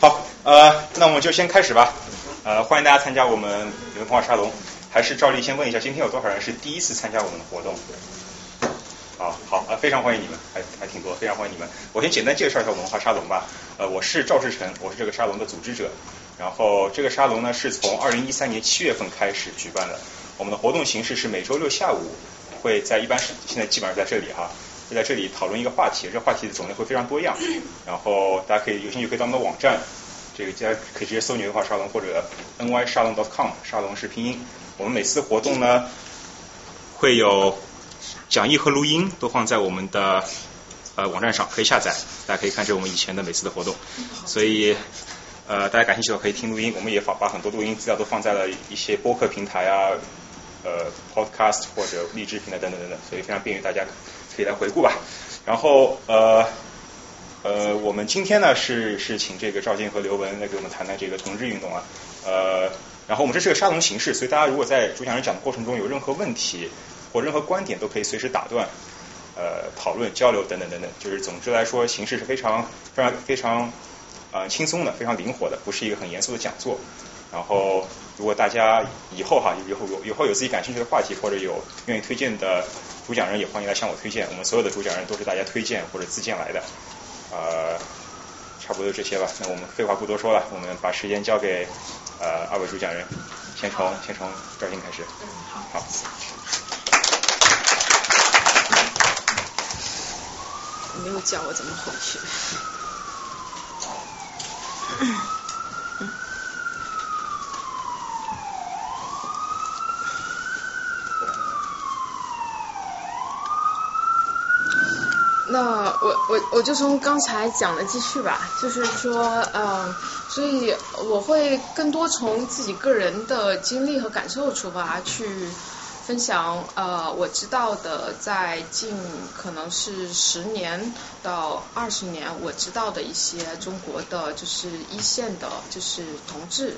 好，呃，那我们就先开始吧。呃，欢迎大家参加我们文化沙龙。还是照例先问一下，今天有多少人是第一次参加我们的活动？啊，好啊，非常欢迎你们，还还挺多，非常欢迎你们。我先简单介绍一下文化沙龙吧。呃，我是赵志成，我是这个沙龙的组织者。然后这个沙龙呢，是从二零一三年七月份开始举办的。我们的活动形式是每周六下午会在一般是现在基本上在这里哈，会在这里讨论一个话题，这个话题的种类会非常多样。然后大家可以有兴趣可以到我们的网站，这个大家可以直接搜“文化沙龙”或者 “ny 沙龙 .com”，沙龙是拼音。我们每次活动呢，会有讲义和录音都放在我们的呃网站上，可以下载，大家可以看这我们以前的每次的活动。所以呃大家感兴趣的话可以听录音，我们也把把很多录音资料都放在了一些播客平台啊，呃 Podcast 或者荔枝平台等等等等，所以非常便于大家可以来回顾吧。然后呃呃我们今天呢是是请这个赵静和刘文来给我们谈谈这个同志运动啊，呃。然后我们这是个沙龙形式，所以大家如果在主讲人讲的过程中有任何问题或任何观点，都可以随时打断，呃，讨论交流等等等等。就是总之来说，形式是非常非常非常呃轻松的，非常灵活的，不是一个很严肃的讲座。然后如果大家以后哈以后有以后有自己感兴趣的话题或者有愿意推荐的主讲人，也欢迎来向我推荐。我们所有的主讲人都是大家推荐或者自荐来的，呃，差不多就这些吧。那我们废话不多说了，我们把时间交给。呃，二位主讲人，先从先从赵静开始。嗯，好。好。没有教我怎么回去。呃我我我就从刚才讲的继续吧，就是说，嗯，所以我会更多从自己个人的经历和感受出发去分享，呃，我知道的在近可能是十年到二十年，我知道的一些中国的就是一线的，就是同志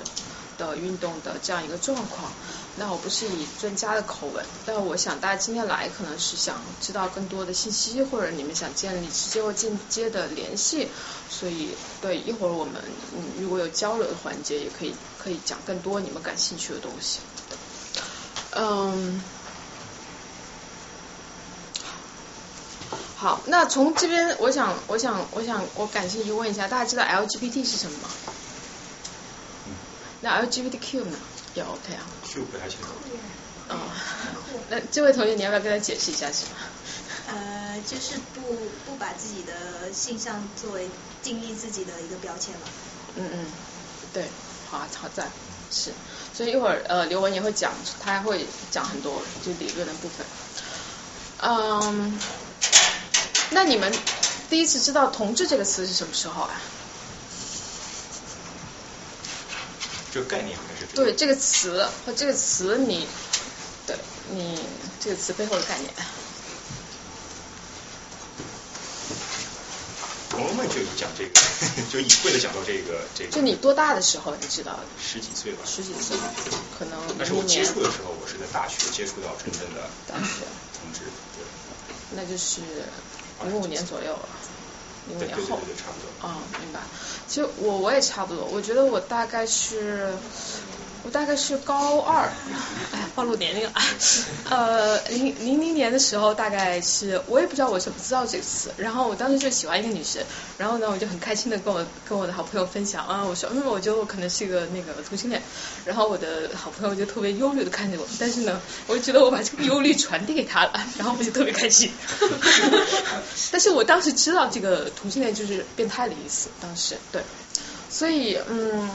的运动的这样一个状况。那我不是以专家的口吻，但我想大家今天来可能是想知道更多的信息，或者你们想建立直接或间接的联系，所以对一会儿我们嗯如果有交流的环节，也可以可以讲更多你们感兴趣的东西。嗯，好，那从这边我想我想我想我感兴趣问一下，大家知道 LGBT 是什么吗？那 LGBTQ 呢？也 OK 啊。Q 不太清楚。哦，那这位同学你要不要跟他解释一下是吗？呃，就是不不把自己的性向作为定义自己的一个标签了。嗯嗯，对，好啊，好在，是，所以一会儿呃刘文也会讲，他会讲很多就理论的部分。嗯，那你们第一次知道同志这个词是什么时候啊？这个概念还是对这个词和这个词，你对你这个词背后的概念。《红楼梦》就有讲这个，就隐晦的讲到这个这个。就你多大的时候你知道？十几岁吧。十几岁，可能。但是我接触的时候，我是在大学接触到真正的。大学。同志，对。那就是零五年左右了。零五年后。差不多。啊，明白。其实我我也差不多，我觉得我大概是。我大概是高二，哎，暴露年龄了。呃，零零零年的时候，大概是我也不知道我怎么知道这个词。然后我当时就喜欢一个女生，然后呢，我就很开心的跟我跟我的好朋友分享啊，我说，嗯，我觉得我可能是一个那个同性恋。然后我的好朋友就特别忧虑的看着我，但是呢，我就觉得我把这个忧虑传递给他了，然后我就特别开心。但是我当时知道这个同性恋就是变态的意思，当时对，所以嗯。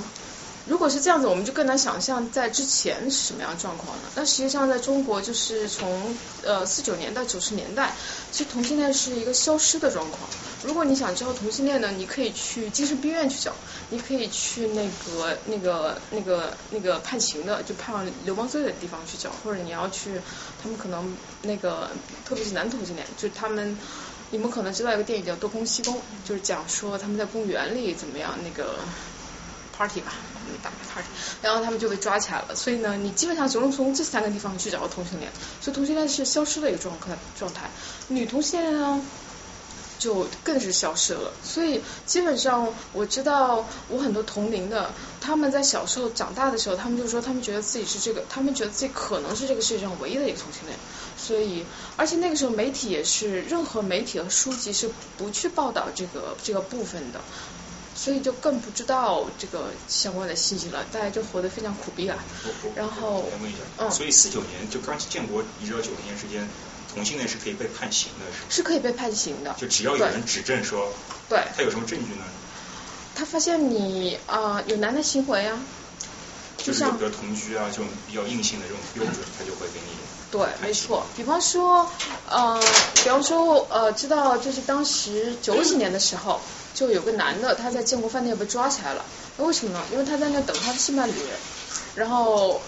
如果是这样子，我们就更难想象在之前是什么样状况了？那实际上在中国，就是从呃四九年到九十年代，其实同性恋是一个消失的状况。如果你想知道同性恋呢，你可以去精神病院去找，你可以去那个那个那个那个判刑的，就判流氓罪的地方去找，或者你要去他们可能那个特别是男同性恋，就他们你们可能知道一个电影叫《多空西宫》，就是讲说他们在公园里怎么样那个 party 吧。打个 party，然后他们就被抓起来了。所以呢，你基本上只能从这三个地方去找到同性恋。所以同性恋是消失的一个状态状态。女同性恋呢，就更是消失了。所以基本上我知道我很多同龄的，他们在小时候长大的时候，他们就说他们觉得自己是这个，他们觉得自己可能是这个世界上唯一的一个同性恋。所以，而且那个时候媒体也是，任何媒体和书籍是不去报道这个这个部分的。所以就更不知道这个相关的信息了，大家就活得非常苦逼啊。然后，问一下，嗯，所以四九年就刚建国一直到九零年之间，同性恋是可以被判刑的，是？是可以被判刑的。就只要有人指证说，对，他有什么证据呢？他发现你啊有男的行为啊，就像比如同居啊这种比较硬性的这种标准，他就会给你。对，没错。比方说，呃，比方说，呃，知道就是当时九几年的时候。就有个男的，他在建国饭店被抓起来了，为什么呢？因为他在那等他的性伴侣，然后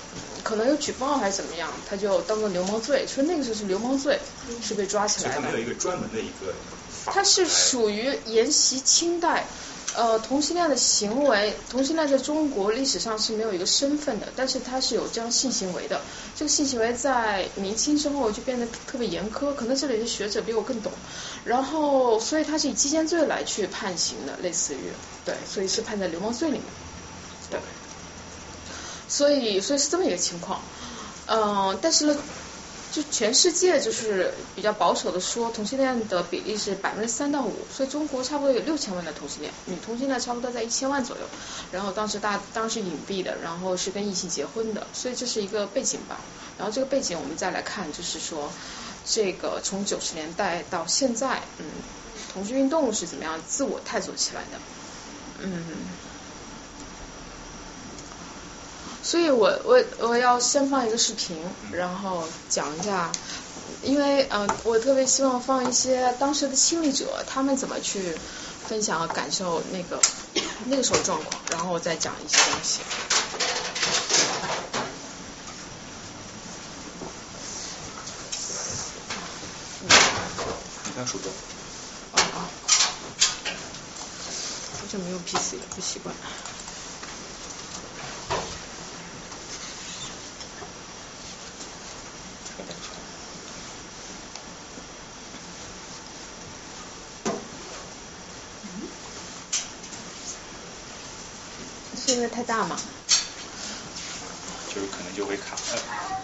可能有举报还是怎么样，他就当做流氓罪，说那个时候是流氓罪，是被抓起来的。他有一个专门的一个。他是属于沿袭清代。呃，同性恋的行为，同性恋在中国历史上是没有一个身份的，但是他是有这样性行为的。这个性行为在明清之后就变得特别严苛，可能这里的学者比我更懂。然后，所以他是以奸罪来去判刑的，类似于对，所以是判在流氓罪里面。对，所以，所以是这么一个情况。嗯，但是呢。就全世界就是比较保守的说，同性恋的比例是百分之三到五，所以中国差不多有六千万的同性恋，女同性恋差不多在一千万左右。然后当时大当时隐蔽的，然后是跟异性结婚的，所以这是一个背景吧。然后这个背景我们再来看，就是说这个从九十年代到现在，嗯，同性运动是怎么样自我探索起来的，嗯。所以我我我要先放一个视频，然后讲一下，因为嗯，我特别希望放一些当时的亲历者他们怎么去分享和感受那个那个时候状况，然后我再讲一些东西。你看鼠标。啊啊。好久没有 PC 了，不习惯。是太大吗？就是可能就会卡。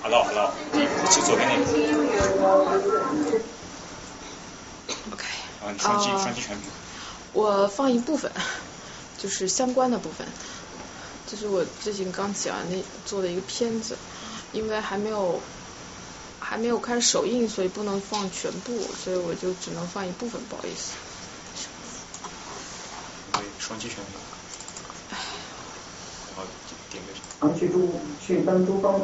Hello，Hello，是左边那个。OK。啊，双击双击全屏。我放一部分，就是相关的部分，这是我最近刚写完的做的一个片子，因为还没有还没有开始首映，所以不能放全部，所以我就只能放一部分，不好意思。对，双击全屏。去珠去登珠峰，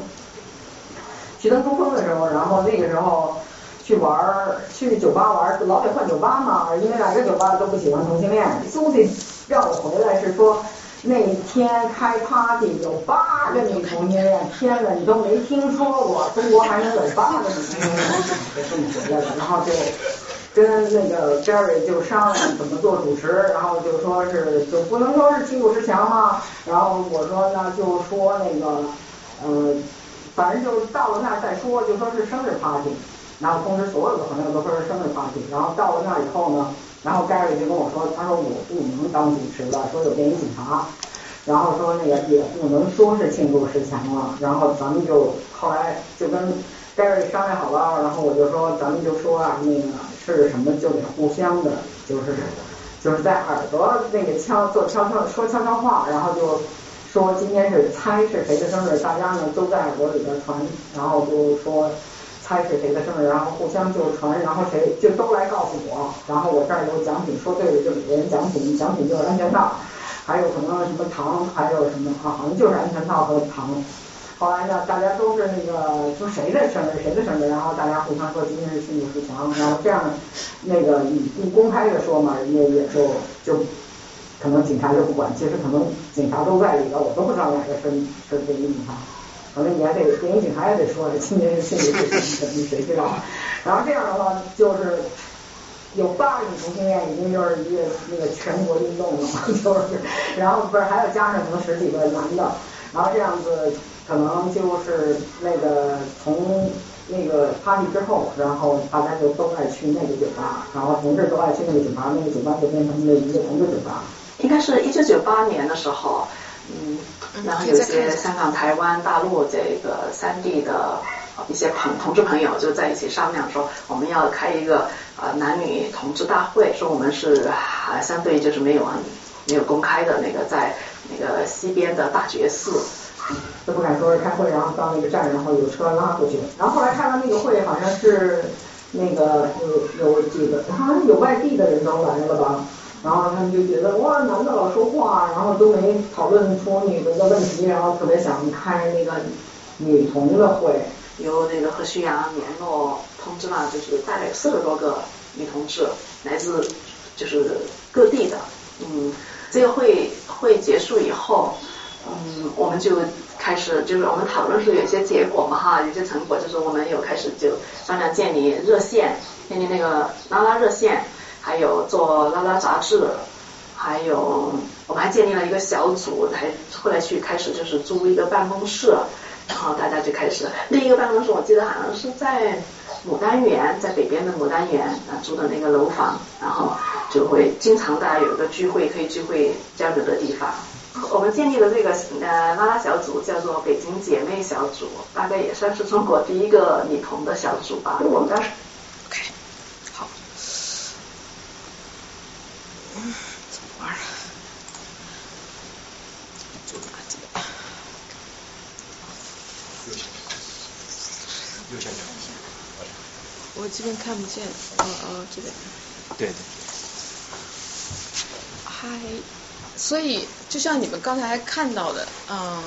去登珠峰的时候，然后那个时候去玩儿，去酒吧玩儿，老得换酒吧嘛，因为哪个酒吧都不喜欢同性恋。苏西让我回来是说那天开 party 有八个女同性恋，天呐，你都没听说过，中国还能有八个女同性恋，就这么回来了，然后就。跟那个 Jerry 就商量怎么做主持，然后就说是就不能说是欺负石强嘛，然后我说那就说那个呃，反正就到了那儿再说，就说是生日 party，然后通知所有的朋友都说是生日 party，然后到了那儿以后呢，然后 Jerry 就跟我说，他说我不能当主持了，说有电影警察，然后说那个也不能说是庆祝十强了，然后咱们就后来就跟 Gary 商量好了，然后我就说咱们就说啊那个。是什么就得互相的，就是就是在耳朵那个悄做悄悄说悄悄话，然后就说今天是猜是谁的生日，大家呢都在耳朵里边传，然后就说猜是谁的生日，然后互相就传，然后谁就都来告诉我，然后我这儿有奖品，说对了就给人奖品，奖品就是安全套，还有什么什么糖，还有什么啊，好像就是安全套和糖。后来呢，大家都是那个说谁的生日谁的生日，然后大家互相说今天是庆祝十强，然后这样那个你不公开的说嘛，人家也就就可能警察就不管，其实可能警察都在里边，我都不知道哪个是是电影警察，可能你还得电影警察也得说今天是庆祝十强，你谁知道？然后这样的话就是有八个女同性恋，已经就是一个那个全国运动了，就是，然后不是还要加上可能十几个男的，然后这样子。可能就是那个从那个 party 之后，然后大家就都爱去那个酒吧，然后同志都爱去那个酒吧，那个酒吧就变成了一个同志酒吧。应该是一九九八年的时候，嗯，然后有些香港、台湾、大陆这个三地的一些朋同志朋友就在一起商量说，我们要开一个呃男女同志大会，说我们是还相对就是没有没有公开的那个在那个西边的大觉寺。都不敢说是开会，然后到那个站，然后有车拉过去。然后后来开完那个会，好像是那个有有几个，好像有外地的人都来了吧。然后他们就觉得哇，男的老说话，然后都没讨论出女的的问题，然后特别想开那个女同的会。由那个何旭阳联络通知了，就是大概四十多个女同志，来自就是各地的。嗯，这个会会结束以后。嗯，我们就开始，就是我们讨论是有些结果嘛哈，有些成果，就是我们有开始就商量建立热线，建立那个拉拉热线，还有做拉拉杂志，还有我们还建立了一个小组，还后来去开始就是租一个办公室，然后大家就开始，另一个办公室我记得好像是在牡丹园，在北边的牡丹园啊租的那个楼房，然后就会经常大家有一个聚会可以聚会交流的地方。我们建立的这个呃拉拉小组叫做北京姐妹小组，大概也算是中国第一个女同的小组吧。我们当时，OK，好，嗯，怎么玩？左边，这边，右下角，右下角。我这边看不见，哦哦，这边。对对。嗨。所以，就像你们刚才看到的，嗯，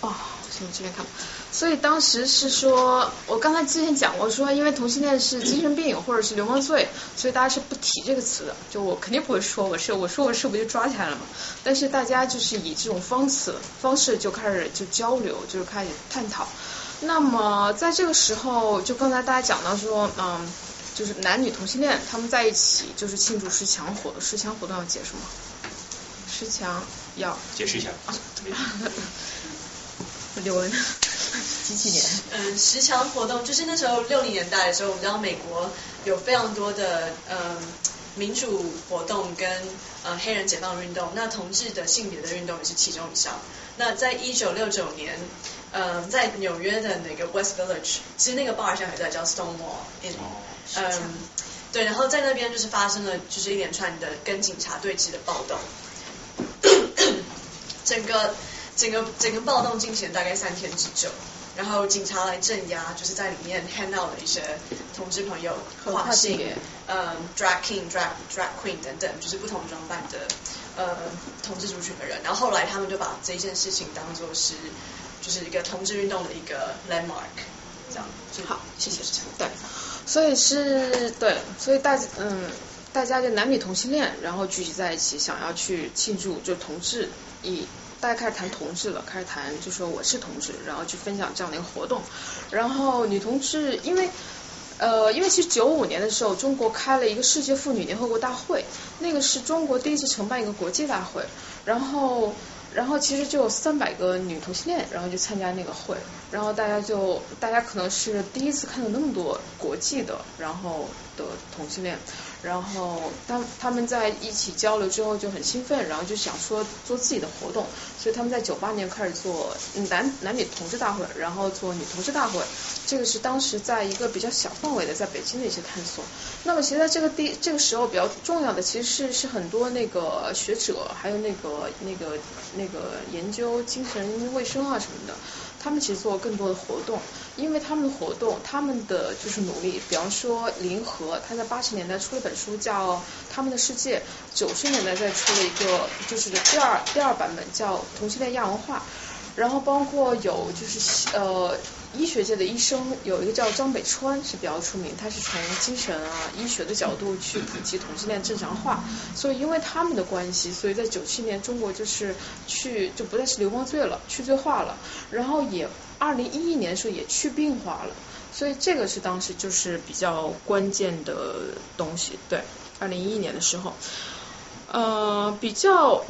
哦，行，这边看。所以当时是说，我刚才之前讲过，说因为同性恋是精神病或者是流氓罪，所以大家是不提这个词的。就我肯定不会说我是，我说我是不就抓起来了嘛？但是大家就是以这种方式方式就开始就交流，就是开始探讨。那么在这个时候，就刚才大家讲到说，嗯。就是男女同性恋，他们在一起就是庆祝十强活动。十强活动要解释吗？十强要解释一下。刘文，几几年？嗯，十强活动就是那时候六零年代的时候，我们知道美国有非常多的嗯民主活动跟呃黑人解放运动，那同志的性别的运动也是其中一项。那在一九六九年。嗯，在纽约的那个 West Village，其实那个 bar 现在还在叫 Stonewall。嗯，对，然后在那边就是发生了就是一连串的跟警察对峙的暴动。整个整个整个暴动进行大概三天之久，然后警察来镇压，就是在里面 hand out 了一些同志朋友画信，嗯，drag king、drag drag queen 等等，就是不同装扮的呃同志族群的人。然后后来他们就把这件事情当做是。就是一个同志运动的一个 landmark，这样。好，谢谢。对，所以是对，所以大嗯，大家就男女同性恋，然后聚集在一起，想要去庆祝，就同志，以大家开始谈同志了，开始谈就说我是同志，然后去分享这样的一个活动。然后女同志，因为呃，因为其实九五年的时候，中国开了一个世界妇女联合国大会，那个是中国第一次承办一个国际大会，然后。然后其实就有三百个女同性恋，然后就参加那个会，然后大家就大家可能是第一次看到那么多国际的，然后的同性恋。然后当他们在一起交流之后就很兴奋，然后就想说做自己的活动，所以他们在九八年开始做男男女同志大会，然后做女同志大会。这个是当时在一个比较小范围的在北京的一些探索。那么其实在这个地这个时候比较重要的其实是是很多那个学者，还有那个那个那个研究精神卫生啊什么的。他们其实做更多的活动，因为他们的活动，他们的就是努力。比方说林和，他在八十年代出了本书叫《他们的世界》，九十年代再出了一个就是第二第二版本叫《同性恋亚文化》，然后包括有就是呃。医学界的医生有一个叫张北川是比较出名，他是从精神啊医学的角度去普及同性恋正常化，所以因为他们的关系，所以在九七年中国就是去就不再是流氓罪了，去罪化了，然后也二零一一年的时候也去病化了，所以这个是当时就是比较关键的东西，对，二零一一年的时候，呃比较。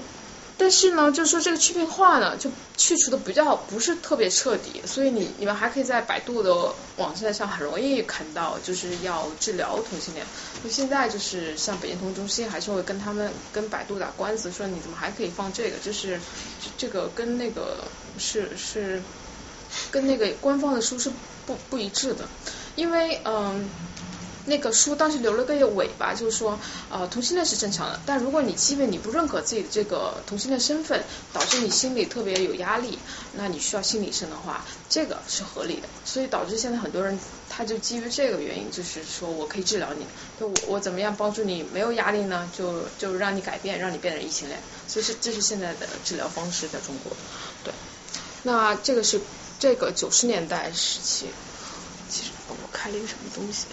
但是呢，就是说这个去病化呢，就去除的比较不是特别彻底，所以你你们还可以在百度的网站上很容易看到，就是要治疗同性恋。就现在就是像北京同中心还是会跟他们跟百度打官司，说你怎么还可以放这个？就是这个跟那个是是跟那个官方的书是不不一致的，因为嗯。那个书当时留了个尾巴，就是说，呃，同性恋是正常的，但如果你即便你不认可自己的这个同性恋身份，导致你心里特别有压力，那你需要心理医生的话，这个是合理的。所以导致现在很多人他就基于这个原因，就是说我可以治疗你，就我我怎么样帮助你没有压力呢？就就让你改变，让你变成异性恋。所以是这是现在的治疗方式在中国。对，那这个是这个九十年代时期，其实我开了一个什么东西。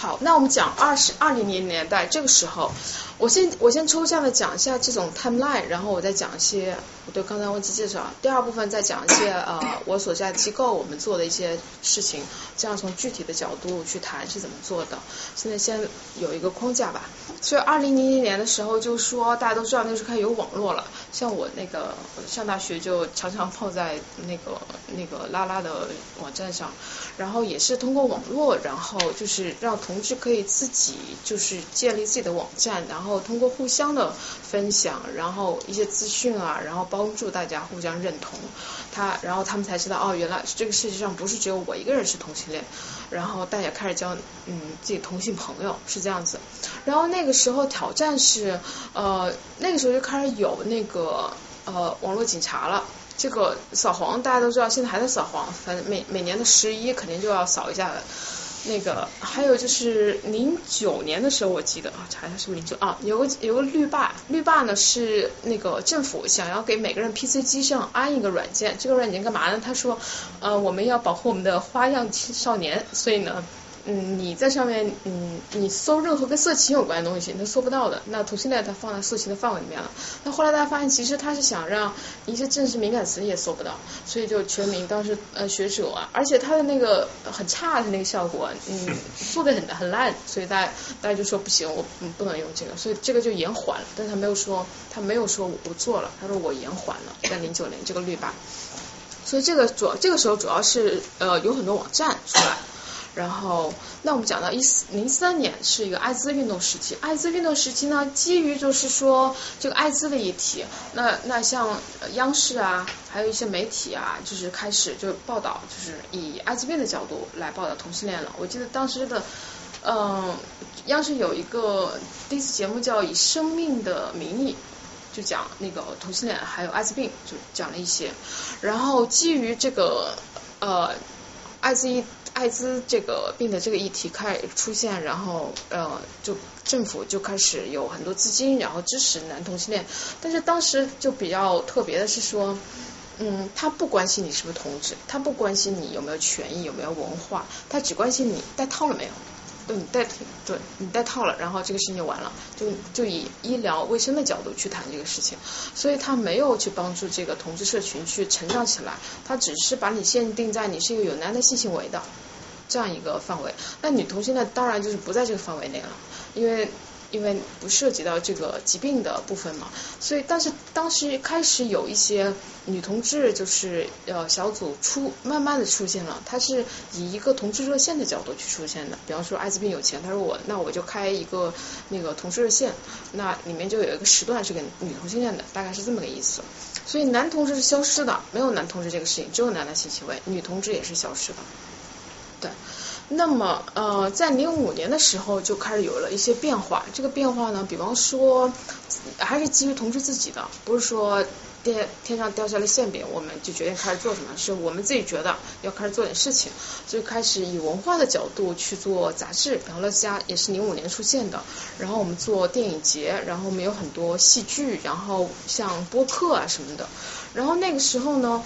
好，那我们讲二十二零年年代这个时候，我先我先抽象的讲一下这种 timeline，然后我再讲一些我对刚才忘记介绍。第二部分再讲一些呃我所在机构我们做的一些事情，这样从具体的角度去谈是怎么做的。现在先有一个框架吧。所以二零零零年的时候，就说大家都知道那时候开始有网络了。像我那个上大学就常常 泡在那个那个拉拉的网站上，然后也是通过网络，然后就是让同志可以自己就是建立自己的网站，然后通过互相的分享，然后一些资讯啊，然后帮助大家互相认同他，然后他们才知道哦，原来这个世界上不是只有我一个人是同性恋，然后大家开始交嗯自己同性朋友是这样子，然后那个时候挑战是呃那个时候就开始有那个呃网络警察了。这个扫黄大家都知道，现在还在扫黄，反正每每年的十一肯定就要扫一下的。那个还有就是零九年的时候，我记得啊，查一下是不是零九啊，有个有个绿霸，绿霸呢是那个政府想要给每个人 PC 机上安一个软件，这个软件干嘛呢？他说呃我们要保护我们的花样青少年，所以呢。嗯，你在上面，嗯，你搜任何跟色情有关的东西，你都搜不到的。那同性恋它放在色情的范围里面了。那后来大家发现，其实他是想让一些政治敏感词也搜不到，所以就全民当时呃学者啊，而且他的那个很差的那个效果，嗯，做的很很烂，所以大家大家就说不行，我嗯不能用这个，所以这个就延缓了。但他没有说，他没有说我不做了，他说我延缓了，在零九年这个绿吧。所以这个主要这个时候主要是呃有很多网站出来。然后，那我们讲到一四零三年是一个艾滋运动时期。艾滋运动时期呢，基于就是说这个艾滋的议题，那那像央视啊，还有一些媒体啊，就是开始就报道，就是以艾滋病的角度来报道同性恋了。我记得当时的，嗯，央视有一个第一次节目叫《以生命的名义》，就讲那个同性恋还有艾滋病，就讲了一些。然后基于这个呃艾滋。艾滋这个病的这个议题开出现，然后呃，就政府就开始有很多资金，然后支持男同性恋。但是当时就比较特别的是说，嗯，他不关心你是不是同志，他不关心你有没有权益，有没有文化，他只关心你戴套了没有。对你戴对你戴套了，然后这个事情就完了，就就以医疗卫生的角度去谈这个事情，所以他没有去帮助这个同志社群去成长起来，他只是把你限定在你是一个有男的性行为的这样一个范围，那女同性恋当然就是不在这个范围内了，因为。因为不涉及到这个疾病的部分嘛，所以但是当时开始有一些女同志就是呃小组出慢慢的出现了，它是以一个同志热线的角度去出现的，比方说艾滋病有钱，他说我那我就开一个那个同志热线，那里面就有一个时段是给女同性恋的，大概是这么个意思。所以男同志是消失的，没有男同志这个事情，只有男男性行为，女同志也是消失的，对。那么呃，在零五年的时候就开始有了一些变化。这个变化呢，比方说还是基于同志自己的，不是说天天上掉下来馅饼，我们就决定开始做什么，是我们自己觉得要开始做点事情，就开始以文化的角度去做杂志。然后乐家也是零五年出现的。然后我们做电影节，然后我们有很多戏剧，然后像播客啊什么的。然后那个时候呢。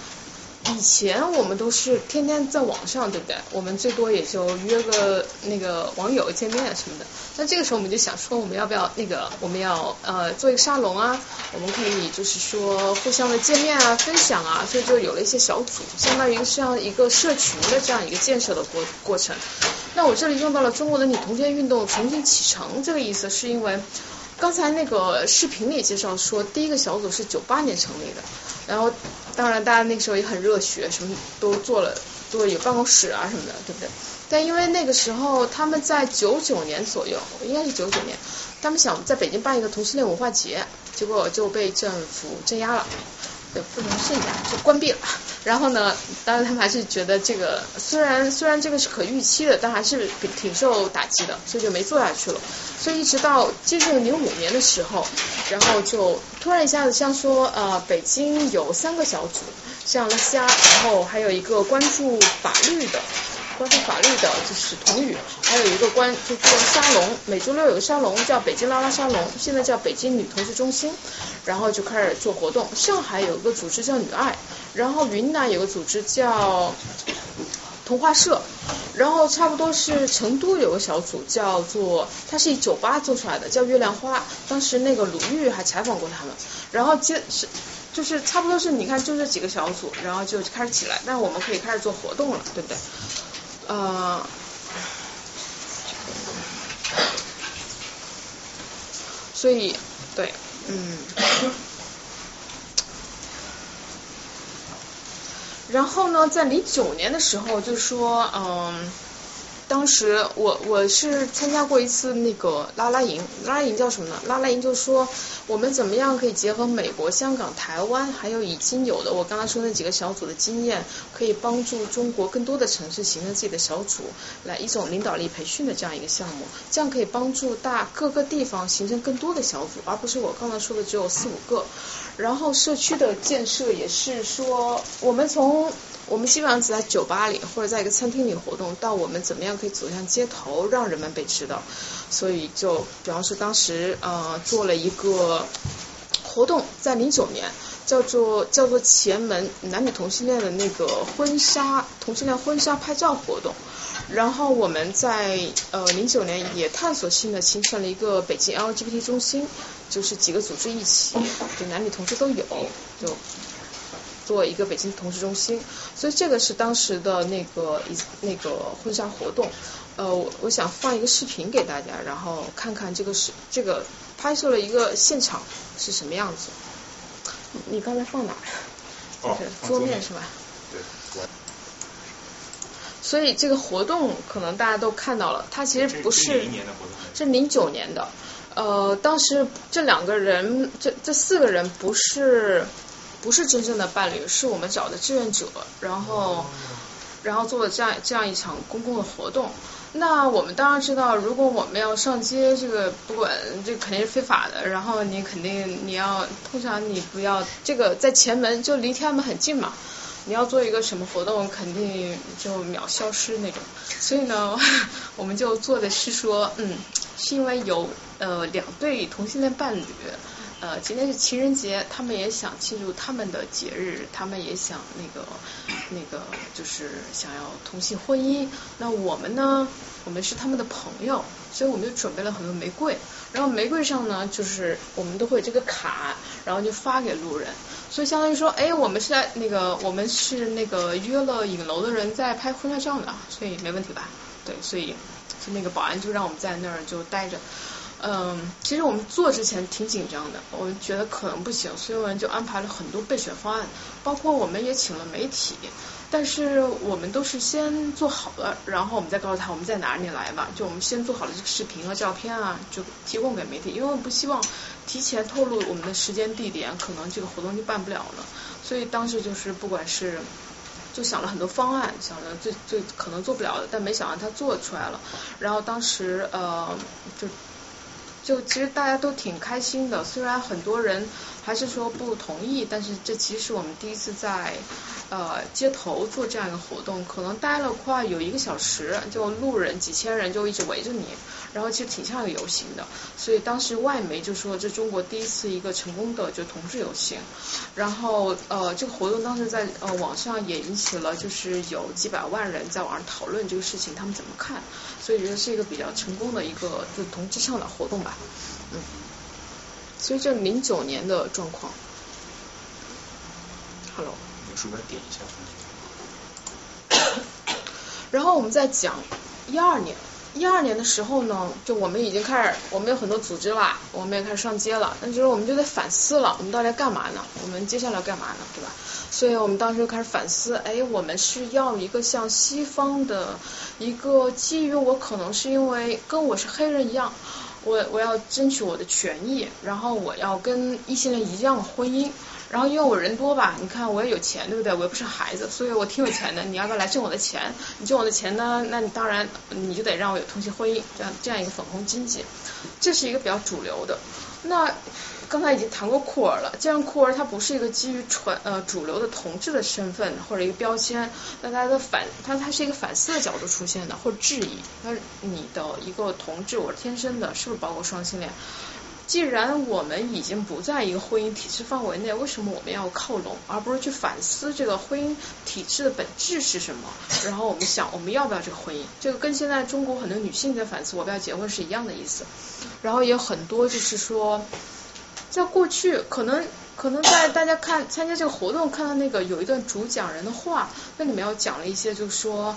以前我们都是天天在网上，对不对？我们最多也就约个那个网友见面什么的。那这个时候我们就想说，我们要不要那个我们要呃做一个沙龙啊？我们可以就是说互相的见面啊、分享啊，所以就有了一些小组，相当于像一个社群的这样一个建设的过过程。那我这里用到了中国的女同性运动重新启程这个意思，是因为刚才那个视频里介绍说，第一个小组是九八年成立的，然后当然大家那个时候也很热血，什么都做了，都有办公室啊什么的，对不对？但因为那个时候他们在九九年左右，应该是九九年，他们想在北京办一个同性恋文化节，结果就被政府镇压了。对，不能剩下，就关闭了。然后呢，当然他们还是觉得这个虽然虽然这个是可预期的，但还是挺受打击的，所以就没做下去了。所以一直到接近零五年的时候，然后就突然一下子像说呃，北京有三个小组，像拉虾，然后还有一个关注法律的。关注法律的就是童语，还有一个关就做沙龙，每周六有个沙龙叫北京拉拉沙龙，现在叫北京女同志中心，然后就开始做活动。上海有一个组织叫女爱，然后云南有个组织叫童话社，然后差不多是成都有个小组叫做，它是以酒吧做出来的，叫月亮花。当时那个鲁豫还采访过他们，然后接是就是差不多是你看就这几个小组，然后就开始起来，那我们可以开始做活动了，对不对？呃，所以对，嗯，然后呢，在零九年的时候，就说，嗯，当时我我是参加过一次那个拉拉营，拉拉营叫什么呢？拉拉营就说。我们怎么样可以结合美国、香港、台湾，还有已经有的我刚才说那几个小组的经验，可以帮助中国更多的城市形成自己的小组，来一种领导力培训的这样一个项目，这样可以帮助大各个地方形成更多的小组，而不是我刚才说的只有四五个。然后社区的建设也是说，我们从我们基本上只在酒吧里或者在一个餐厅里活动，到我们怎么样可以走向街头，让人们被知道。所以就比方说当时呃做了一个活动，在零九年叫做叫做前门男女同性恋的那个婚纱同性恋婚纱拍照活动，然后我们在呃零九年也探索性的形成了一个北京 LGBT 中心，就是几个组织一起，就男女同志都有，就做一个北京同志中心，所以这个是当时的那个一那个婚纱活动。呃，我我想放一个视频给大家，然后看看这个是这个拍摄了一个现场是什么样子。你刚才放哪？就是桌面是吧？对。所以这个活动可能大家都看到了，它其实不是是零九年的。呃，当时这两个人，这这四个人不是不是真正的伴侣，是我们找的志愿者，然后然后做了这样这样一场公共的活动。那我们当然知道，如果我们要上街，这个不管这肯定是非法的。然后你肯定你要，通常你不要这个在前门就离天安门很近嘛。你要做一个什么活动，肯定就秒消失那种。所以呢，我们就做的是说，嗯，是因为有呃两对同性恋伴侣。呃，今天是情人节，他们也想庆祝他们的节日，他们也想那个那个就是想要同性婚姻。那我们呢，我们是他们的朋友，所以我们就准备了很多玫瑰。然后玫瑰上呢，就是我们都会有这个卡，然后就发给路人。所以相当于说，哎，我们是在那个我们是那个约了影楼的人在拍婚纱照呢，所以没问题吧？对，所以就那个保安就让我们在那儿就待着。嗯，其实我们做之前挺紧张的，我们觉得可能不行，所以我们就安排了很多备选方案，包括我们也请了媒体，但是我们都是先做好了，然后我们再告诉他我们在哪里来吧，就我们先做好了这个视频和照片啊，就提供给媒体，因为不希望提前透露我们的时间地点，可能这个活动就办不了了，所以当时就是不管是就想了很多方案，想着最最可能做不了的，但没想到他做出来了，然后当时呃就。就其实大家都挺开心的，虽然很多人还是说不同意，但是这其实是我们第一次在呃街头做这样一个活动，可能待了快有一个小时，就路人几千人就一直围着你，然后其实挺像一个游行的。所以当时外媒就说这中国第一次一个成功的就同志游行，然后呃这个活动当时在呃网上也引起了就是有几百万人在网上讨论这个事情，他们怎么看？所以觉得是一个比较成功的一个就同志倡导活动吧，嗯。所以这零九年的状况。Hello。有鼠标点一下。然后我们再讲一二年，一二年的时候呢，就我们已经开始，我们有很多组织啦，我们也开始上街了，那就是我们就在反思了，我们到底要干嘛呢？我们接下来要干嘛呢？对吧？所以我们当时就开始反思，哎，我们是要一个像西方的一个基于我可能是因为跟我是黑人一样。我我要争取我的权益，然后我要跟异性恋一样婚姻，然后因为我人多吧，你看我也有钱，对不对？我又不是孩子，所以我挺有钱的。你要不要来挣我的钱？你挣我的钱呢，那你当然你就得让我有同性婚姻，这样这样一个粉红经济，这是一个比较主流的。那刚才已经谈过酷儿了，既然酷儿它不是一个基于传呃主流的同志的身份或者一个标签，那它的反它它是一个反思的角度出现的，或者质疑，那你的一个同志我是天生的，是不是包括双性恋？既然我们已经不在一个婚姻体制范围内，为什么我们要靠拢，而不是去反思这个婚姻体制的本质是什么？然后我们想我们要不要这个婚姻？这个跟现在中国很多女性在反思我不要结婚是一样的意思。然后也有很多就是说。在过去，可能可能在大家看参加这个活动看到那个有一段主讲人的话，那里面要讲了一些，就是说，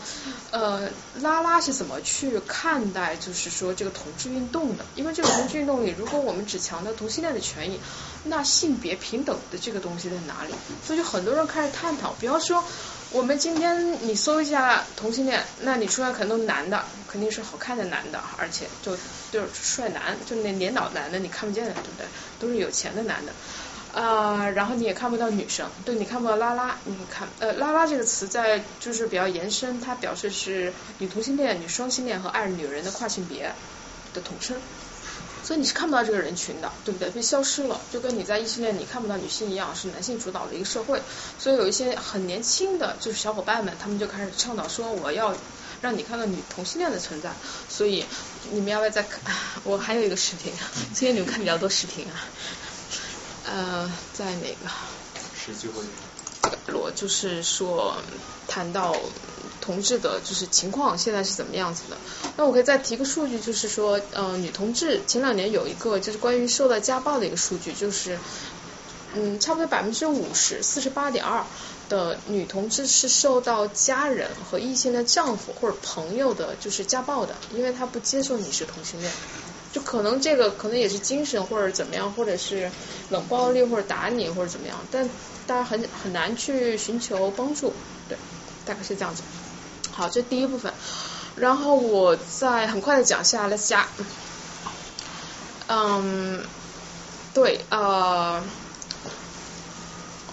呃，拉拉是怎么去看待，就是说这个同志运动的？因为这个同志运动里，如果我们只强调同性恋的权益，那性别平等的这个东西在哪里？所以就很多人开始探讨，比方说。我们今天你搜一下同性恋，那你出来可能都是男的，肯定是好看的男的，而且就就是帅男，就那年老男的你看不见的，对不对？都是有钱的男的，啊，然后你也看不到女生，对，你看不到拉拉，你看，呃，拉拉这个词在就是比较延伸，它表示是女同性恋、女双性恋和爱女人的跨性别的统称。所以你是看不到这个人群的，对不对？被消失了，就跟你在异性恋你看不到女性一样，是男性主导的一个社会。所以有一些很年轻的就是小伙伴们，他们就开始倡导说，我要让你看到女同性恋的存在。所以你们要不要再看？我还有一个视频，最近你们看比较多视频啊。呃，在哪个？是最后一个。我就是说谈到。同志的就是情况现在是怎么样子的？那我可以再提个数据，就是说，呃，女同志前两年有一个就是关于受到家暴的一个数据，就是嗯，差不多百分之五十四十八点二的女同志是受到家人和异性的丈夫或者朋友的，就是家暴的，因为她不接受你是同性恋，就可能这个可能也是精神或者怎么样，或者是冷暴力或者打你或者怎么样，但大家很很难去寻求帮助，对，大概是这样子。好，这第一部分，然后我再很快的讲下来加，嗯，对，呃，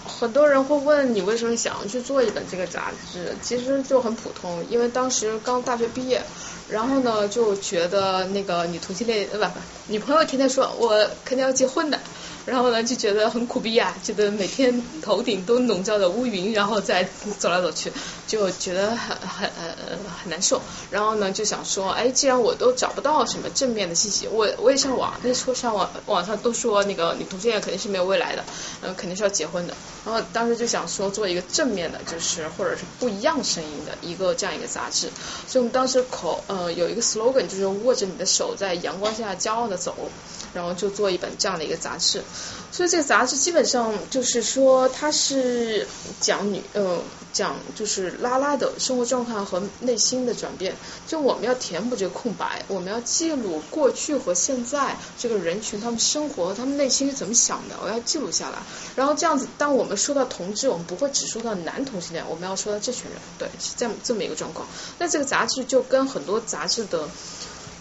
很多人会问你为什么想要去做一本这个杂志，其实就很普通，因为当时刚大学毕业，然后呢就觉得那个女同性恋，呃不不，女朋友天天说我肯定要结婚的。然后呢，就觉得很苦逼啊，觉得每天头顶都笼罩着乌云，然后再走来走去，就觉得很很呃很难受。然后呢，就想说，哎，既然我都找不到什么正面的信息，我我也上网，那时候上网网上都说那个女同性恋肯定是没有未来的，嗯，肯定是要结婚的。然后当时就想说做一个正面的，就是或者是不一样声音的一个这样一个杂志。所以我们当时口呃有一个 slogan，就是握着你的手在阳光下骄傲的走。然后就做一本这样的一个杂志，所以这个杂志基本上就是说，它是讲女呃讲就是拉拉的生活状态和内心的转变。就我们要填补这个空白，我们要记录过去和现在这个人群他们生活他们内心是怎么想的，我要记录下来。然后这样子，当我们说到同志，我们不会只说到男同性恋，我们要说到这群人，对，是这样这么一个状况。那这个杂志就跟很多杂志的。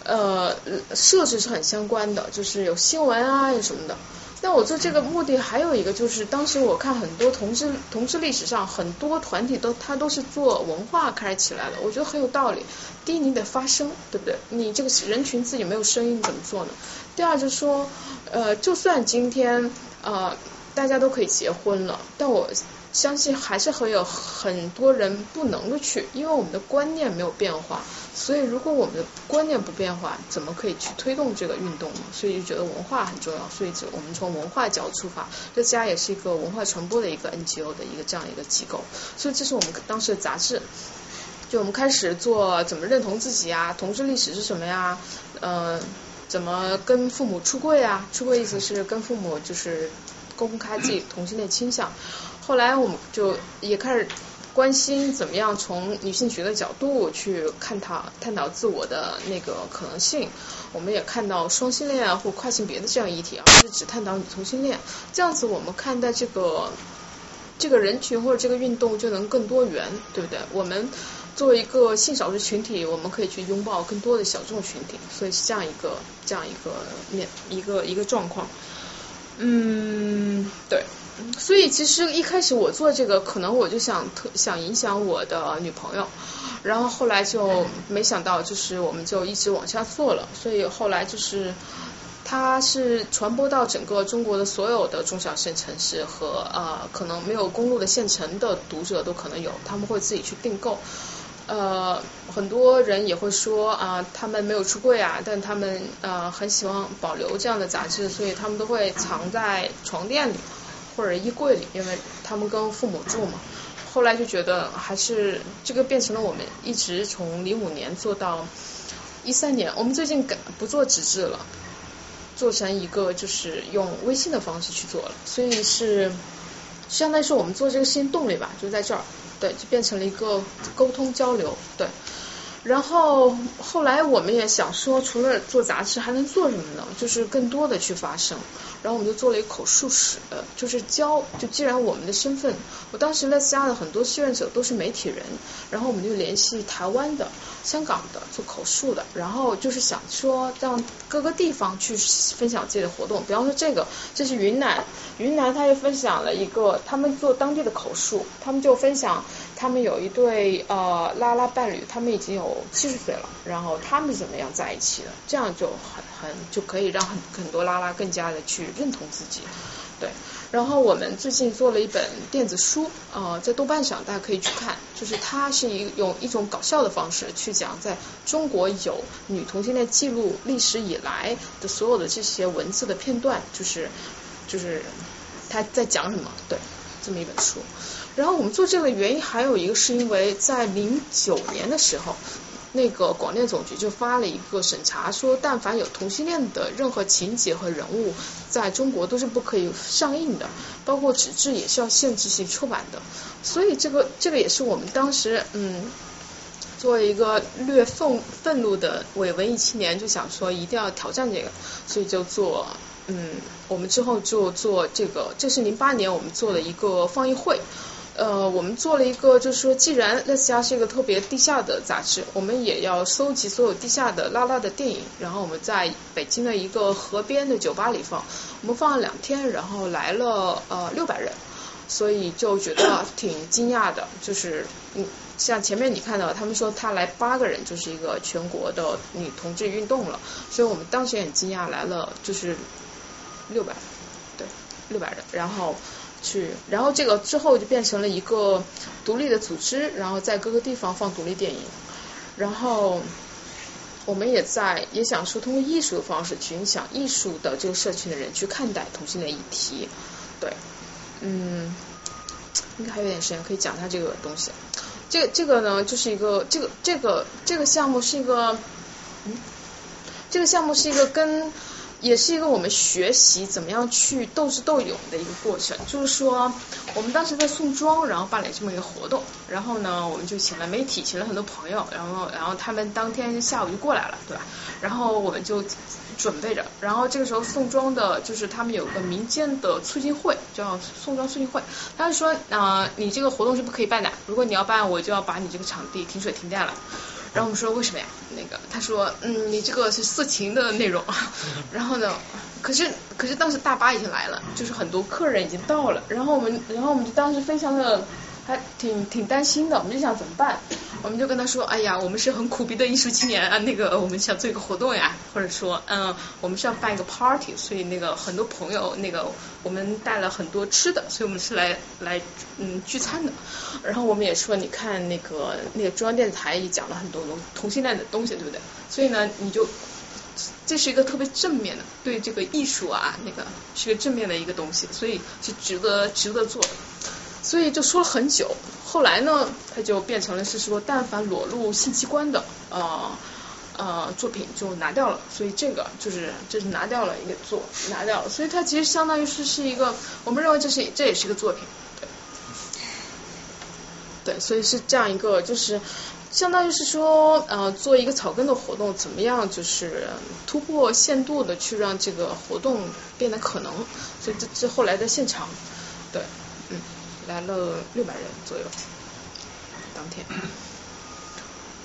呃，设置是很相关的，就是有新闻啊，有什么的。那我做这个目的还有一个，就是当时我看很多同志同志历史上很多团体都他都是做文化开始起来的，我觉得很有道理。第一，你得发声，对不对？你这个人群自己没有声音怎么做呢？第二就是说，呃，就算今天呃大家都可以结婚了，但我。相信还是会有很多人不能够去，因为我们的观念没有变化。所以如果我们的观念不变化，怎么可以去推动这个运动呢？所以就觉得文化很重要。所以就我们从文化角度出发，这家也是一个文化传播的一个 NGO 的一个这样一个机构。所以这是我们当时的杂志。就我们开始做怎么认同自己啊，同志历史是什么呀？呃，怎么跟父母出柜啊？出柜意思是跟父母就是公开自己同性恋倾向。后来我们就也开始关心怎么样从女性学的角度去探讨探讨自我的那个可能性。我们也看到双性恋啊或跨性别的这样议题，而不是只探讨女同性恋。这样子我们看待这个这个人群或者这个运动就能更多元，对不对？我们作为一个性少数群体，我们可以去拥抱更多的小众群体，所以是这样一个这样一个面一个一个状况。嗯，对。所以其实一开始我做这个，可能我就想特想影响我的女朋友，然后后来就没想到，就是我们就一直往下做了。所以后来就是它是传播到整个中国的所有的中小县城市和呃可能没有公路的县城的读者都可能有，他们会自己去订购。呃，很多人也会说啊，他们没有出柜啊，但他们呃很喜欢保留这样的杂志，所以他们都会藏在床垫里。或者衣柜里，因为他们跟父母住嘛。后来就觉得还是这个变成了我们一直从零五年做到一三年，我们最近改不做纸质了，做成一个就是用微信的方式去做了，所以是相当于是我们做这个事情动力吧，就在这儿，对，就变成了一个沟通交流，对。然后后来我们也想说，除了做杂志还能做什么呢？就是更多的去发声。然后我们就做了一口述史，就是教，就既然我们的身份，我当时类似家的很多志愿者都是媒体人，然后我们就联系台湾的、香港的做口述的，然后就是想说让各个地方去分享自己的活动。比方说这个，这是云南，云南他又分享了一个，他们做当地的口述，他们就分享。他们有一对呃拉拉伴侣，他们已经有七十岁了，然后他们怎么样在一起的？这样就很很就可以让很很多拉拉更加的去认同自己，对。然后我们最近做了一本电子书，呃，在豆瓣上大家可以去看，就是它是一用一种搞笑的方式去讲，在中国有女同性恋记录历史以来的所有的这些文字的片段，就是就是他在讲什么，对，这么一本书。然后我们做这个原因还有一个是因为在零九年的时候，那个广电总局就发了一个审查，说但凡有同性恋的任何情节和人物，在中国都是不可以上映的，包括纸质也是要限制性出版的。所以这个这个也是我们当时嗯，作为一个略愤愤怒的伪文艺青年，就想说一定要挑战这个，所以就做嗯，我们之后就做这个，这是零八年我们做的一个放映会。呃，我们做了一个，就是说，既然《乐斯家》是一个特别地下的杂志，我们也要搜集所有地下的拉拉的电影，然后我们在北京的一个河边的酒吧里放，我们放了两天，然后来了呃六百人，所以就觉得挺惊讶的，就是嗯，像前面你看到，他们说他来八个人就是一个全国的女同志运动了，所以我们当时也很惊讶，来了就是六百，对，六百人，然后。去，然后这个之后就变成了一个独立的组织，然后在各个地方放独立电影，然后我们也在也想说通过艺术的方式去影响艺术的这个社群的人去看待同性恋议题，对，嗯，应该还有点时间可以讲一下这个东西，这个这个呢就是一个这个这个这个项目是一个，嗯，这个项目是一个跟。也是一个我们学习怎么样去斗智斗勇的一个过程。就是说，我们当时在宋庄，然后办了这么一个活动，然后呢，我们就请了媒体，请了很多朋友，然后，然后他们当天下午就过来了，对吧？然后我们就准备着，然后这个时候宋庄的，就是他们有个民间的促进会，叫宋庄促进会，他就说，啊，你这个活动是不可以办的，如果你要办，我就要把你这个场地停水停电了。然后我们说为什么呀？那个他说，嗯，你这个是色情的内容。然后呢，可是可是当时大巴已经来了，就是很多客人已经到了。然后我们然后我们就当时非常的还挺挺担心的，我们就想怎么办？我们就跟他说，哎呀，我们是很苦逼的艺术青年啊，那个我们想做一个活动呀，或者说，嗯，我们是要办一个 party，所以那个很多朋友，那个我们带了很多吃的，所以我们是来来嗯聚餐的。然后我们也说，你看那个那个中央电视台也讲了很多同同性恋的东西，对不对？所以呢，你就。这是一个特别正面的，对这个艺术啊，那个是个正面的一个东西，所以是值得值得做的。所以就说了很久，后来呢，他就变成了是说，但凡裸露性器官的呃呃作品就拿掉了。所以这个就是就是拿掉了一个作拿掉了，所以它其实相当于是是一个，我们认为这是这也是一个作品，对，对，所以是这样一个就是。相当于是说，呃，做一个草根的活动，怎么样，就是突破限度的去让这个活动变得可能。所以这这后来的现场，对，来了六百人左右，当天。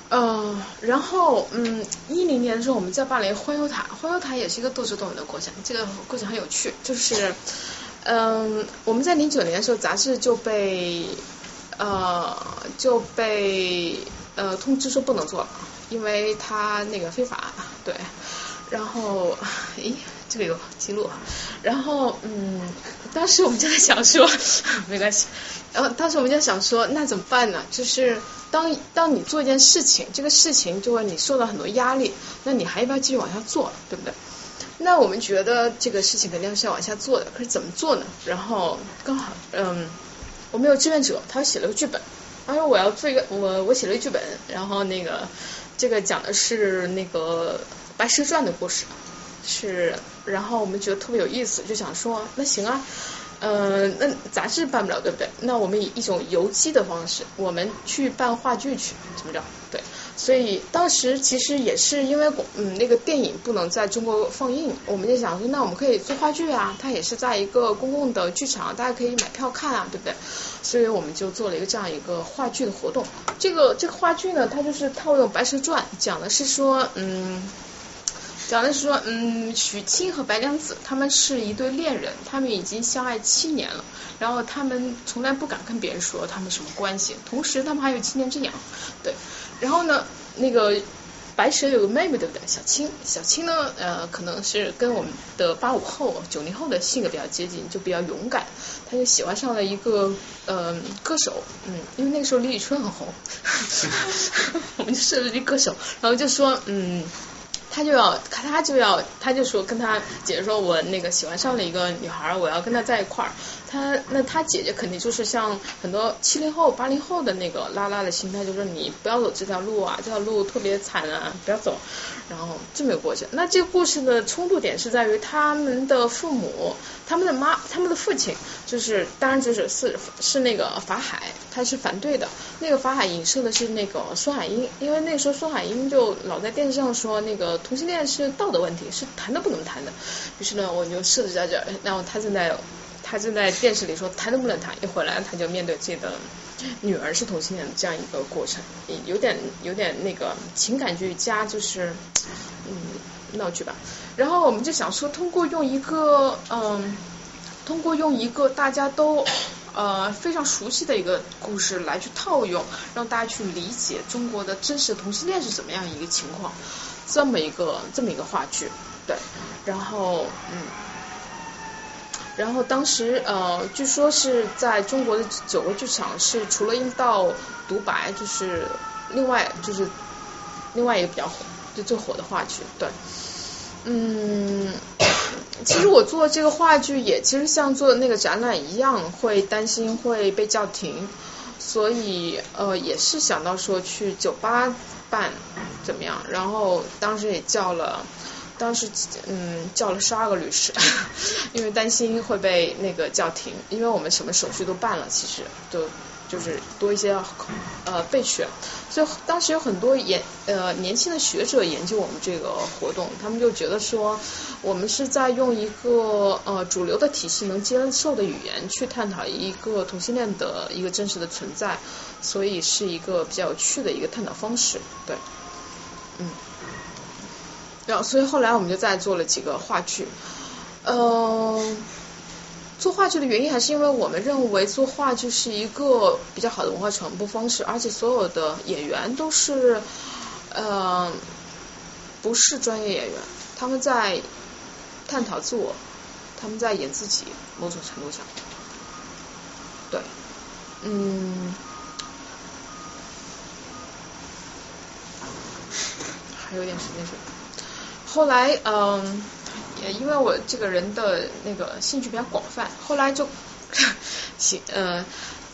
呃，然后，嗯，一零年的时候，我们在办了一个欢游塔，欢游塔也是一个斗智斗勇的过程，这个过程很有趣，就是，嗯，我们在零九年的时候，杂志就被，呃，就被。呃，通知说不能做了，因为他那个非法，对。然后，咦，这个有记录。然后，嗯，当时我们就在想说，没关系。然后当时我们就想说，那怎么办呢？就是当当你做一件事情，这个事情就会你受到很多压力，那你还要不要继续往下做，对不对？那我们觉得这个事情肯定是要往下做的，可是怎么做呢？然后刚好，嗯，我们有志愿者，他写了个剧本。他说我要做一个，我我写了一剧本，然后那个这个讲的是那个白蛇传的故事，是，然后我们觉得特别有意思，就想说那行啊，嗯，那杂志办不了对不对？那我们以一种游击的方式，我们去办话剧去，怎么着？对。所以当时其实也是因为嗯那个电影不能在中国放映，我们就想说那我们可以做话剧啊，它也是在一个公共的剧场，大家可以买票看啊，对不对？所以我们就做了一个这样一个话剧的活动。这个这个话剧呢，它就是套用《白蛇传》，讲的是说嗯，讲的是说嗯许清和白娘子他们是一对恋人，他们已经相爱七年了，然后他们从来不敢跟别人说他们什么关系，同时他们还有七年之痒，对。然后呢，那个白蛇有个妹妹，对不对？小青，小青呢，呃，可能是跟我们的八五后、九零后的性格比较接近，就比较勇敢。他就喜欢上了一个呃歌手，嗯，因为那个时候李宇春很红，我们就设了一歌手，然后就说，嗯。他就要，他就要，他就说跟他姐姐说，我那个喜欢上了一个女孩，我要跟她在一块儿。他那他姐姐肯定就是像很多七零后、八零后的那个拉拉的心态，就是你不要走这条路啊，这条路特别惨啊，不要走。然后这么个过去。那这个故事的冲突点是在于他们的父母，他们的妈，他们的父亲，就是当然就是是是那个法海，他是反对的。那个法海影射的是那个孙海英，因为那时候孙海英就老在电视上说那个。同性恋是道德问题，是谈都不能谈的。于是呢，我就设置在这，然后他正在他正在电视里说谈都不能谈，一回来他就面对自己的女儿是同性恋这样一个过程，有点有点那个情感剧加就是嗯闹剧吧。然后我们就想说，通过用一个嗯，通过用一个大家都呃非常熟悉的一个故事来去套用，让大家去理解中国的真实同性恋是怎么样一个情况。这么一个这么一个话剧，对，然后嗯，然后当时呃，据说是在中国的九个剧场是除了印道独白，就是另外就是另外一个比较火就最火的话剧，对，嗯，其实我做这个话剧也其实像做那个展览一样，会担心会被叫停，所以呃也是想到说去酒吧。办怎么样？然后当时也叫了，当时嗯叫了十二个律师，因为担心会被那个叫停，因为我们什么手续都办了，其实都。就是多一些呃备选，所以当时有很多研呃年轻的学者研究我们这个活动，他们就觉得说我们是在用一个呃主流的体系能接受的语言去探讨一个同性恋的一个真实的存在，所以是一个比较有趣的一个探讨方式，对，嗯，所以后来我们就再做了几个话剧，嗯。做话剧的原因还是因为我们认为做话剧是一个比较好的文化传播方式，而且所有的演员都是呃不是专业演员，他们在探讨自我，他们在演自己，某种程度上，对，嗯，还有点时间是。后来，嗯。也因为我这个人的那个兴趣比较广泛，后来就，行，呃，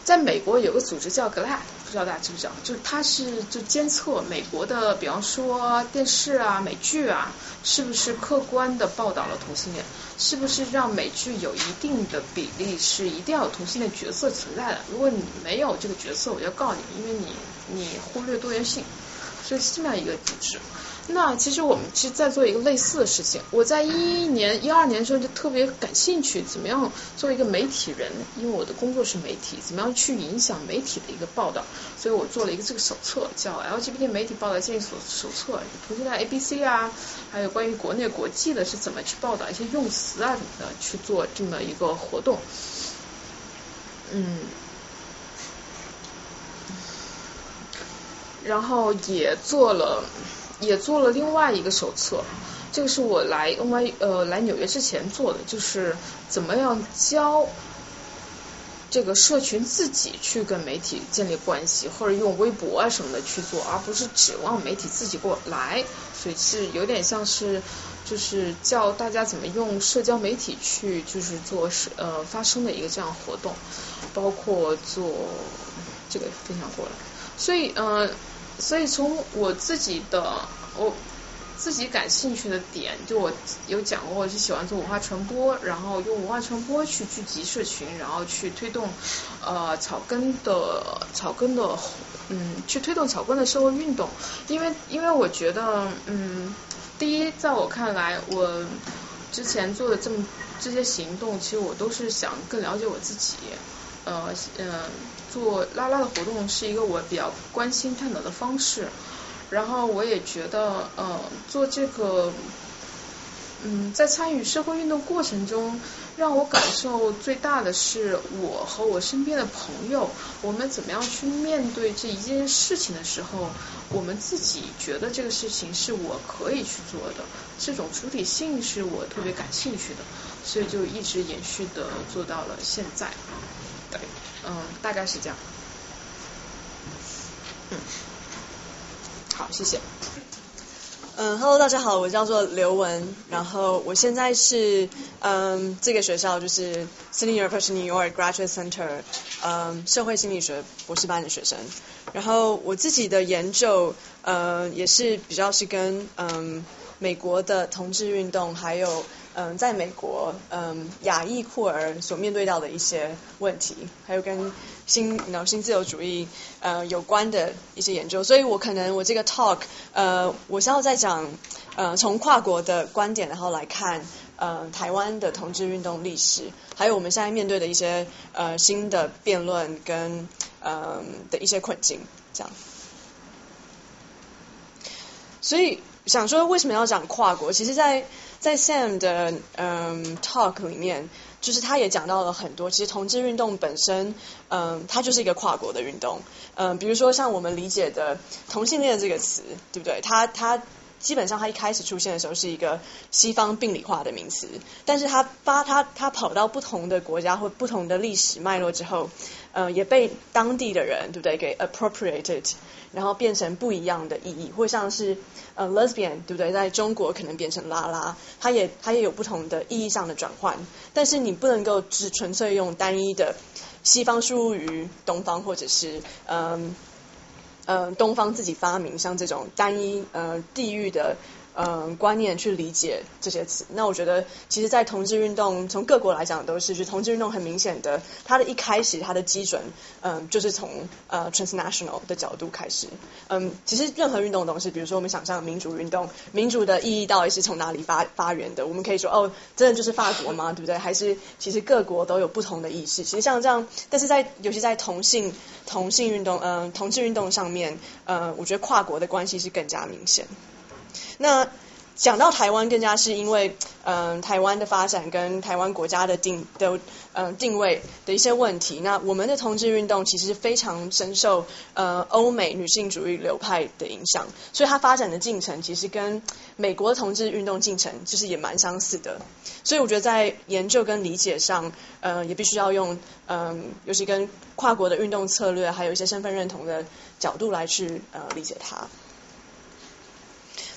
在美国有个组织叫 GLAD，不知道大家知不知道？就是它是就监测美国的，比方说电视啊、美剧啊，是不是客观的报道了同性恋，是不是让美剧有一定的比例是一定要有同性恋角色存在的？如果你没有这个角色，我就告你，因为你你忽略多元性，所以是这么样一个组织。那其实我们是在做一个类似的事情。我在一一年、一二年的时候就特别感兴趣，怎么样作为一个媒体人，因为我的工作是媒体，怎么样去影响媒体的一个报道。所以我做了一个这个手册，叫 LGBT 媒体报道建议手手册，同性恋 A B C 啊，还有关于国内国际的是怎么去报道一些用词啊什么的，去做这么一个活动。嗯，然后也做了。也做了另外一个手册，这个是我来 NY 呃来纽约之前做的，就是怎么样教这个社群自己去跟媒体建立关系，或者用微博啊什么的去做，而不是指望媒体自己过来，所以是有点像是就是教大家怎么用社交媒体去就是做是呃发声的一个这样活动，包括做这个分享过来，所以嗯。所以从我自己的我自己感兴趣的点，就我有讲过，我是喜欢做文化传播，然后用文化传播去聚集社群，然后去推动呃草根的草根的嗯去推动草根的社会运动，因为因为我觉得嗯第一在我看来我之前做的这么这些行动，其实我都是想更了解我自己呃嗯。做拉拉的活动是一个我比较关心探讨的方式，然后我也觉得呃做这个嗯在参与社会运动过程中，让我感受最大的是我和我身边的朋友，我们怎么样去面对这一件事情的时候，我们自己觉得这个事情是我可以去做的，这种主体性是我特别感兴趣的，所以就一直延续的做到了现在。嗯，大概是这样。嗯，好，谢谢。嗯，Hello，大家好，我叫做刘文，然后我现在是嗯这个学校就是 City University New York Graduate Center 嗯社会心理学博士班的学生，然后我自己的研究呃也是比较是跟嗯美国的同志运动还有。嗯，在美国，嗯，亚裔酷儿所面对到的一些问题，还有跟新脑新自由主义呃有关的一些研究，所以我可能我这个 talk，呃，我是要在讲，呃，从跨国的观点，然后来看，呃，台湾的同志运动历史，还有我们现在面对的一些呃新的辩论跟呃的一些困境，这样。所以想说，为什么要讲跨国？其实，在在 Sam 的嗯 talk 里面，就是他也讲到了很多。其实同志运动本身，嗯，它就是一个跨国的运动。嗯，比如说像我们理解的同性恋这个词，对不对？它它基本上它一开始出现的时候是一个西方病理化的名词，但是它发它它跑到不同的国家或不同的历史脉络之后，呃，也被当地的人对不对给 appropriated，然后变成不一样的意义，或像是。呃，lesbian 对不对？在中国可能变成拉拉，它也它也有不同的意义上的转换。但是你不能够只纯粹用单一的西方输入于东方，或者是嗯嗯东方自己发明像这种单一呃地域的。嗯，观念去理解这些词。那我觉得，其实，在同志运动从各国来讲都是，就同志运动很明显的，它的一开始它的基准，嗯，就是从呃 transnational 的角度开始。嗯，其实任何运动的东西，比如说我们想象民主运动，民主的意义到底是从哪里发发源的？我们可以说，哦，真的就是法国吗？对不对？还是其实各国都有不同的意识？其实像这样，但是在尤其在同性同性运动，嗯，同志运动上面，呃，我觉得跨国的关系是更加明显。那讲到台湾，更加是因为嗯、台湾的发展跟台湾国家的定的嗯、定位的一些问题。那我们的同志运动其实非常深受呃欧美女性主义流派的影响，所以它发展的进程其实跟美国的同志运动进程其实也蛮相似的。所以我觉得在研究跟理解上，呃，也必须要用嗯、尤其跟跨国的运动策略，还有一些身份认同的角度来去呃理解它。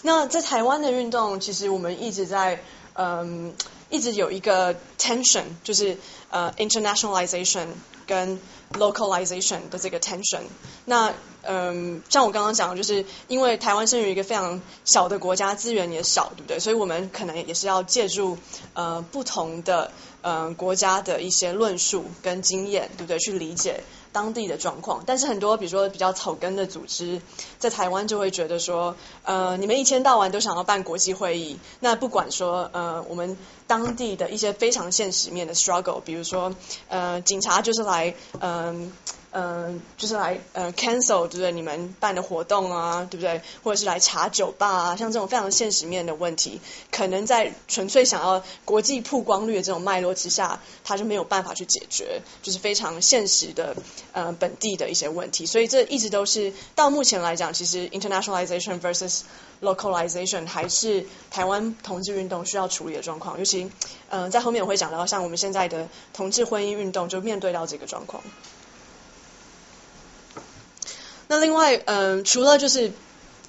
那在台湾的运动，其实我们一直在嗯，一直有一个 tension，就是呃 internationalization 跟 localization 的这个 tension。那嗯，像我刚刚讲，就是因为台湾身于一个非常小的国家，资源也少，对不对？所以我们可能也是要借助呃不同的呃国家的一些论述跟经验，对不对？去理解当地的状况。但是很多比如说比较草根的组织，在台湾就会觉得说，呃，你们一天到晚都想要办国际会议，那不管说呃我们当地的一些非常现实面的 struggle，比如说呃警察就是来嗯。嗯，就是来呃 cancel 对不对？你们办的活动啊，对不对？或者是来查酒吧啊，像这种非常现实面的问题，可能在纯粹想要国际曝光率的这种脉络之下，它就没有办法去解决，就是非常现实的呃本地的一些问题。所以这一直都是到目前来讲，其实 internationalization versus localization 还是台湾同志运动需要处理的状况。尤其嗯、呃，在后面我会讲到，像我们现在的同志婚姻运动就面对到这个状况。那另外，嗯，除了就是，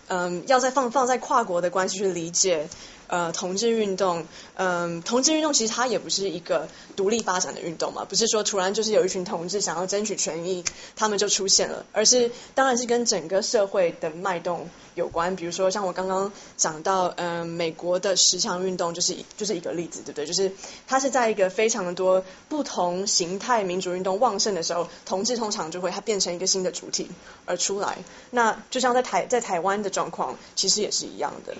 嗯，要在放放在跨国的关系去理解，呃，同志运动，嗯，同志运动其实它也不是一个独立发展的运动嘛，不是说突然就是有一群同志想要争取权益，他们就出现了，而是当然是跟整个社会的脉动有关。比如说像我刚刚讲到，嗯，美国的十强运动就是就是一个例子，对不对？就是它是在一个非常多不同形态民主运动旺盛的时候，同志通常就会它变成一个新的主体而出来。那就像在台在台湾的状况，其实也是一样的。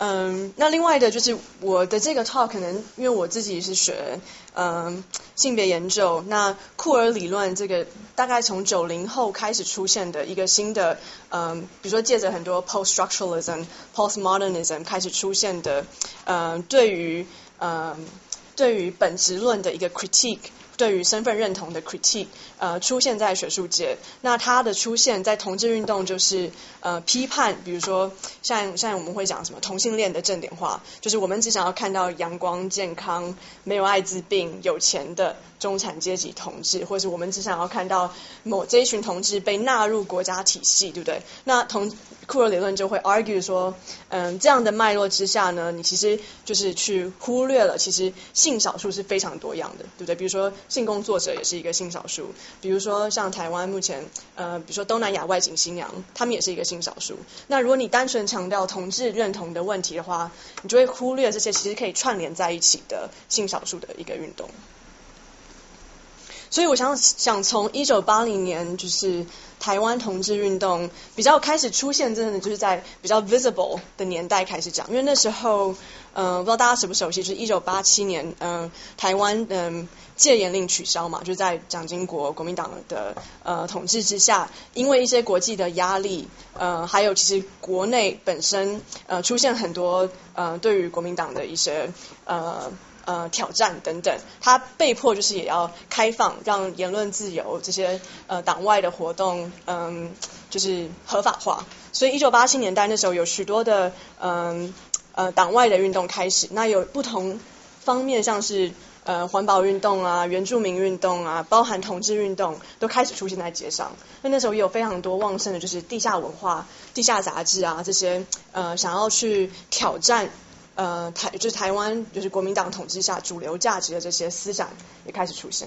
嗯，那另外的就是我的这个 talk 可能因为我自己是学嗯性别研究，那库尔理论这个大概从九零后开始出现的一个新的嗯，比如说借着很多 post structuralism、post modernism 开始出现的嗯，对于嗯对于本质论的一个 critique。对于身份认同的 critique，呃，出现在学术界。那它的出现在同志运动就是呃批判，比如说像像我们会讲什么同性恋的正点化，就是我们只想要看到阳光、健康、没有艾滋病、有钱的中产阶级同志，或是我们只想要看到某这一群同志被纳入国家体系，对不对？那同库尔理论就会 argue 说，嗯，这样的脉络之下呢，你其实就是去忽略了，其实性少数是非常多样的，对不对？比如说性工作者也是一个性少数，比如说像台湾目前，呃，比如说东南亚外景新娘，他们也是一个性少数。那如果你单纯强调同志认同的问题的话，你就会忽略这些其实可以串联在一起的性少数的一个运动。所以我想想从一九八零年就是台湾同志运动比较开始出现，真的就是在比较 visible 的年代开始讲，因为那时候，嗯、呃，不知道大家熟不熟悉，就是一九八七年，嗯、台湾嗯、戒严令取消嘛，就是在蒋经国国民党的呃统治之下，因为一些国际的压力，呃，还有其实国内本身呃出现很多呃对于国民党的一些呃。呃，挑战等等，他被迫就是也要开放，让言论自由这些呃党外的活动，嗯，就是合法化。所以一九八七年代那时候有许多的嗯呃党外的运动开始，那有不同方面，像是呃环保运动啊、原住民运动啊，包含同志运动，都开始出现在街上。那那时候也有非常多旺盛的，就是地下文化、地下杂志啊这些呃想要去挑战。呃，台就是台湾，就是国民党统治下主流价值的这些思想也开始出现。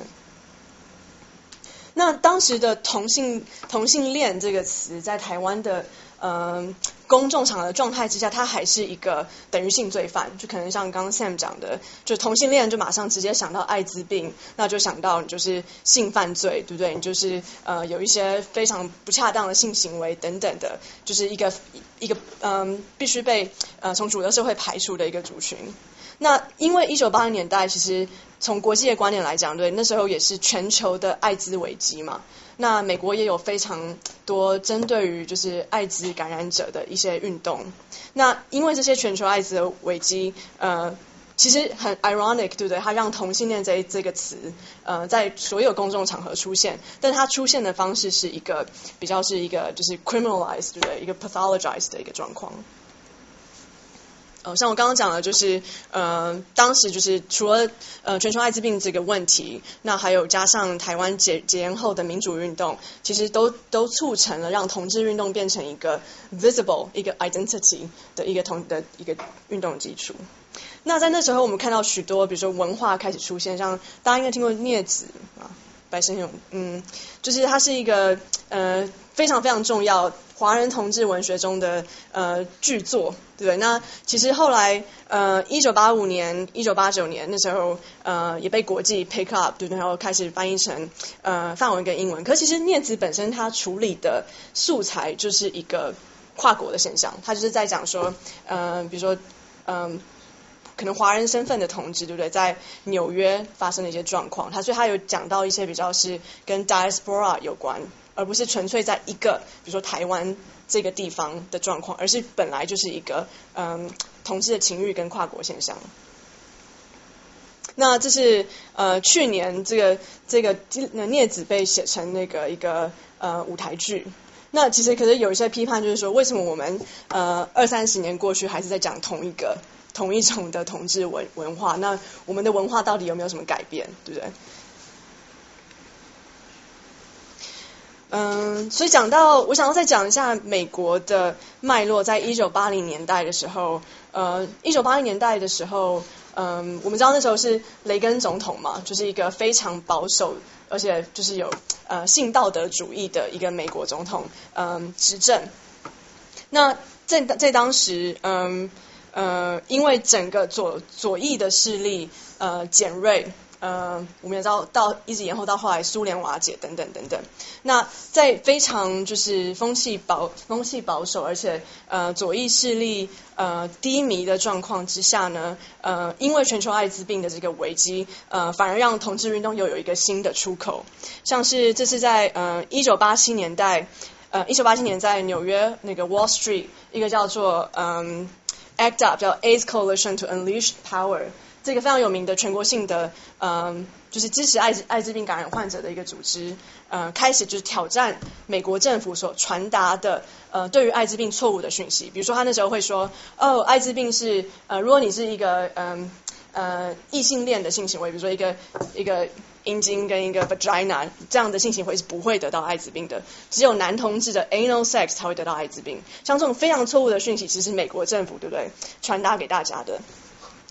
那当时的同性同性恋这个词，在台湾的嗯、公众场的状态之下，他还是一个等于性罪犯，就可能像刚刚 Sam 讲的，就同性恋就马上直接想到艾滋病，那就想到你就是性犯罪，对不对？你就是呃有一些非常不恰当的性行为等等的，就是一个一个嗯、必须被呃从主流社会排除的一个族群。那因为一九八零年代，其实从国际的观点来讲，对，那时候也是全球的艾滋危机嘛。那美国也有非常多针对于就是艾滋感染者的一些运动。那因为这些全球艾滋的危机，呃。其实很 ironic，对不对？它让同性恋这这个词，呃，在所有公众场合出现，但它出现的方式是一个比较是一个就是 criminalized，对不对？一个 pathologized 的一个状况。呃，像我刚刚讲的，就是呃，当时就是除了呃全球艾滋病这个问题，那还有加上台湾解解严后的民主运动，其实都都促成了让同志运动变成一个 visible 一个 identity 的一个同的一个运动基础。那在那时候，我们看到许多，比如说文化开始出现，像大家应该听过镊子啊，白先勇，嗯，就是它是一个呃非常非常重要华人同志文学中的呃巨作，对？那其实后来呃一九八五年、一九八九年那时候呃也被国际 pick up，对？然后开始翻译成呃范文跟英文。可其实念子本身它处理的素材就是一个跨国的现象，它就是在讲说呃比如说嗯。可能华人身份的同志，对不对？在纽约发生的一些状况，他所以他有讲到一些比较是跟 diaspora 有关，而不是纯粹在一个比如说台湾这个地方的状况，而是本来就是一个嗯同志的情欲跟跨国现象。那这是呃去年这个这个镊子被写成那个一个呃舞台剧。那其实可是有一些批判，就是说为什么我们呃二三十年过去还是在讲同一个。同一种的统治文文化，那我们的文化到底有没有什么改变，对不对？嗯，所以讲到，我想要再讲一下美国的脉络，在一九八零年代的时候，呃，一九八零年代的时候，嗯，我们知道那时候是雷根总统嘛，就是一个非常保守，而且就是有呃性道德主义的一个美国总统，嗯，执政。那在在当时，嗯。呃，因为整个左左翼的势力呃减锐，呃，我们也知道到一直延后到后来苏联瓦解等等等等。那在非常就是风气保风气保守，而且呃左翼势力呃低迷的状况之下呢，呃，因为全球艾滋病的这个危机，呃，反而让同志运动又有一个新的出口。像是这是在呃一九八七年代，呃一九八七年在纽约那个 Wall Street 一个叫做嗯。ACT UP 叫 AIDS Coalition to Unleash Power，这个非常有名的全国性的，嗯，就是支持艾滋艾滋病感染患者的一个组织，呃，开始就是挑战美国政府所传达的，呃，对于艾滋病错误的讯息。比如说他那时候会说，哦，艾滋病是，呃，如果你是一个，嗯，呃，异性恋的性行为，比如说一个一个。阴茎跟一个 vagina 这样的性行为是不会得到艾滋病的，只有男同志的 anal sex 才会得到艾滋病。像这种非常错误的讯息，其实美国政府对不对传达给大家的？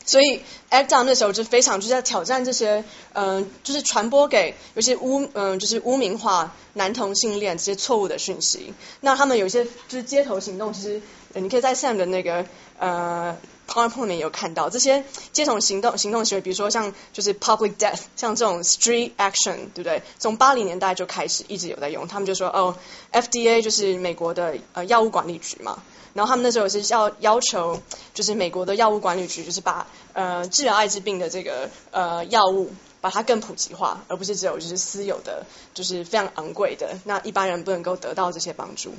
所以 act down 那时候就非常就是在挑战这些，嗯，就是传播给有些污，嗯，就是污名化男同性恋这些错误的讯息。那他们有一些就是街头行动，其实你可以在 Sam 的那个呃。PowerPoint 里有看到这些街头行动行动行为，比如说像就是 public death，像这种 street action，对不对？从八零年代就开始一直有在用。他们就说哦，FDA 就是美国的呃药物管理局嘛，然后他们那时候是要要求，就是美国的药物管理局就是把呃治疗艾滋病的这个呃药物把它更普及化，而不是只有就是私有的，就是非常昂贵的，那一般人不能够得到这些帮助。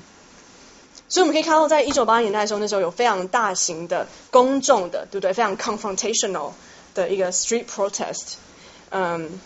所以我们可以看到，在一九八零年代的时候，那时候有非常大型的公众的，对不对？非常 confrontational 的一个 street protest，嗯，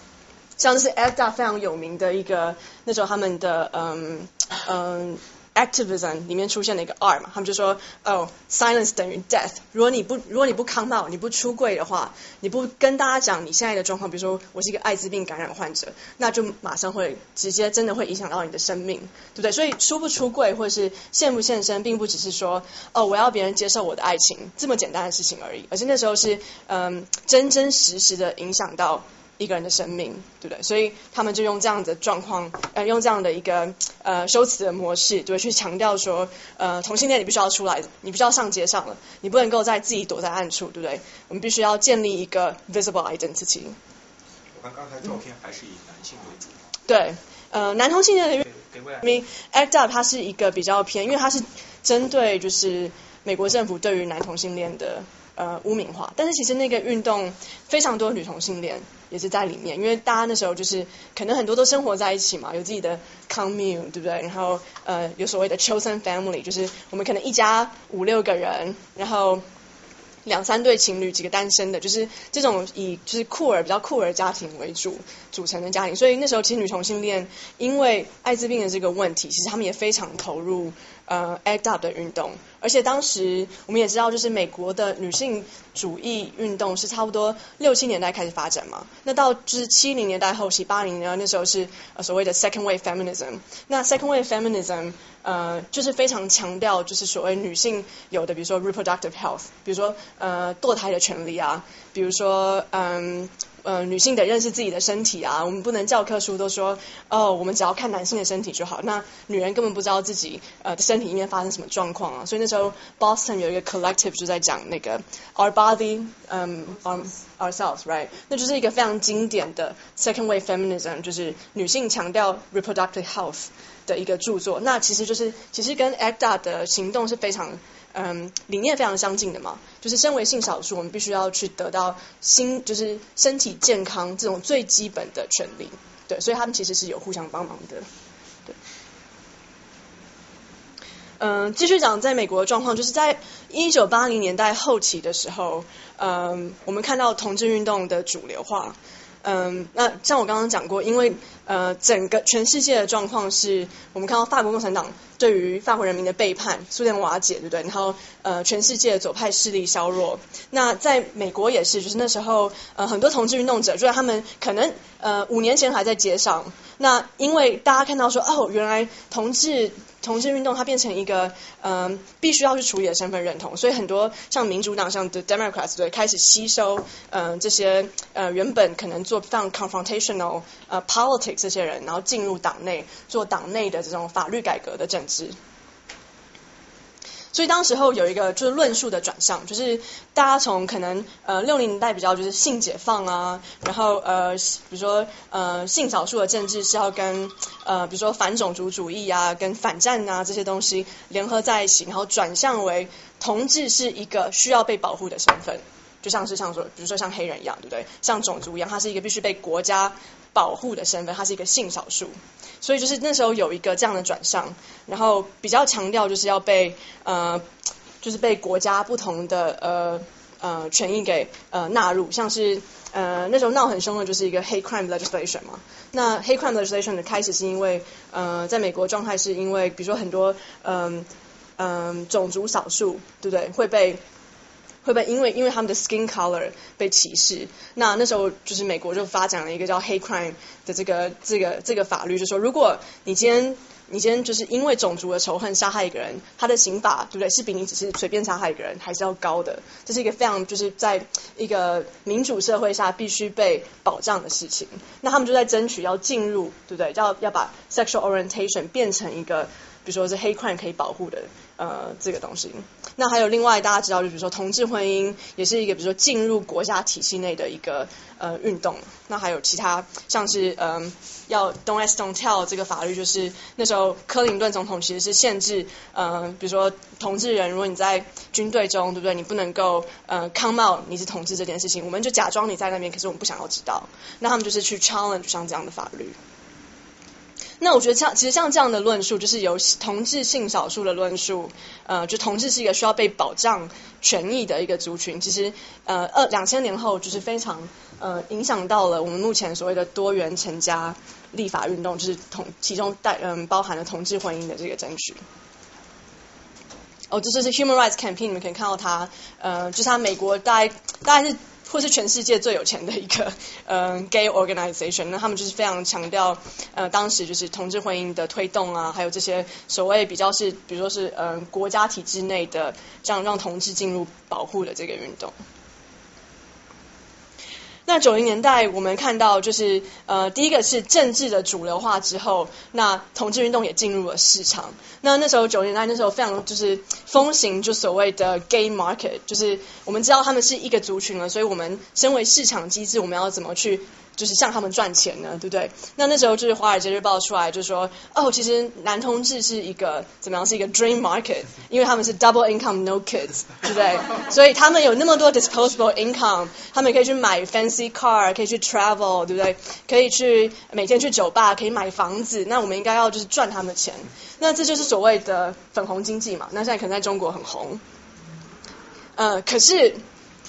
像是 ada 非常有名的一个，那时候他们的，嗯嗯。Activism 里面出现了一个 R 嘛，他们就说哦，silence 等于 death。如果你不如果你不 come out，你不出柜的话，你不跟大家讲你现在的状况，比如说我是一个艾滋病感染患者，那就马上会直接真的会影响到你的生命，对不对？所以出不出柜或者是现不现身，并不只是说哦我要别人接受我的爱情这么简单的事情而已，而且那时候是嗯真真实实的影响到。一个人的生命，对不对？所以他们就用这样的状况，呃，用这样的一个呃修辞的模式，对，去强调说，呃，同性恋你必须要出来，你必须要上街上了，你不能够在自己躲在暗处，对不对？我们必须要建立一个 visible identity。我看刚才照片还是以男性为主。对，呃，男同性恋的，因为 ACT UP 它是一个比较偏，因为它是针对就是美国政府对于男同性恋的。呃污名化。但是其实那个运动非常多女同性恋也是在里面，因为大家那时候就是可能很多都生活在一起嘛，有自己的 commune，对不对？然后呃有所谓的 chosen family，就是我们可能一家五六个人，然后。两三对情侣，几个单身的，就是这种以就是酷儿比较酷儿家庭为主组成的家庭，所以那时候其实女同性恋因为艾滋病的这个问题，其实他们也非常投入呃 ACT UP 的运动，而且当时我们也知道，就是美国的女性主义运动是差不多六七年代开始发展嘛，那到就是七零年代后期八零年代那时候是呃所谓的 Second Wave Feminism，那 Second Wave Feminism 呃就是非常强调就是所谓女性有的比如说 reproductive health，比如说呃，堕胎的权利啊，比如说，嗯，呃女性得认识自己的身体啊，我们不能教科书都说，哦，我们只要看男性的身体就好，那女人根本不知道自己呃身体里面发生什么状况啊，所以那时候 Boston 有一个 collective 就在讲那个 our body，嗯，our ourselves，right，那就是一个非常经典的 second wave feminism，就是女性强调 reproductive health 的一个著作，那其实就是其实跟 ACTA 的行动是非常。嗯，理念非常相近的嘛，就是身为性少数，我们必须要去得到心，就是身体健康这种最基本的权利，对，所以他们其实是有互相帮忙的，对。嗯，继续讲在美国的状况，就是在一九八零年代后期的时候，嗯，我们看到同志运动的主流化。嗯，那像我刚刚讲过，因为呃，整个全世界的状况是我们看到法国共产党对于法国人民的背叛，苏联瓦解，对不对？然后呃，全世界的左派势力削弱。那在美国也是，就是那时候呃，很多同志运动者，就是他们可能呃五年前还在街上，那因为大家看到说，哦，原来同志。同志运动它变成一个嗯必须要去处理的身份认同，所以很多像民主党像 The Democrats 对开始吸收嗯这些呃原本可能做非常 confrontational 呃 politics 这些人，然后进入党内做党内的这种法律改革的政治。所以当时候有一个就是论述的转向，就是大家从可能呃六零年代比较就是性解放啊，然后呃比如说呃性少数的政治是要跟呃比如说反种族主义啊、跟反战啊这些东西联合在一起，然后转向为同志是一个需要被保护的身份，就像是像说比如说像黑人一样，对不对？像种族一样，它是一个必须被国家。保护的身份，它是一个性少数，所以就是那时候有一个这样的转向，然后比较强调就是要被呃，就是被国家不同的呃呃权益给呃纳入，像是呃那时候闹很凶的就是一个 hate crime legislation 嘛，那 hate crime legislation 的开始是因为呃在美国状态是因为比如说很多嗯嗯种族少数对不对？会被。会被因为因为他们的 skin color 被歧视，那那时候就是美国就发展了一个叫 hate crime 的这个这个这个法律，就说如果你今天你今天就是因为种族的仇恨杀害一个人，他的刑法对不对是比你只是随便杀害一个人还是要高的，这是一个非常就是在一个民主社会下必须被保障的事情。那他们就在争取要进入对不对，要要把 sexual orientation 变成一个。比如说是黑块可以保护的呃这个东西，那还有另外大家知道就比如说同志婚姻也是一个比如说进入国家体系内的一个呃运动，那还有其他像是嗯要 Don't Ask Don't Tell 这个法律就是那时候克林顿总统其实是限制嗯比如说同志人如果你在军队中对不对？你不能够呃 come out 你是同志这件事情我们就假装你在那边可是我们不想要知道，那他们就是去 challenge 像这样的法律。那我觉得像其实像这样的论述，就是由同志性少数的论述，呃，就同志是一个需要被保障权益的一个族群。其实呃，二两千年后就是非常呃影响到了我们目前所谓的多元成家立法运动，就是同其中带嗯包含了同志婚姻的这个争取。哦，这是是 Human Rights Campaign，你们可以看到它，呃，就是它美国大概大概是。或是全世界最有钱的一个嗯 gay organization，那他们就是非常强调呃当时就是同志婚姻的推动啊，还有这些所谓比较是比如说是嗯国家体制内的这样让同志进入保护的这个运动。那九零年代，我们看到就是呃，第一个是政治的主流化之后，那同志运动也进入了市场。那那时候九零年代那时候非常就是风行就所谓的 gay market，就是我们知道他们是一个族群了，所以我们身为市场机制，我们要怎么去就是向他们赚钱呢？对不对？那那时候就是《华尔街日报》出来就说，哦，其实男同志是一个怎么样？是一个 dream market，因为他们是 double income no kids，对不对？所以他们有那么多 disposable income，他们可以去买 fancy car，可以去 travel，对不对？可以去每天去酒吧，可以买房子。那我们应该要就是赚他们的钱。那这就是所谓的粉红经济嘛。那现在可能在中国很红。呃，可是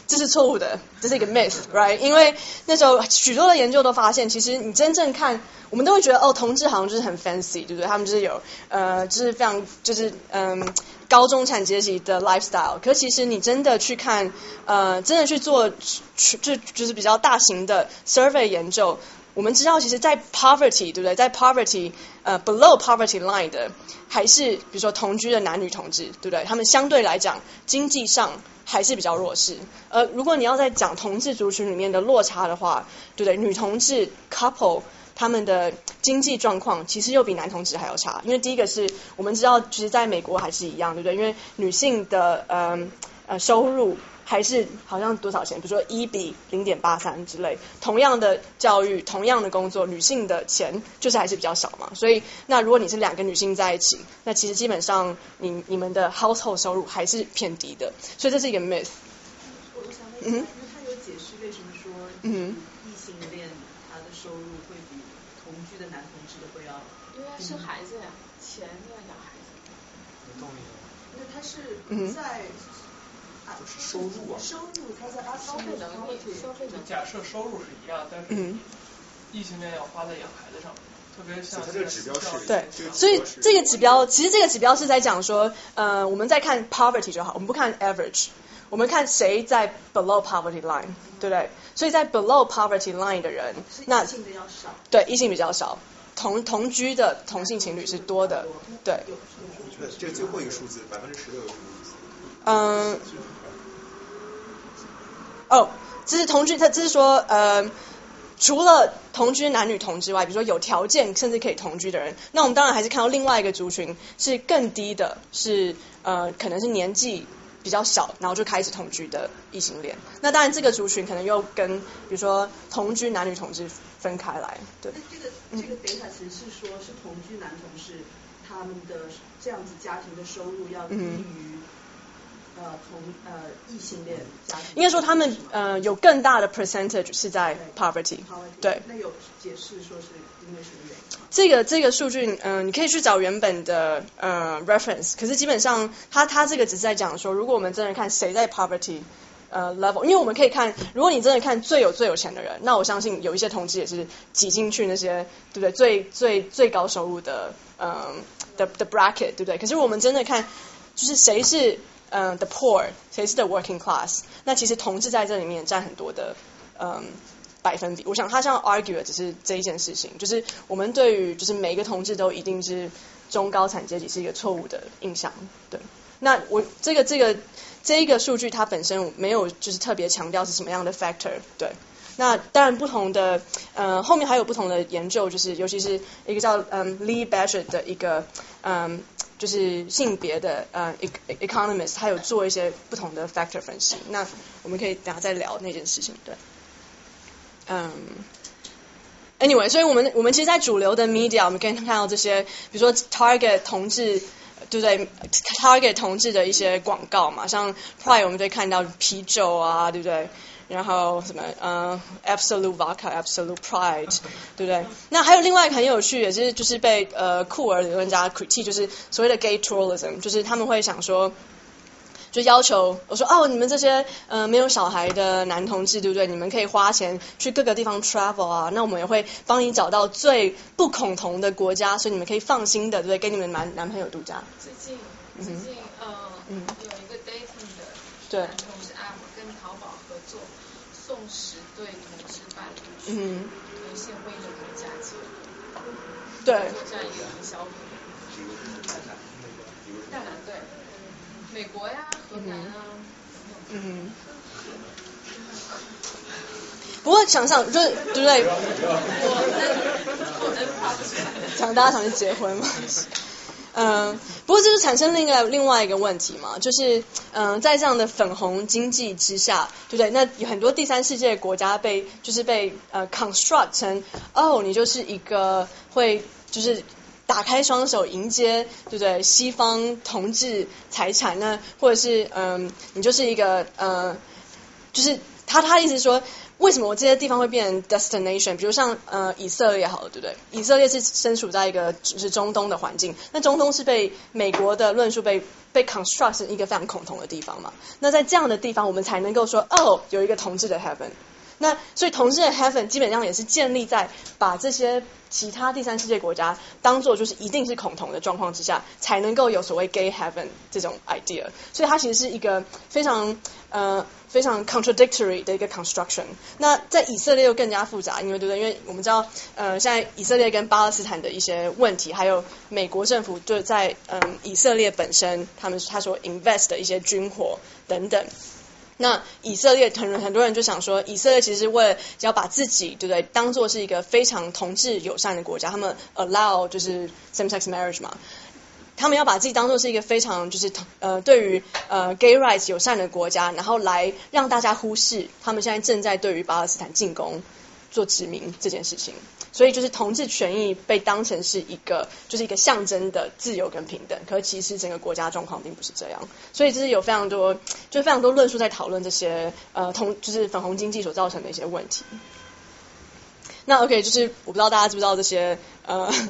这是错误的，这是一个 myth，right？因为那时候许多的研究都发现，其实你真正看，我们都会觉得哦，同志好像就是很 fancy，对不对？他们就是有呃，就是非常就是嗯高中产阶级的 lifestyle。可其实你真的去看，呃，真的去做就就是比较大型的 survey 研究，我们知道，其实，在 poverty，对不对？在 poverty 呃 below poverty line 的，还是比如说同居的男女同志，对不对？他们相对来讲经济上。还是比较弱势。呃，如果你要在讲同志族群里面的落差的话，对不对？女同志 couple 他们的经济状况其实又比男同志还要差。因为第一个是我们知道，其实在美国还是一样，对不对？因为女性的呃呃收入。还是好像多少钱？比如说一比零点八三之类，同样的教育，同样的工作，女性的钱就是还是比较少嘛。所以，那如果你是两个女性在一起，那其实基本上你你们的 household 收入还是偏低的。所以这是一个 myth。嗯，因为他有解释为什么说，嗯，异性恋他的收入会比同居的男同志的会要，因为生孩子呀，钱要养孩子。有道理。因为他是在。就是收入啊，收入它在消费能力，消费能力。假设收入是一样，但是异性恋要花在养孩子上，特别像这个指标是。对，所以这个指标其实这个指标是在讲说，呃，我们在看 poverty 就好，我们不看 average，我们看谁在 below poverty line，对不对？所以在 below poverty line 的人，那异性比较少。对，异性比较少，同同居的同性情侣是多的，对。这最后一个数字百分之十六。嗯。哦，这是同居，他这是说，呃，除了同居男女同之外，比如说有条件甚至可以同居的人，那我们当然还是看到另外一个族群是更低的，是呃，可能是年纪比较小，然后就开始同居的异性恋。那当然这个族群可能又跟比如说同居男女同志分开来，对。那这个这个 data 其实是说是同居男同事他们的这样子家庭的收入要低于。呃，同呃异性恋家庭，应该说他们呃有更大的 percentage 是在 poverty，对。那有解释说是因为什么原因？这个这个数据，嗯，你可以去找原本的呃 reference，可是基本上他他这个只是在讲说，如果我们真的看谁在 poverty 呃 level，因为我们可以看，如果你真的看最有最有钱的人，那我相信有一些同志也是挤进去那些对不对？最最最高收入的嗯的的 bracket，对不对？可是我们真的看，就是谁是。嗯，the poor，谁是 the working class？那其实同志在这里面占很多的嗯百分比。我想他这样 argue 只是这一件事情，就是我们对于就是每一个同志都一定是中高产阶级是一个错误的印象。对，那我这个这个这一个数据它本身没有就是特别强调是什么样的 factor。对，那当然不同的嗯后面还有不同的研究，就是尤其是一个叫嗯 Lee b a s h e r 的一个嗯。就是性别的呃，economist，他有做一些不同的 factor 分析。那我们可以等下再聊那件事情，对。嗯，anyway，所以我们我们其实，在主流的 media，我们可以看到这些，比如说 target 同志，对不对？target 同志的一些广告嘛，像 Pride，我们可以看到啤酒啊，对不对？然后什么呃，absolute vodka，absolute pride，对不对？那还有另外一个很有趣，也是就是被呃酷儿理论家 critique，就是所谓的 gay tourism，就是他们会想说，就要求我说哦，你们这些呃没有小孩的男同志，对不对？你们可以花钱去各个地方 travel 啊，那我们也会帮你找到最不恐同的国家，所以你们可以放心的，对不对？跟你们男男朋友度假。最近最近呃有一个 dating 的对。送十对同志伴侣去一线会友的假期，对，做这样一个消费。大南对，美国呀，河南啊。嗯。不过想想，就是对不对？我我能我能发出来。想大家想去结婚吗？嗯，不过这就产生另外另外一个问题嘛，就是嗯，在这样的粉红经济之下，对不对？那有很多第三世界国家被就是被呃 construct 成哦，你就是一个会就是打开双手迎接对不对？西方同志财产呢，或者是嗯，你就是一个呃，就是他他意思说。为什么我这些地方会变成 destination？比如像呃以色列好了，对不对？以色列是身处在一个就是中东的环境，那中东是被美国的论述被被 construct 一个非常恐同的地方嘛？那在这样的地方，我们才能够说哦，有一个同志的 heaven。那所以同志的 heaven 基本上也是建立在把这些其他第三世界国家当做就是一定是恐同的状况之下，才能够有所谓 gay heaven 这种 idea。所以它其实是一个非常呃非常 contradictory 的一个 construction。那在以色列又更加复杂，因为对不对？因为我们知道呃现在以色列跟巴勒斯坦的一些问题，还有美国政府就在嗯以色列本身他们他所 invest 的一些军火等等。那以色列很很多人就想说，以色列其实为了要把自己对不对当做是一个非常同志友善的国家，他们 allow 就是 same sex marriage 嘛，他们要把自己当做是一个非常就是呃对于呃 gay rights 友善的国家，然后来让大家忽视他们现在正在对于巴勒斯坦进攻做殖民这件事情。所以就是同志权益被当成是一个，就是一个象征的自由跟平等，可其实整个国家状况并不是这样。所以这是有非常多，就非常多论述在讨论这些呃同就是粉红经济所造成的一些问题。那 OK，就是我不知道大家知不知道这些呃。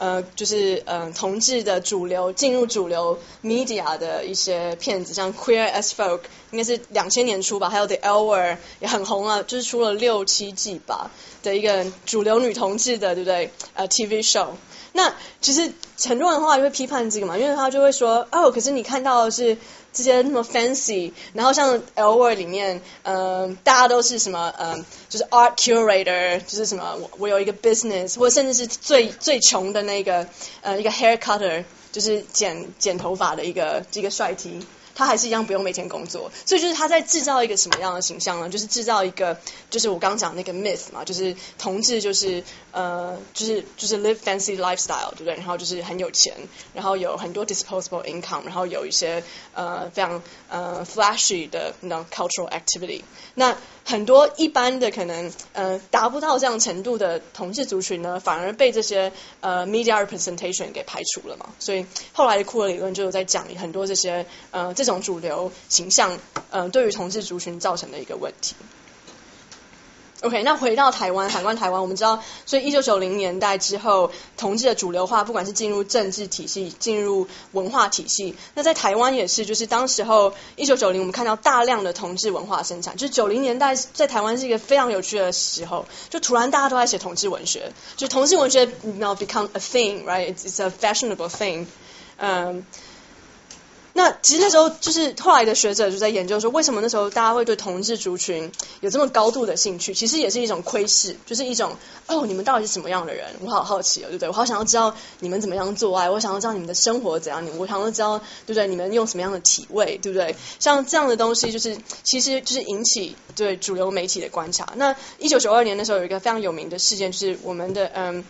呃，就是呃，同志的主流进入主流 media 的一些片子，像 Queer as Folk，应该是两千年初吧，还有 The Hour 也很红啊，就是出了六七季吧的一个主流女同志的，对不对？呃，TV show。那其实很多人的话就会批判这个嘛，因为他就会说，哦，可是你看到的是。这些那么 fancy，然后像 L word 里面，嗯，大家都是什么，嗯，就是 art curator，就是什么，我我有一个 business，或者甚至是最最穷的那个，呃，一个 hair cutter，就是剪剪头发的一个这个帅 T。他还是一样不用每天工作，所以就是他在制造一个什么样的形象呢？就是制造一个，就是我刚讲那个 myth 嘛，就是同志就是呃，就是就是 live fancy lifestyle，对不对？然后就是很有钱，然后有很多 disposable income，然后有一些呃非常呃 flashy 的那种 cultural activity。那很多一般的可能呃达不到这样程度的同志族群呢，反而被这些呃 media representation 给排除了嘛。所以后来的库尔理论就在讲很多这些呃这种主流形象呃对于同志族群造成的一个问题。OK，那回到台湾，反观台湾，我们知道，所以一九九零年代之后，同志的主流化，不管是进入政治体系，进入文化体系，那在台湾也是，就是当时候一九九零，我们看到大量的同志文化生产，就是九零年代在台湾是一个非常有趣的时候，就突然大家都在写同志文学，就同志文学 now become a thing，right？It's a fashionable thing，嗯。那其实那时候就是后来的学者就在研究说，为什么那时候大家会对同志族群有这么高度的兴趣？其实也是一种窥视，就是一种哦，你们到底是什么样的人？我好好奇哦，对不对？我好想要知道你们怎么样做爱，我想要知道你们的生活怎样，你我想要知道，对不对？你们用什么样的体位，对不对？像这样的东西，就是其实就是引起对主流媒体的观察。那一九九二年的时候，有一个非常有名的事件，就是我们的嗯。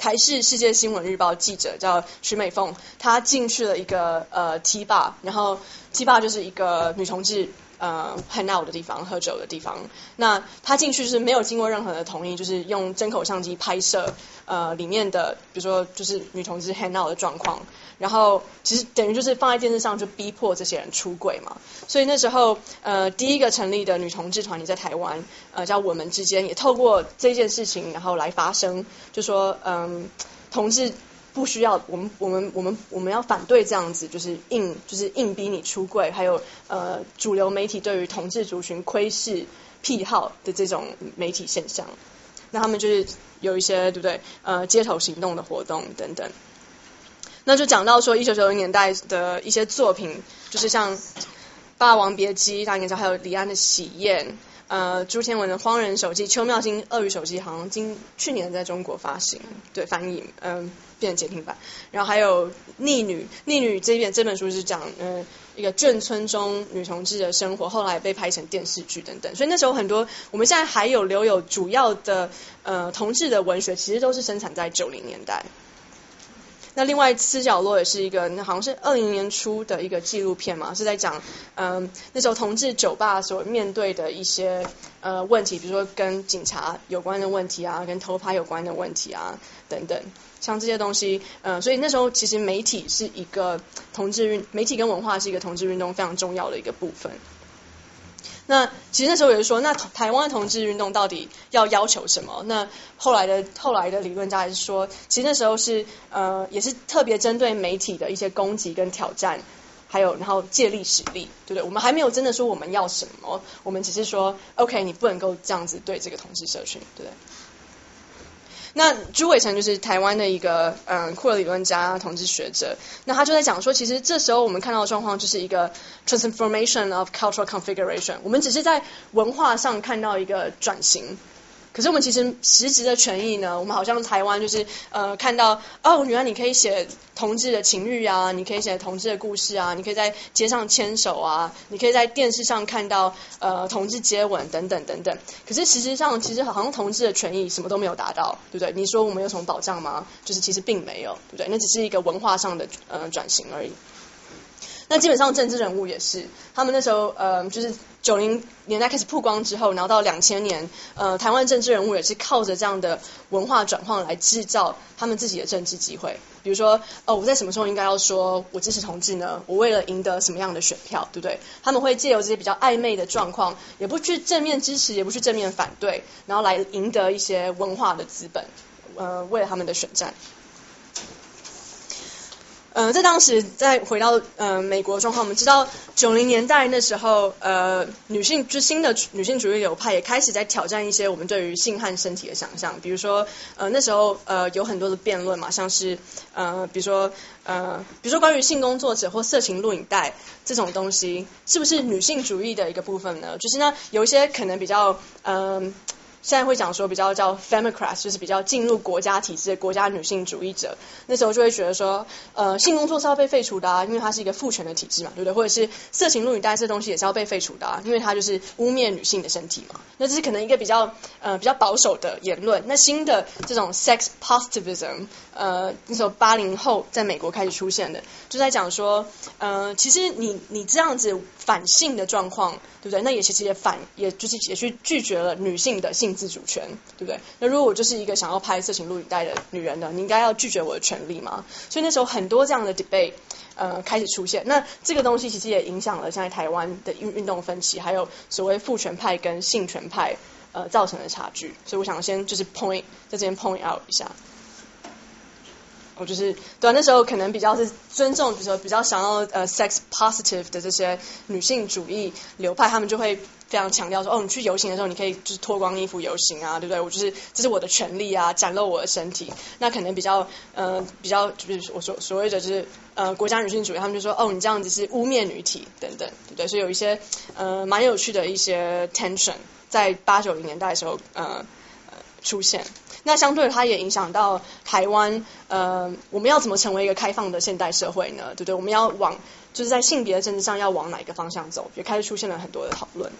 台视世界新闻日报记者叫徐美凤，她进去了一个呃 T 霸然后 T 霸就是一个女同志呃 hang out 的地方，喝酒的地方。那她进去是没有经过任何的同意，就是用针口相机拍摄呃里面的，比如说就是女同志 hang out 的状况。然后其实等于就是放在电视上就逼迫这些人出柜嘛，所以那时候呃第一个成立的女同志团体在台湾呃叫我们之间也透过这件事情然后来发声，就说嗯同志不需要我们我们我们我们要反对这样子就是硬就是硬逼你出柜，还有呃主流媒体对于同志族群窥视癖好的这种媒体现象，那他们就是有一些对不对呃街头行动的活动等等。那就讲到说，一九九零年代的一些作品，就是像《霸王别姬》，大家应该知道，还有李安的《喜宴》，呃，朱天文的《荒人手记》，邱妙金《鳄鱼手机》，好像今去年在中国发行，对，翻译，嗯，变成简体版。然后还有《逆女》，《逆女》这边这本书是讲，嗯，一个眷村中女同志的生活，后来被拍成电视剧等等。所以那时候很多，我们现在还有留有主要的呃同志的文学，其实都是生产在九零年代。那另外四角落也是一个，那好像是二零年初的一个纪录片嘛，是在讲嗯那时候同志酒吧所面对的一些呃问题，比如说跟警察有关的问题啊，跟偷拍有关的问题啊等等，像这些东西，呃，所以那时候其实媒体是一个同志运，媒体跟文化是一个同志运动非常重要的一个部分。那其实那时候也是说，那台湾的同志运动到底要要求什么？那后来的后来的理论家是说，其实那时候是呃也是特别针对媒体的一些攻击跟挑战，还有然后借力使力，对不对？我们还没有真的说我们要什么，我们只是说，OK，你不能够这样子对这个同志社群，对不对？那朱伟成就是台湾的一个嗯库尔理论家、统治学者，那他就在讲说，其实这时候我们看到的状况就是一个 transformation of cultural configuration，我们只是在文化上看到一个转型。可是我们其实实质的权益呢？我们好像台湾就是呃看到哦，原来你可以写同志的情欲啊，你可以写同志的故事啊，你可以在街上牵手啊，你可以在电视上看到呃同志接吻等等等等。可是实际上，其实好像同志的权益什么都没有达到，对不对？你说我们有什么保障吗？就是其实并没有，对不对？那只是一个文化上的呃转型而已。那基本上政治人物也是，他们那时候呃就是九零年代开始曝光之后，然后到两千年，呃台湾政治人物也是靠着这样的文化转换来制造他们自己的政治机会。比如说，呃我在什么时候应该要说我支持同志呢？我为了赢得什么样的选票，对不对？他们会借由这些比较暧昧的状况，也不去正面支持，也不去正面反对，然后来赢得一些文化的资本，呃为了他们的选战。呃，在当时再回到呃美国状况，我们知道九零年代那时候，呃女性就新的女性主义流派也开始在挑战一些我们对于性和身体的想象，比如说呃那时候呃有很多的辩论嘛，像是呃比如说呃比如说关于性工作者或色情录影带这种东西，是不是女性主义的一个部分呢？就是呢有一些可能比较嗯。现在会讲说比较叫 femicrat，就是比较进入国家体制的国家女性主义者，那时候就会觉得说，呃，性工作是要被废除的啊，因为它是一个父权的体制嘛，对不对？或者是色情录影带这东西也是要被废除的啊，因为它就是污蔑女性的身体嘛。那这是可能一个比较呃比较保守的言论。那新的这种 sex positivism，呃，那时候八零后在美国开始出现的，就在讲说，呃，其实你你这样子反性的状况，对不对？那也其实也反，也就是也去拒绝了女性的性。自主权，对不对？那如果我就是一个想要拍色情录影带的女人呢？你应该要拒绝我的权利吗？所以那时候很多这样的 debate 呃开始出现。那这个东西其实也影响了现在台湾的运运动分歧，还有所谓父权派跟性权派呃造成的差距。所以我想先就是 point 在这边 point out 一下。我就是对那时候可能比较是尊重，比如说比较想要呃 sex positive 的这些女性主义流派，他们就会非常强调说，哦，你去游行的时候，你可以就是脱光衣服游行啊，对不对？我就是这是我的权利啊，展露我的身体。那可能比较呃比较就是我所所谓的就是呃国家女性主义，他们就说，哦，你这样子是污蔑女体等等，对不对？所以有一些呃蛮有趣的一些 tension 在八九零年代的时候呃出现。那相对它也影响到台湾，呃，我们要怎么成为一个开放的现代社会呢？对不对？我们要往就是在性别政治上要往哪一个方向走？也开始出现了很多的讨论。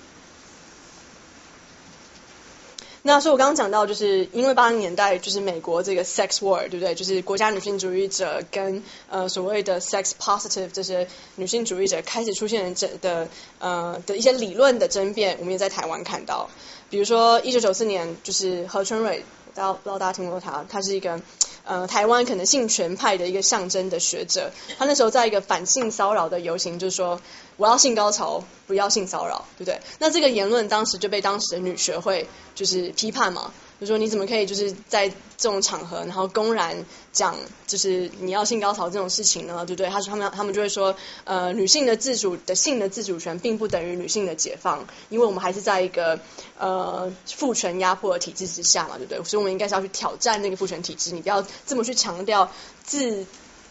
那所以我刚刚讲到，就是因为八零年代就是美国这个 sex war，对不对？就是国家女性主义者跟呃所谓的 sex positive 这些女性主义者开始出现的的呃的一些理论的争辩，我们也在台湾看到。比如说一九九四年，就是何春蕊。大家不知道大家听过他，他是一个呃台湾可能性权派的一个象征的学者。他那时候在一个反性骚扰的游行，就是说我要性高潮，不要性骚扰，对不对？那这个言论当时就被当时的女学会就是批判嘛。就说你怎么可以就是在这种场合，然后公然讲就是你要性高潮这种事情呢？对不对？他说他们他们就会说，呃，女性的自主的性的自主权并不等于女性的解放，因为我们还是在一个呃父权压迫的体制之下嘛，对不对？所以我们应该是要去挑战那个父权体制，你不要这么去强调自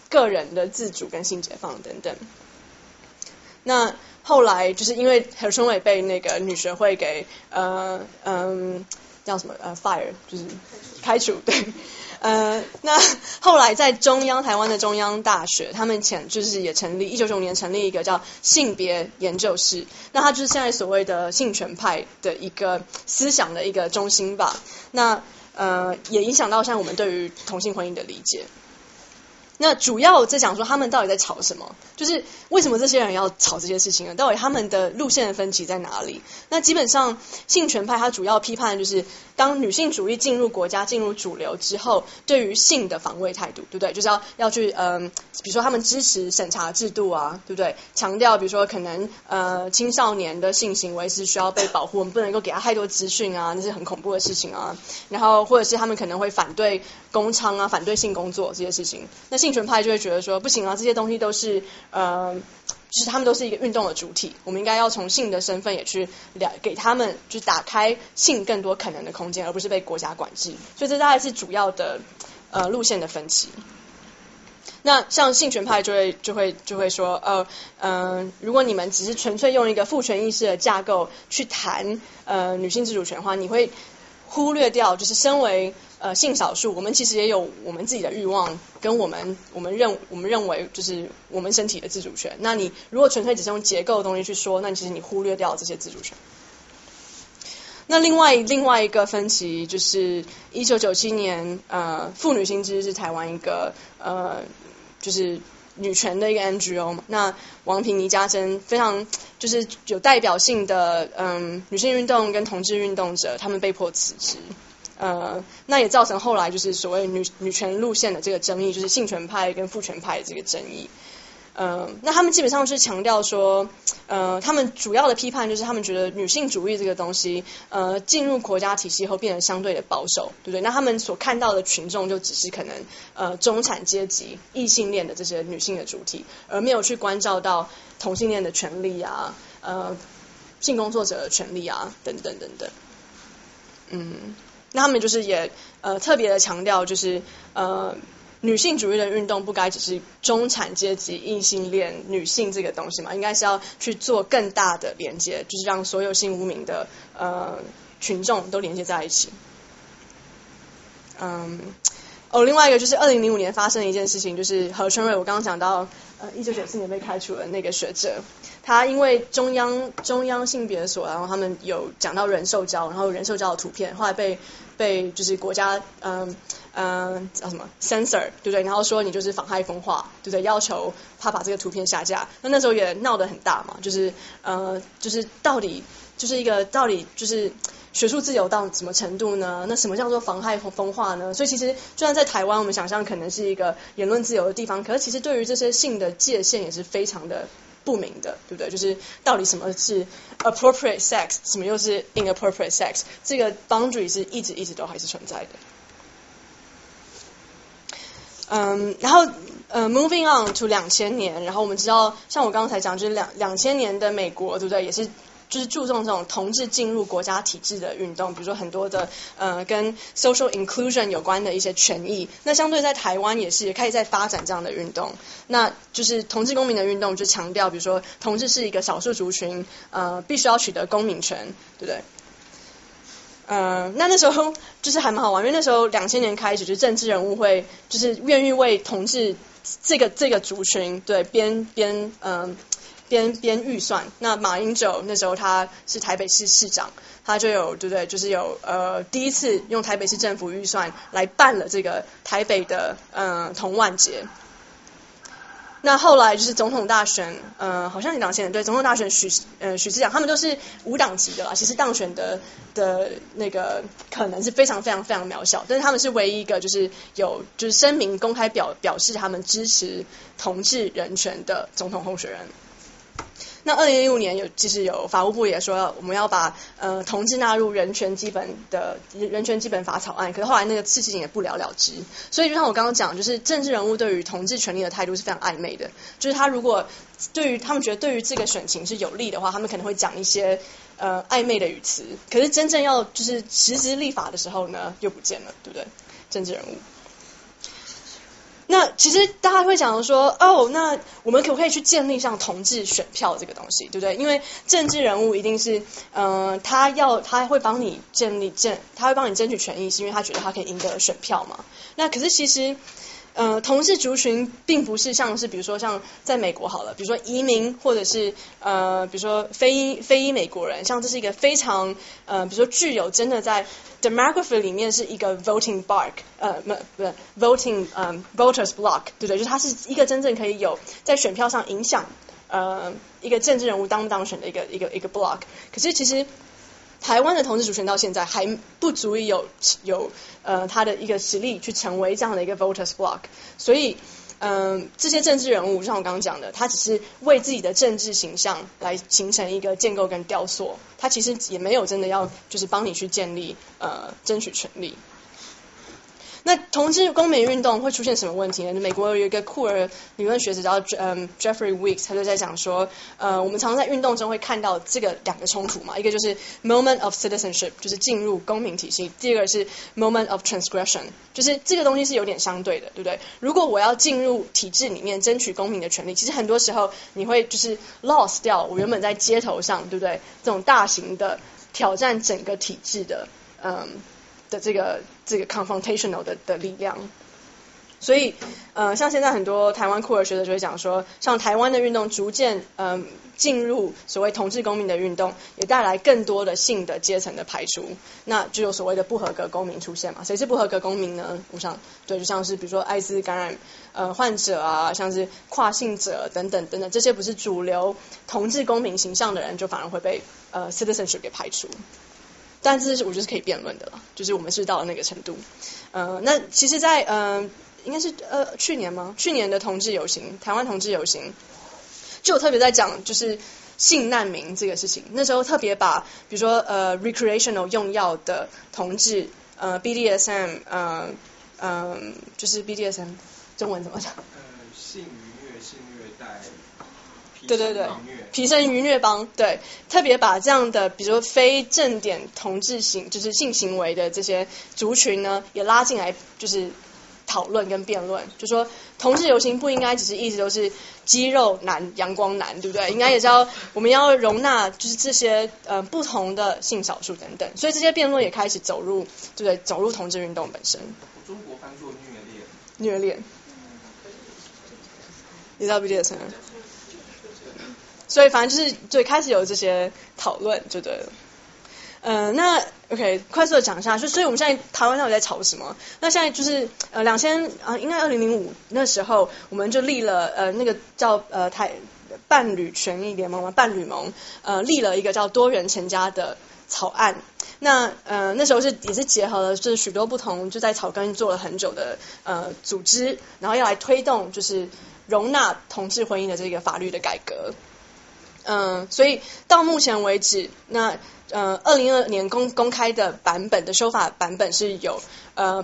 个人的自主跟性解放等等。那后来就是因为何春伟被那个女学会给呃嗯。叫什么？呃，fire 就是开除，对，呃，那后来在中央台湾的中央大学，他们前就是也成立一九九五年成立一个叫性别研究室，那它就是现在所谓的性权派的一个思想的一个中心吧。那呃，也影响到像我们对于同性婚姻的理解。那主要在讲说他们到底在吵什么，就是为什么这些人要吵这些事情呢？到底他们的路线的分歧在哪里？那基本上性权派他主要批判就是当女性主义进入国家、进入主流之后，对于性的防卫态度，对不对？就是要要去嗯，比如说他们支持审查制度啊，对不对？强调比如说可能呃青少年的性行为是需要被保护，我们不能够给他太多资讯啊，那是很恐怖的事情啊。然后或者是他们可能会反对工娼啊，反对性工作这些事情。那性权派就会觉得说不行啊，这些东西都是呃，就是他们都是一个运动的主体，我们应该要从性的身份也去了给他们，就打开性更多可能的空间，而不是被国家管制。所以这大概是主要的呃路线的分歧。那像性权派就会就会就会说，呃嗯，如果你们只是纯粹用一个父权意识的架构去谈呃女性自主权的话，你会忽略掉就是身为呃性少数，我们其实也有我们自己的欲望，跟我们我们认我们认为就是我们身体的自主权。那你如果纯粹只是用结构的东西去说，那其实你忽略掉这些自主权。那另外另外一个分歧就是一九九七年呃妇女新知是台湾一个呃就是女权的一个 NGO 嘛。那王平、倪家珍非常就是有代表性的嗯女性运动跟同志运动者，他们被迫辞职。呃，那也造成后来就是所谓女女权路线的这个争议，就是性权派跟父权派的这个争议。嗯，那他们基本上是强调说，呃，他们主要的批判就是他们觉得女性主义这个东西，呃，进入国家体系后变得相对的保守，对不对？那他们所看到的群众就只是可能呃中产阶级、异性恋的这些女性的主体，而没有去关照到同性恋的权利啊，呃，性工作者的权利啊，等等等等。嗯，那他们就是也呃特别的强调，就是呃。女性主义的运动不该只是中产阶级、异性恋女性这个东西嘛，应该是要去做更大的连接，就是让所有性无名的呃群众都连接在一起。嗯，哦，另外一个就是二零零五年发生的一件事情，就是何春瑞，我刚刚讲到呃一九九四年被开除的那个学者，他因为中央中央性别所，然后他们有讲到人兽交，然后人兽交的图片，后来被被就是国家嗯。嗯，叫什么 censor 对不对？然后说你就是妨害风化，对不对？要求他把这个图片下架。那那时候也闹得很大嘛，就是呃，就是到底就是一个到底就是学术自由到什么程度呢？那什么叫做妨害风化呢？所以其实就算在台湾，我们想象可能是一个言论自由的地方，可是其实对于这些性的界限也是非常的不明的，对不对？就是到底什么是 appropriate sex，什么又是 inappropriate sex，这个 boundary 是一直一直都还是存在的。嗯，然后呃，moving on to 两千年，然后我们知道，像我刚才讲，就是两两千年的美国，对不对？也是就是注重这种同志进入国家体制的运动，比如说很多的呃跟 social inclusion 有关的一些权益。那相对在台湾也是也开始在发展这样的运动，那就是同志公民的运动，就强调比如说同志是一个少数族群，呃，必须要取得公民权，对不对？嗯，那那时候就是还蛮好玩，因为那时候两千年开始，就政治人物会就是愿意为同志这个这个族群对编编嗯编编预算。那马英九那时候他是台北市市长，他就有对不对？就是有呃第一次用台北市政府预算来办了这个台北的嗯同万节。那后来就是总统大选，呃，好像两千年对总统大选，许呃许志强他们都是无党籍的啦，其实当选的的那个可能是非常非常非常渺小，但是他们是唯一一个就是有就是声明公开表表示他们支持同志人权的总统候选人。那二零一五年有，其实有法务部也说我们要把呃同志纳入人权基本的人权基本法草案，可是后来那个事情也不了了之。所以就像我刚刚讲，就是政治人物对于同志权利的态度是非常暧昧的。就是他如果对于他们觉得对于这个选情是有利的话，他们可能会讲一些呃暧昧的语词。可是真正要就是实质立法的时候呢，又不见了，对不对？政治人物。那其实大家会想说，哦，那我们可不可以去建立像同志选票这个东西，对不对？因为政治人物一定是，嗯，他要他会帮你建立建，他会帮你争取权益，是因为他觉得他可以赢得选票嘛。那可是其实。呃，同志族群并不是像是比如说像在美国好了，比如说移民或者是呃，比如说非非裔美国人，像这是一个非常呃，比如说具有真的在 demography 里面是一个 voting block，呃，不不 voting 嗯 voters block，对不对？就是它是一个真正可以有在选票上影响呃一个政治人物当不当选的一个一个一个 block。可是其实台湾的同志主权到现在还不足以有有呃他的一个实力去成为这样的一个 voters block，所以嗯、这些政治人物，就像我刚刚讲的，他只是为自己的政治形象来形成一个建构跟雕塑，他其实也没有真的要就是帮你去建立呃争取权利。那同志公民运动会出现什么问题呢？美国有一个酷儿理论学者叫 Jeffrey Weeks，他就在讲说，呃，我们常常在运动中会看到这个两个冲突嘛，一个就是 moment of citizenship，就是进入公民体系；第二个是 moment of transgression，就是这个东西是有点相对的，对不对？如果我要进入体制里面争取公民的权利，其实很多时候你会就是 lost 掉我原本在街头上，对不对？这种大型的挑战整个体制的，嗯。的这个这个 confrontational 的的力量，所以呃，像现在很多台湾酷儿学者就会讲说，像台湾的运动逐渐嗯、呃、进入所谓同志公民的运动，也带来更多的性的阶层的排除，那就有所谓的不合格公民出现嘛？谁是不合格公民呢？我想对，就像是比如说艾滋感染呃患者啊，像是跨性者等等等等，这些不是主流同志公民形象的人，就反而会被呃 citizenship 给排除。但是我觉得是可以辩论的了，就是我们是到了那个程度。呃，那其实在，在呃，应该是呃去年吗？去年的同志游行，台湾同志游行，就特别在讲就是性难民这个事情。那时候特别把，比如说呃 recreational 用药的同志，呃 BDSM，呃嗯、就是 BDSM 中文怎么讲？呃，性、对对对，皮生愉虐帮对，特别把这样的比如说非正点同志行就是性行为的这些族群呢，也拉进来，就是讨论跟辩论，就说同志游行不应该只是一直都是肌肉男、阳光男，对不对？应该也是要我们要容纳就是这些呃不同的性少数等等，所以这些辩论也开始走入对不对？走入同志运动本身。中国翻作虐恋。虐恋。你知道 BDSM？所以反正就是最开始有这些讨论就对了。呃，那 OK，快速的讲一下，就所以我们现在台湾到底在吵什么？那现在就是呃两千啊，应该二零零五那时候，我们就立了呃那个叫呃台伴侣权益联盟嘛，伴侣盟呃立了一个叫多元成家的草案。那呃那时候是也是结合了就是许多不同就在草根做了很久的呃组织，然后要来推动就是容纳同志婚姻的这个法律的改革。嗯，所以到目前为止，那呃，二零二年公公开的版本的修法版本是有呃，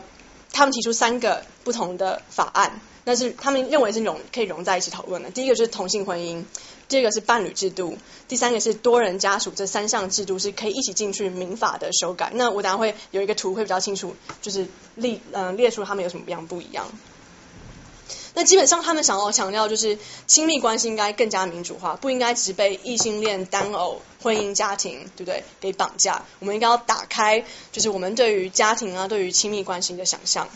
他们提出三个不同的法案，那是他们认为是融可以融在一起讨论的。第一个就是同性婚姻，第二个是伴侣制度，第三个是多人家属，这三项制度是可以一起进去民法的修改。那我等下会有一个图会比较清楚，就是列嗯、列出他们有什么样不一样。那基本上他们想要强调就是亲密关系应该更加民主化，不应该只被异性恋单偶婚姻家庭，对不对？给绑架。我们应该要打开，就是我们对于家庭啊，对于亲密关系的想象。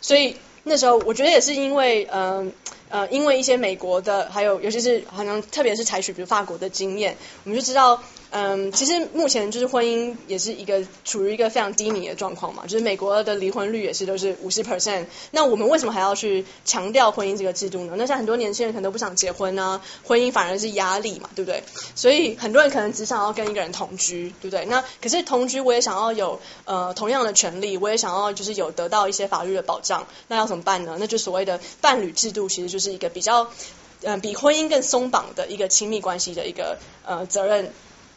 所以那时候我觉得也是因为，嗯呃，因为一些美国的，还有尤其是好像特别是采取比如法国的经验，我们就知道。嗯，其实目前就是婚姻也是一个处于一个非常低迷的状况嘛，就是美国的离婚率也是都是五十 percent。那我们为什么还要去强调婚姻这个制度呢？那像很多年轻人可能都不想结婚啊，婚姻反而是压力嘛，对不对？所以很多人可能只想要跟一个人同居，对不对？那可是同居我也想要有呃同样的权利，我也想要就是有得到一些法律的保障，那要怎么办呢？那就所谓的伴侣制度，其实就是一个比较嗯比婚姻更松绑的一个亲密关系的一个呃责任。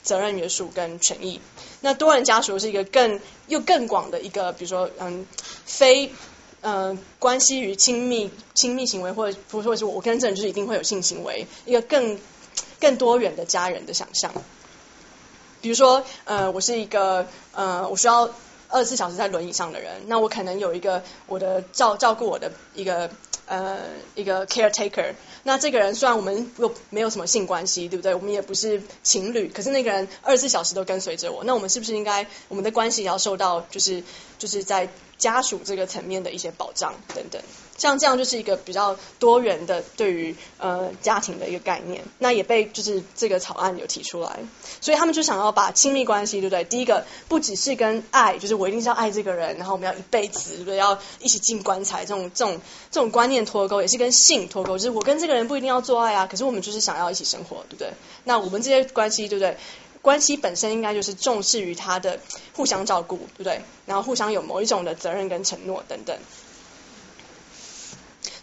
责任约束跟权益，那多人家属是一个更又更广的一个，比如说嗯，非呃关系于亲密亲密行为，或者不是说是我跟这人就是一定会有性行为，一个更更多元的家人的想象。比如说呃，我是一个呃，我需要二十四小时在轮椅上的人，那我可能有一个我的照照顾我的一个。呃，一个 caretaker，那这个人虽然我们又没有什么性关系，对不对？我们也不是情侣，可是那个人二十四小时都跟随着我，那我们是不是应该我们的关系也要受到就是就是在家属这个层面的一些保障等等。像这样就是一个比较多元的对于呃家庭的一个概念，那也被就是这个草案有提出来，所以他们就想要把亲密关系，对不对？第一个不只是跟爱，就是我一定是要爱这个人，然后我们要一辈子，对不对？要一起进棺材这种这种这种观念脱钩，也是跟性脱钩，就是我跟这个人不一定要做爱啊，可是我们就是想要一起生活，对不对？那我们这些关系，对不对？关系本身应该就是重视于他的互相照顾，对不对？然后互相有某一种的责任跟承诺等等。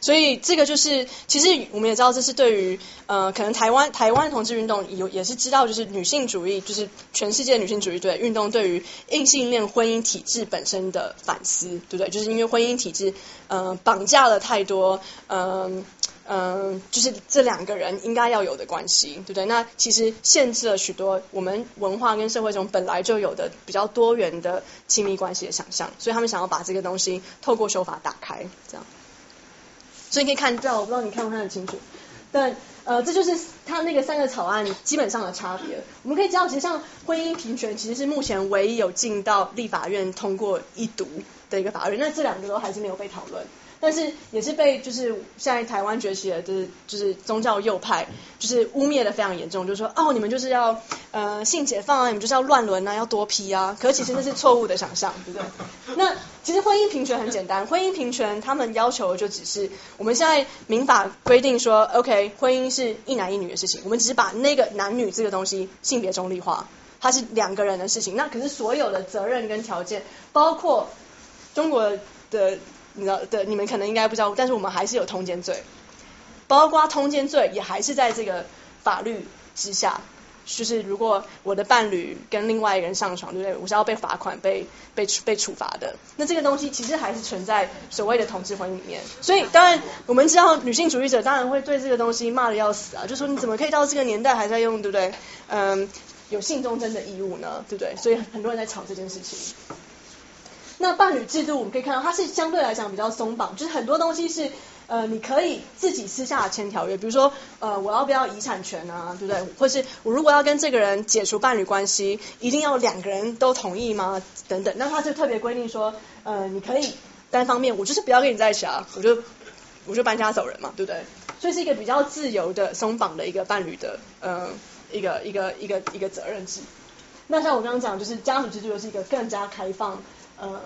所以这个就是，其实我们也知道，这是对于呃，可能台湾台湾同志运动有也是知道，就是女性主义，就是全世界女性主义对运动对于异性恋婚姻体制本身的反思，对不对？就是因为婚姻体制呃绑架了太多嗯嗯，就是这两个人应该要有的关系，对不对？那其实限制了许多我们文化跟社会中本来就有的比较多元的亲密关系的想象，所以他们想要把这个东西透过修法打开，这样。所以你可以看到，我不知道你看不看得清楚，但呃，这就是它那个三个草案基本上的差别。我们可以知道，其实像婚姻平权，其实是目前唯一有进到立法院通过一读的一个法律，那这两个都还是没有被讨论。但是也是被就是现在台湾崛起的，就是就是宗教右派，就是污蔑的非常严重，就是说哦，你们就是要呃性解放啊，你们就是要乱伦啊，要多批啊。可是其实那是错误的想象，对不对？那其实婚姻平权很简单，婚姻平权他们要求就只是我们现在民法规定说，OK，婚姻是一男一女的事情，我们只是把那个男女这个东西性别中立化，它是两个人的事情。那可是所有的责任跟条件，包括中国的。你知道的，你们可能应该不知道，但是我们还是有通奸罪，包括通奸罪也还是在这个法律之下，就是如果我的伴侣跟另外一个人上床，对不对？我是要被罚款、被被被处罚的。那这个东西其实还是存在所谓的同志婚姻里面。所以当然我们知道，女性主义者当然会对这个东西骂的要死啊，就说你怎么可以到这个年代还在用，对不对？嗯，有性忠贞的义务呢，对不对？所以很多人在吵这件事情。那伴侣制度我们可以看到，它是相对来讲比较松绑，就是很多东西是呃你可以自己私下签条约，比如说呃我要不要遗产权啊，对不对？或是我如果要跟这个人解除伴侣关系，一定要两个人都同意吗？等等，那他就特别规定说，呃你可以单方面，我就是不要跟你在一起啊，我就我就搬家走人嘛，对不对？所以是一个比较自由的松绑的一个伴侣的呃一个一个一个一个责任制。那像我刚刚讲，就是家属制度又是一个更加开放。呃，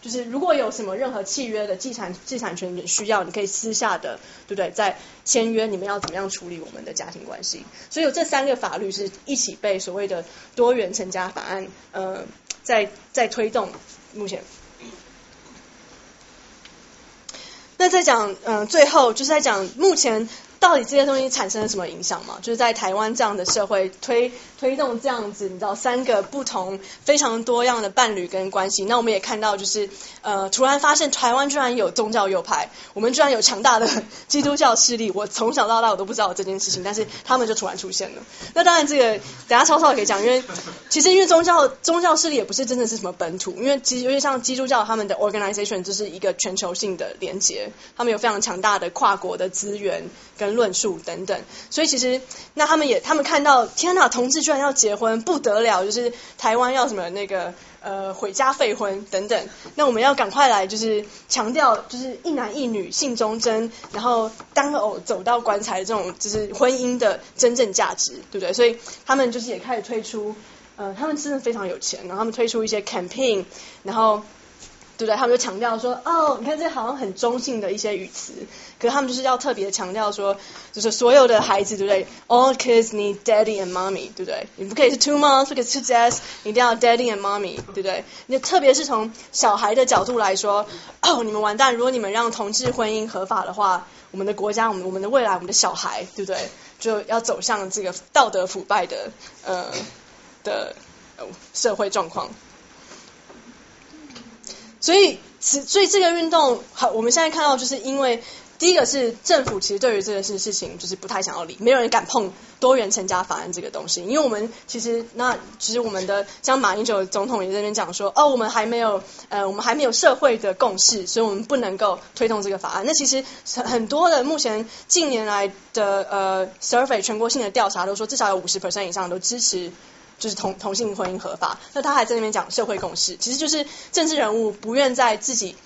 就是如果有什么任何契约的继产继产权需要，你可以私下的，对不对？在签约，你们要怎么样处理我们的家庭关系？所以有这三个法律是一起被所谓的多元成家法案，呃，在在推动目前。那在讲，嗯，最后就是在讲目前。到底这些东西产生了什么影响吗？就是在台湾这样的社会推推动这样子，你知道三个不同非常多样的伴侣跟关系。那我们也看到，就是呃，突然发现台湾居然有宗教右派，我们居然有强大的基督教势力。我从小到大我都不知道这件事情，但是他们就突然出现了。那当然，这个等下超超也可以讲，因为其实因为宗教宗教势力也不是真的是什么本土，因为其实因为像基督教他们的 organization 就是一个全球性的连接，他们有非常强大的跨国的资源跟。论述等等，所以其实那他们也他们看到天哪，同志居然要结婚不得了，就是台湾要什么那个呃毁家废婚等等，那我们要赶快来就是强调就是一男一女性忠贞，然后当偶走到棺材这种就是婚姻的真正价值，对不对？所以他们就是也开始推出呃他们真的非常有钱，然后他们推出一些 campaign，然后。对不对？他们就强调说，哦，你看这好像很中性的一些语词，可是他们就是要特别强调说，就是所有的孩子，对不对？All kids need daddy and mommy，对不对？你不可以是 two moms，不可以是 two dads，一定要 daddy and mommy，对不对？那特别是从小孩的角度来说，哦，你们完蛋！如果你们让同志婚姻合法的话，我们的国家，我们我们的未来，我们的小孩，对不对？就要走向这个道德腐败的呃的社会状况。所以，所以这个运动，好，我们现在看到，就是因为第一个是政府其实对于这个事事情就是不太想要理，没有人敢碰多元成家法案这个东西，因为我们其实那其实我们的像马英九总统也在那边讲说，哦，我们还没有呃，我们还没有社会的共识，所以我们不能够推动这个法案。那其实很多的目前近年来的呃 survey 全国性的调查都说，至少有五十 percent 以上都支持就是同同性婚姻合法。那他还在那边讲社会共识，其实就是政治人物不愿在自己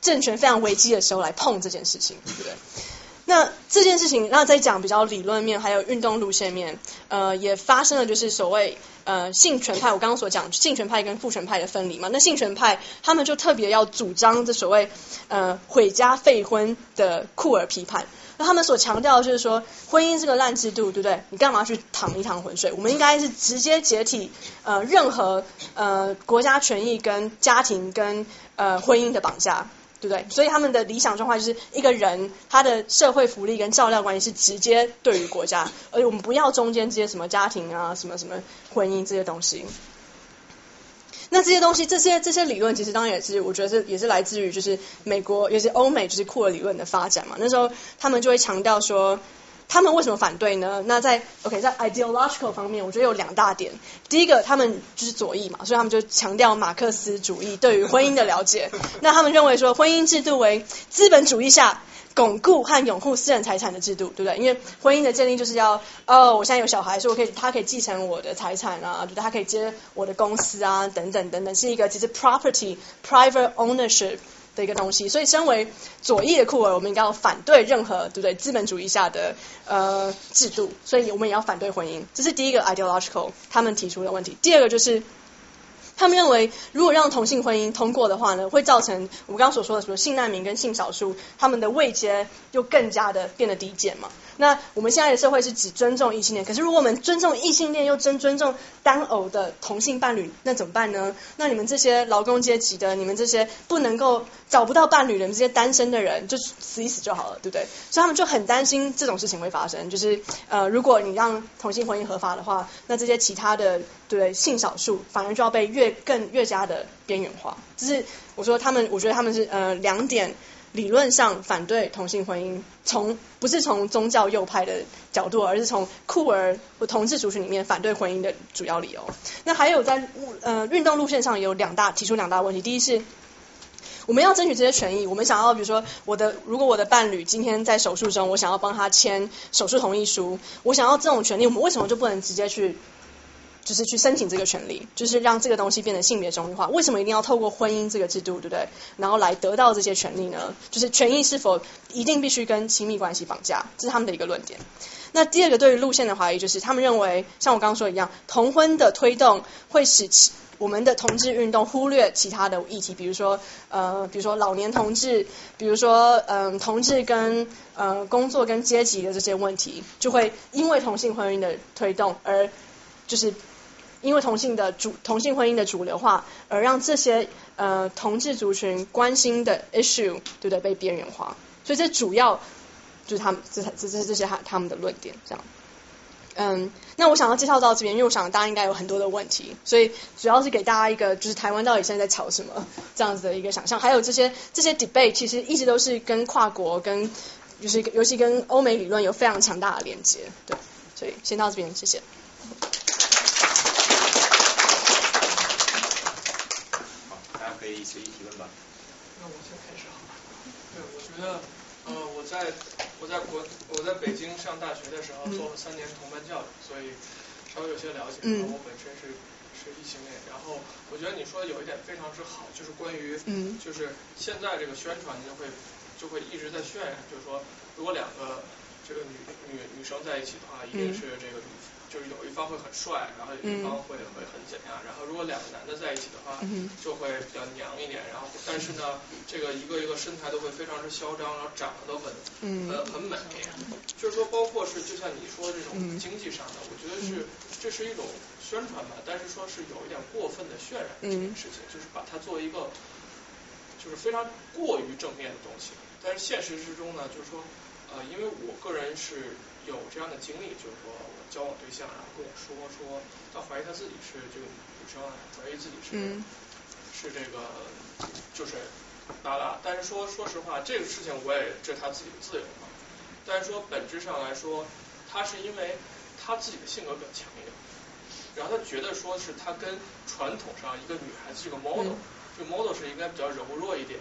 政权非常危机的时候来碰这件事情，对不对？那这件事情，那再讲比较理论面，还有运动路线面，呃，也发生了就是所谓呃性权派，我刚刚所讲性权派跟父权派的分离嘛。那性权派他们就特别要主张这所谓呃毁家废婚的酷儿批判。那他们所强调的就是说，婚姻这个烂制度，对不对？你干嘛去淌一趟浑水？我们应该是直接解体呃任何呃国家权益跟家庭跟呃婚姻的绑架。对不对？所以他们的理想状况就是一个人他的社会福利跟照料关系是直接对于国家，而我们不要中间这些什么家庭啊、什么什么婚姻这些东西。那这些东西，这些这些理论，其实当然也是，我觉得是也是来自于就是美国，尤其欧美就是库尔理论的发展嘛。那时候他们就会强调说。他们为什么反对呢？那在 OK 在 ideological 方面，我觉得有两大点。第一个，他们就是左翼嘛，所以他们就强调马克思主义对于婚姻的了解。那他们认为说，婚姻制度为资本主义下巩固和拥护私人财产的制度，对不对？因为婚姻的建立就是要，哦，我现在有小孩，所以我可以，他可以继承我的财产啊，觉得他可以接我的公司啊，等等等等，是一个其实 property private ownership。的一个东西，所以身为左翼的库尔，我们应该要反对任何对不对资本主义下的呃制度，所以我们也要反对婚姻，这是第一个 ideological 他们提出的问题。第二个就是。他们认为，如果让同性婚姻通过的话呢，会造成我们刚刚所说的什么性难民跟性少数，他们的位阶就更加的变得低贱嘛。那我们现在的社会是只尊重异性恋，可是如果我们尊重异性恋又真尊重单偶的同性伴侣，那怎么办呢？那你们这些劳工阶级的，你们这些不能够找不到伴侣的这些单身的人，就死一死就好了，对不对？所以他们就很担心这种事情会发生，就是呃，如果你让同性婚姻合法的话，那这些其他的对性少数反而就要被越更越加的边缘化，就是我说他们，我觉得他们是呃两点理论上反对同性婚姻，从不是从宗教右派的角度，而是从酷儿或同志族群里面反对婚姻的主要理由。那还有在呃运动路线上有两大提出两大问题，第一是我们要争取这些权益，我们想要比如说我的如果我的伴侣今天在手术中，我想要帮他签手术同意书，我想要这种权利，我们为什么就不能直接去？就是去申请这个权利，就是让这个东西变得性别中立化。为什么一定要透过婚姻这个制度，对不对？然后来得到这些权利呢？就是权益是否一定必须跟亲密关系绑架？这是他们的一个论点。那第二个对于路线的怀疑，就是他们认为，像我刚刚说一样，同婚的推动会使我们的同志运动忽略其他的议题，比如说呃，比如说老年同志，比如说嗯，同志跟呃工作跟阶级的这些问题，就会因为同性婚姻的推动而就是。因为同性的主同性婚姻的主流化，而让这些呃同志族群关心的 issue，对不对？被边缘化，所以这主要就是他们这这这这些他他们的论点这样。嗯，那我想要介绍到这边，因为我想大家应该有很多的问题，所以主要是给大家一个就是台湾到底现在在吵什么这样子的一个想象。还有这些这些 debate 其实一直都是跟跨国跟就是尤其跟欧美理论有非常强大的连接。对，所以先到这边，谢谢。可以随意提问吧。那我先开始好了。对，我觉得，呃，我在我在国我在北京上大学的时候做了三年同班教育，所以稍微有些了解。嗯。我本身是是异性恋，然后我觉得你说的有一点非常之好，就是关于，嗯，就是现在这个宣传就会就会一直在渲染，就是说如果两个这个女女女生在一起的话，一定是这个女。就是有一方会很帅，然后有一方会会很怎样，然后如果两个男的在一起的话，就会比较娘一点，然后但是呢，这个一个一个身材都会非常之嚣张，然后长得都很很很美，就是说包括是就像你说这种经济上的，我觉得是这是一种宣传吧，但是说是有一点过分的渲染这件事情，就是把它作为一个就是非常过于正面的东西，但是现实之中呢，就是说呃，因为我个人是有这样的经历，就是说我。交往对象，然后跟我说说，他怀疑他自己是这个女生，怀疑自己是是这个就是拉拉，但是说说实话，这个事情我也这是他自己的自由嘛。但是说本质上来说，他是因为他自己的性格比较强硬，然后他觉得说是他跟传统上一个女孩子这个 model，这个 model 是应该比较柔弱一点，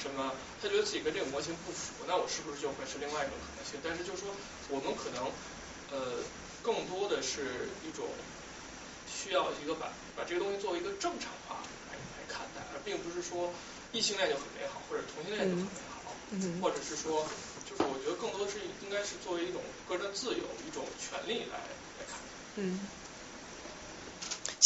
什么？他觉得自己跟这个模型不符，那我是不是就会是另外一种可能性？但是就是说，我们可能呃。更多的是一种需要一个把把这个东西作为一个正常化来来看待，而并不是说异性恋就很美好，或者同性恋就很美好，嗯或者是说，就是我觉得更多的是应该是作为一种个人的自由、一种权利来来看待。嗯。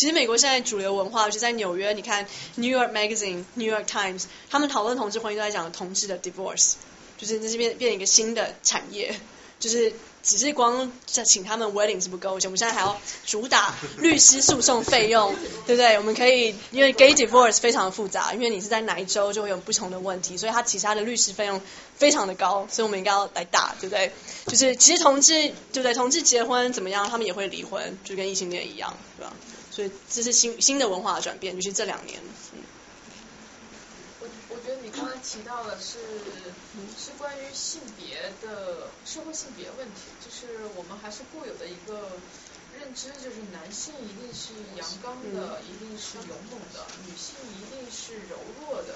其实美国现在主流文化就在纽约，你看 New York Magazine、New York Times，他们讨论同志婚姻都在讲同志的 divorce，就是这边变一个新的产业，就是只是光在请他们 wedding 是不够，而且我们现在还要主打律师诉讼费用，对不对？我们可以因为 gay divorce 非常复杂，因为你是在哪一州就会有不同的问题，所以它其他的律师费用非常的高，所以我们应该要来打，对不对？就是其实同志对不对？同志结婚怎么样，他们也会离婚，就跟异性恋一样，对吧？所以这是新新的文化的转变，就是这两年，嗯。我我觉得你刚才提到的是是关于性别的社会性别问题，就是我们还是固有的一个认知，就是男性一定是阳刚的，一定是勇猛的，女性一定是柔弱的，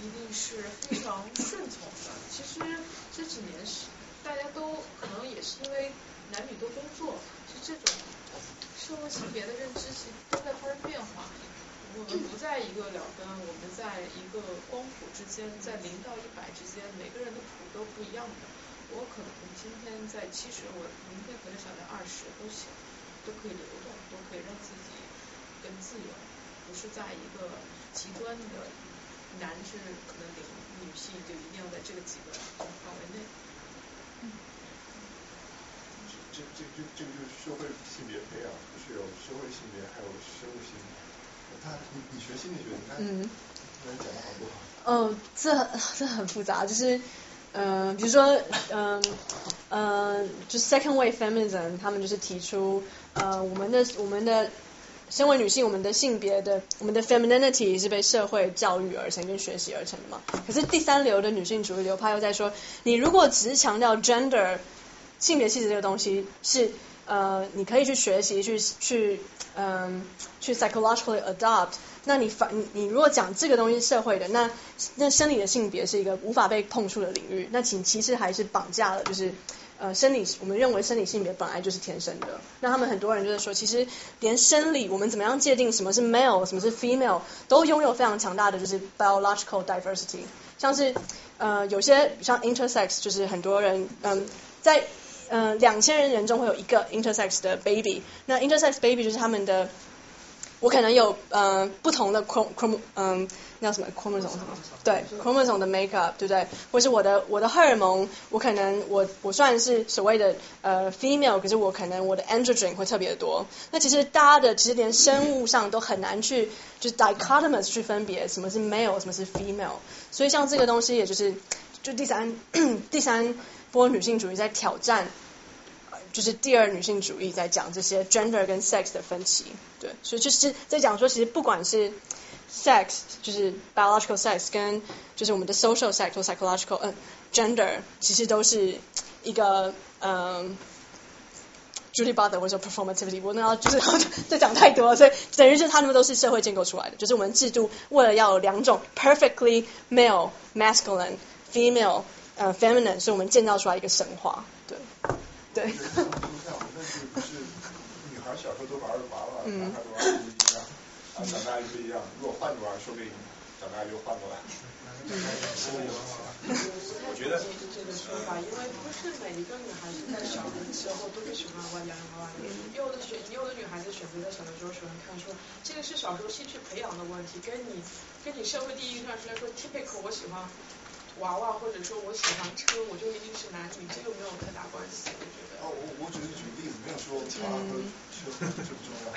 一定是非常顺从的。其实这几年是大家都可能也是因为男女都工作，是这种。社会性别的认知其实都在发生变化，我们不在一个了根，我们在一个光谱之间，在零到一百之间，每个人的谱都不一样的。我可能今天在七十，我明天可能想在二十都行，都可以流动，都可以让自己更自由，不是在一个极端的男是可能零，女性就一定要在这个极端范围内。这这这这个就是社会性别培养，不是有社会性别，还有生物性别。他你你学心理学，你看，嗯，刚才讲的好多。哦，这这很复杂，就是嗯、呃，比如说嗯呃，就 second wave feminism，他们就是提出呃，我们的我们的身为女性，我们的性别的我们的 femininity 是被社会教育而成跟学习而成的嘛。可是第三流的女性主义流派又在说，你如果只是强调 gender 性别气质这个东西是呃，你可以去学习，去去嗯，去 psychologically adopt。那你反你你如果讲这个东西是社会的，那那生理的性别是一个无法被碰触的领域，那其其实还是绑架了，就是呃生理我们认为生理性别本来就是天生的。那他们很多人就是说，其实连生理我们怎么样界定什么是 male，什么是 female，都拥有非常强大的就是 biological diversity。像是呃有些像 intersex，就是很多人嗯在嗯，两千人人中会有一个 intersex 的 baby，那 intersex baby 就是他们的，我可能有呃不同的 chrom chrom 嗯那叫什么 chromosome 什么？对 chromosome 的 makeup 对不对？或是我的我的荷尔蒙，我可能我我算是所谓的呃 female，可是我可能我的 androgen 会特别的多。那其实大家的其实连生物上都很难去就是 dichotomous 去分别什么是 male，什么是 female。所以像这个东西，也就是就第三 第三。波女性主义在挑战，就是第二女性主义在讲这些 gender 跟 sex 的分歧，对，所以就是在讲说，其实不管是 sex，就是 biological sex 跟就是我们的 social sex 或 psychological 嗯 gender，其实都是一个嗯。Julie Butler 会说 performativity，我那要就是这讲太多了，所以等于是他们都是社会建构出来的，就是我们制度为了要有两种 perfectly male masculine female。呃，feminine 是我们建造出来一个神话，对，对。女孩小时候都玩娃娃，男孩都玩不一样，啊，长大就不一样。如果换着玩，说不定长大就换过来。我觉得这个说法，因为不是每一个女孩子在小的时候都会喜欢玩洋娃娃的，有的选有的女孩子选择在小的时候喜欢看书，这个是小时候兴趣培养的问题，跟你跟你社会第一印象来说，typical 我喜欢。娃娃或者说我喜欢车，我就一定是男女，这个没有太大关系，我觉得。哦，我我只是举例子，没有说娃娃和车这么重要。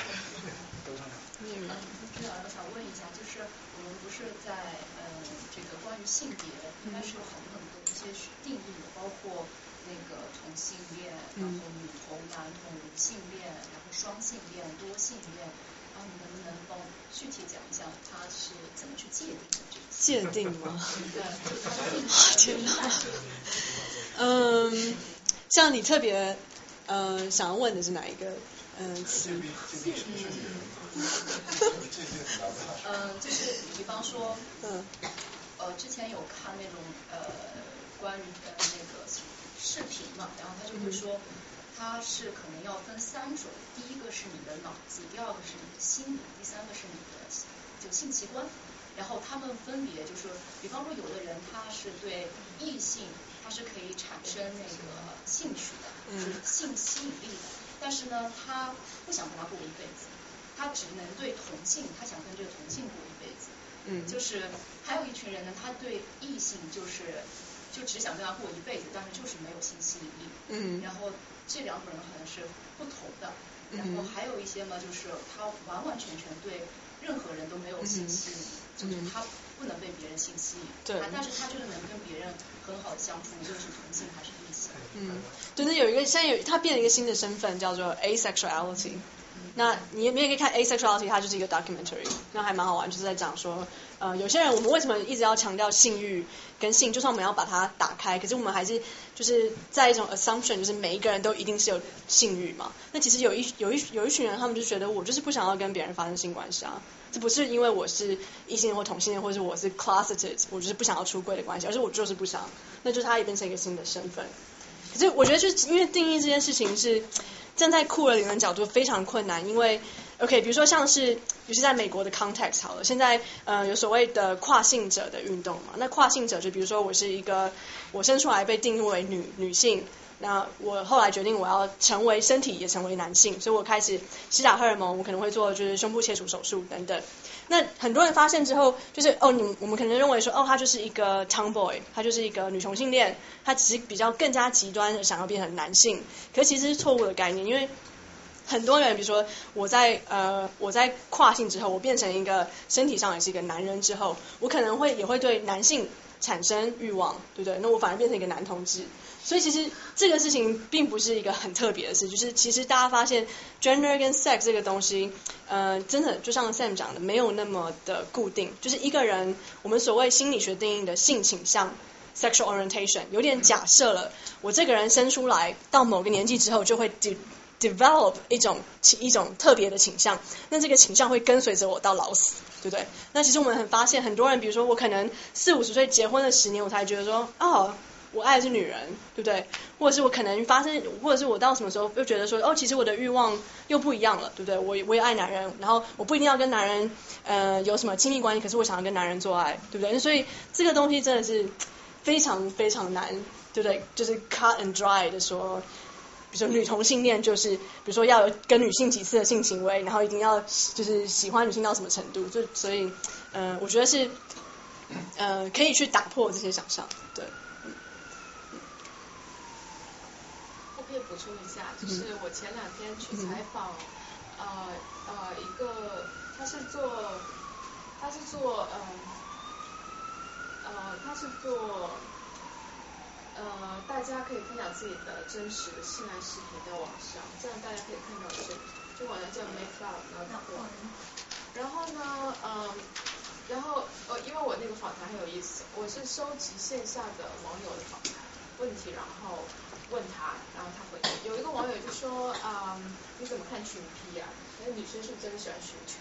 嗯，这个我想问一下，就是我们不是在呃这个关于性别，应该是有很多很多一些定义的，包括那个同性恋，然后女同、男同、无性恋，然后双性恋、多性恋。然后你能不能帮具体讲一讲它是怎么去界定的？界定吗？天哪！嗯，像你特别呃想要问的是哪一个嗯词？嗯，就是比方说，嗯，呃，之前有看那种呃关于呃那个视频嘛，然后他就会说。它是可能要分三种，第一个是你的脑子，第二个是你的心理，第三个是你的就性器官。然后他们分别就是，比方说有的人他是对异性他是可以产生那个兴趣的，是性吸引力的，但是呢他不想跟他过一辈子，他只能对同性，他想跟这个同性过一辈子。嗯。就是还有一群人呢，他对异性就是就只想跟他过一辈子，但是就是没有性吸引力。嗯。然后这两种人可能是不同的。然后还有一些呢，就是他完完全全对任何人都没有性吸引。就是他不能被别人性吸引，对，但是他就是能跟别人很好的相处，无论是同性还是异性。嗯，对，那有一个现在有他变了一个新的身份，叫做 asexuality。那你你也可以看 asexuality，它就是一个 documentary，那还蛮好玩，就是在讲说，呃，有些人我们为什么一直要强调性欲跟性，就算我们要把它打开，可是我们还是就是在一种 assumption，就是每一个人都一定是有性欲嘛。那其实有一有一有一群人，他们就觉得我就是不想要跟别人发生性关系啊。这不是因为我是异性或同性恋，或者我是 closeted，我就是不想要出柜的关系，而是我就是不想，那就是他也变成一个新的身份。可是我觉得，就是因为定义这件事情是站在酷儿理论角度非常困难，因为 OK，比如说像是，尤其在美国的 context 好了，现在呃有所谓的跨性者的运动嘛，那跨性者就比如说我是一个我生出来被定义为女女性。那我后来决定我要成为身体也成为男性，所以我开始施打荷尔蒙，我可能会做就是胸部切除手术等等。那很多人发现之后，就是哦，你我们可能认为说哦，他就是一个 tomboy，他就是一个女同性恋，他只是比较更加极端的想要变成男性，可其实是错误的概念，因为很多人比如说我在呃我在跨性之后，我变成一个身体上也是一个男人之后，我可能会也会对男性产生欲望，对不对？那我反而变成一个男同志。所以其实这个事情并不是一个很特别的事，就是其实大家发现 gender 跟 sex 这个东西，呃，真的就像 Sam 讲的，没有那么的固定。就是一个人，我们所谓心理学定义的性倾向 sexual orientation，有点假设了，我这个人生出来到某个年纪之后，就会 de develop 一种一种特别的倾向，那这个倾向会跟随着我到老死，对不对？那其实我们很发现，很多人，比如说我可能四五十岁结婚了十年，我才觉得说，哦。我爱的是女人，对不对？或者是我可能发生，或者是我到什么时候又觉得说，哦，其实我的欲望又不一样了，对不对？我我也爱男人，然后我不一定要跟男人呃有什么亲密关系，可是我想要跟男人做爱，对不对？所以这个东西真的是非常非常难，对不对？就是 cut and dry 的说，比如说女同性恋就是，比如说要有跟女性几次的性行为，然后一定要就是喜欢女性到什么程度，就所以呃，我觉得是呃可以去打破这些想象，对。可以补充一下，就是我前两天去采访，呃呃一个，他是做，他是做呃，呃他是做，呃大家可以分享自己的真实的性爱视频在网上，这样大家可以看到这这网站叫 Make Love，然后呢，嗯，然后呃因为我那个访谈很有意思，我是收集线下的网友的访谈问题，然后。问他，然后他回有一个网友就说啊，你怎么看群 P 呀？那女生是不是真的喜欢群 P？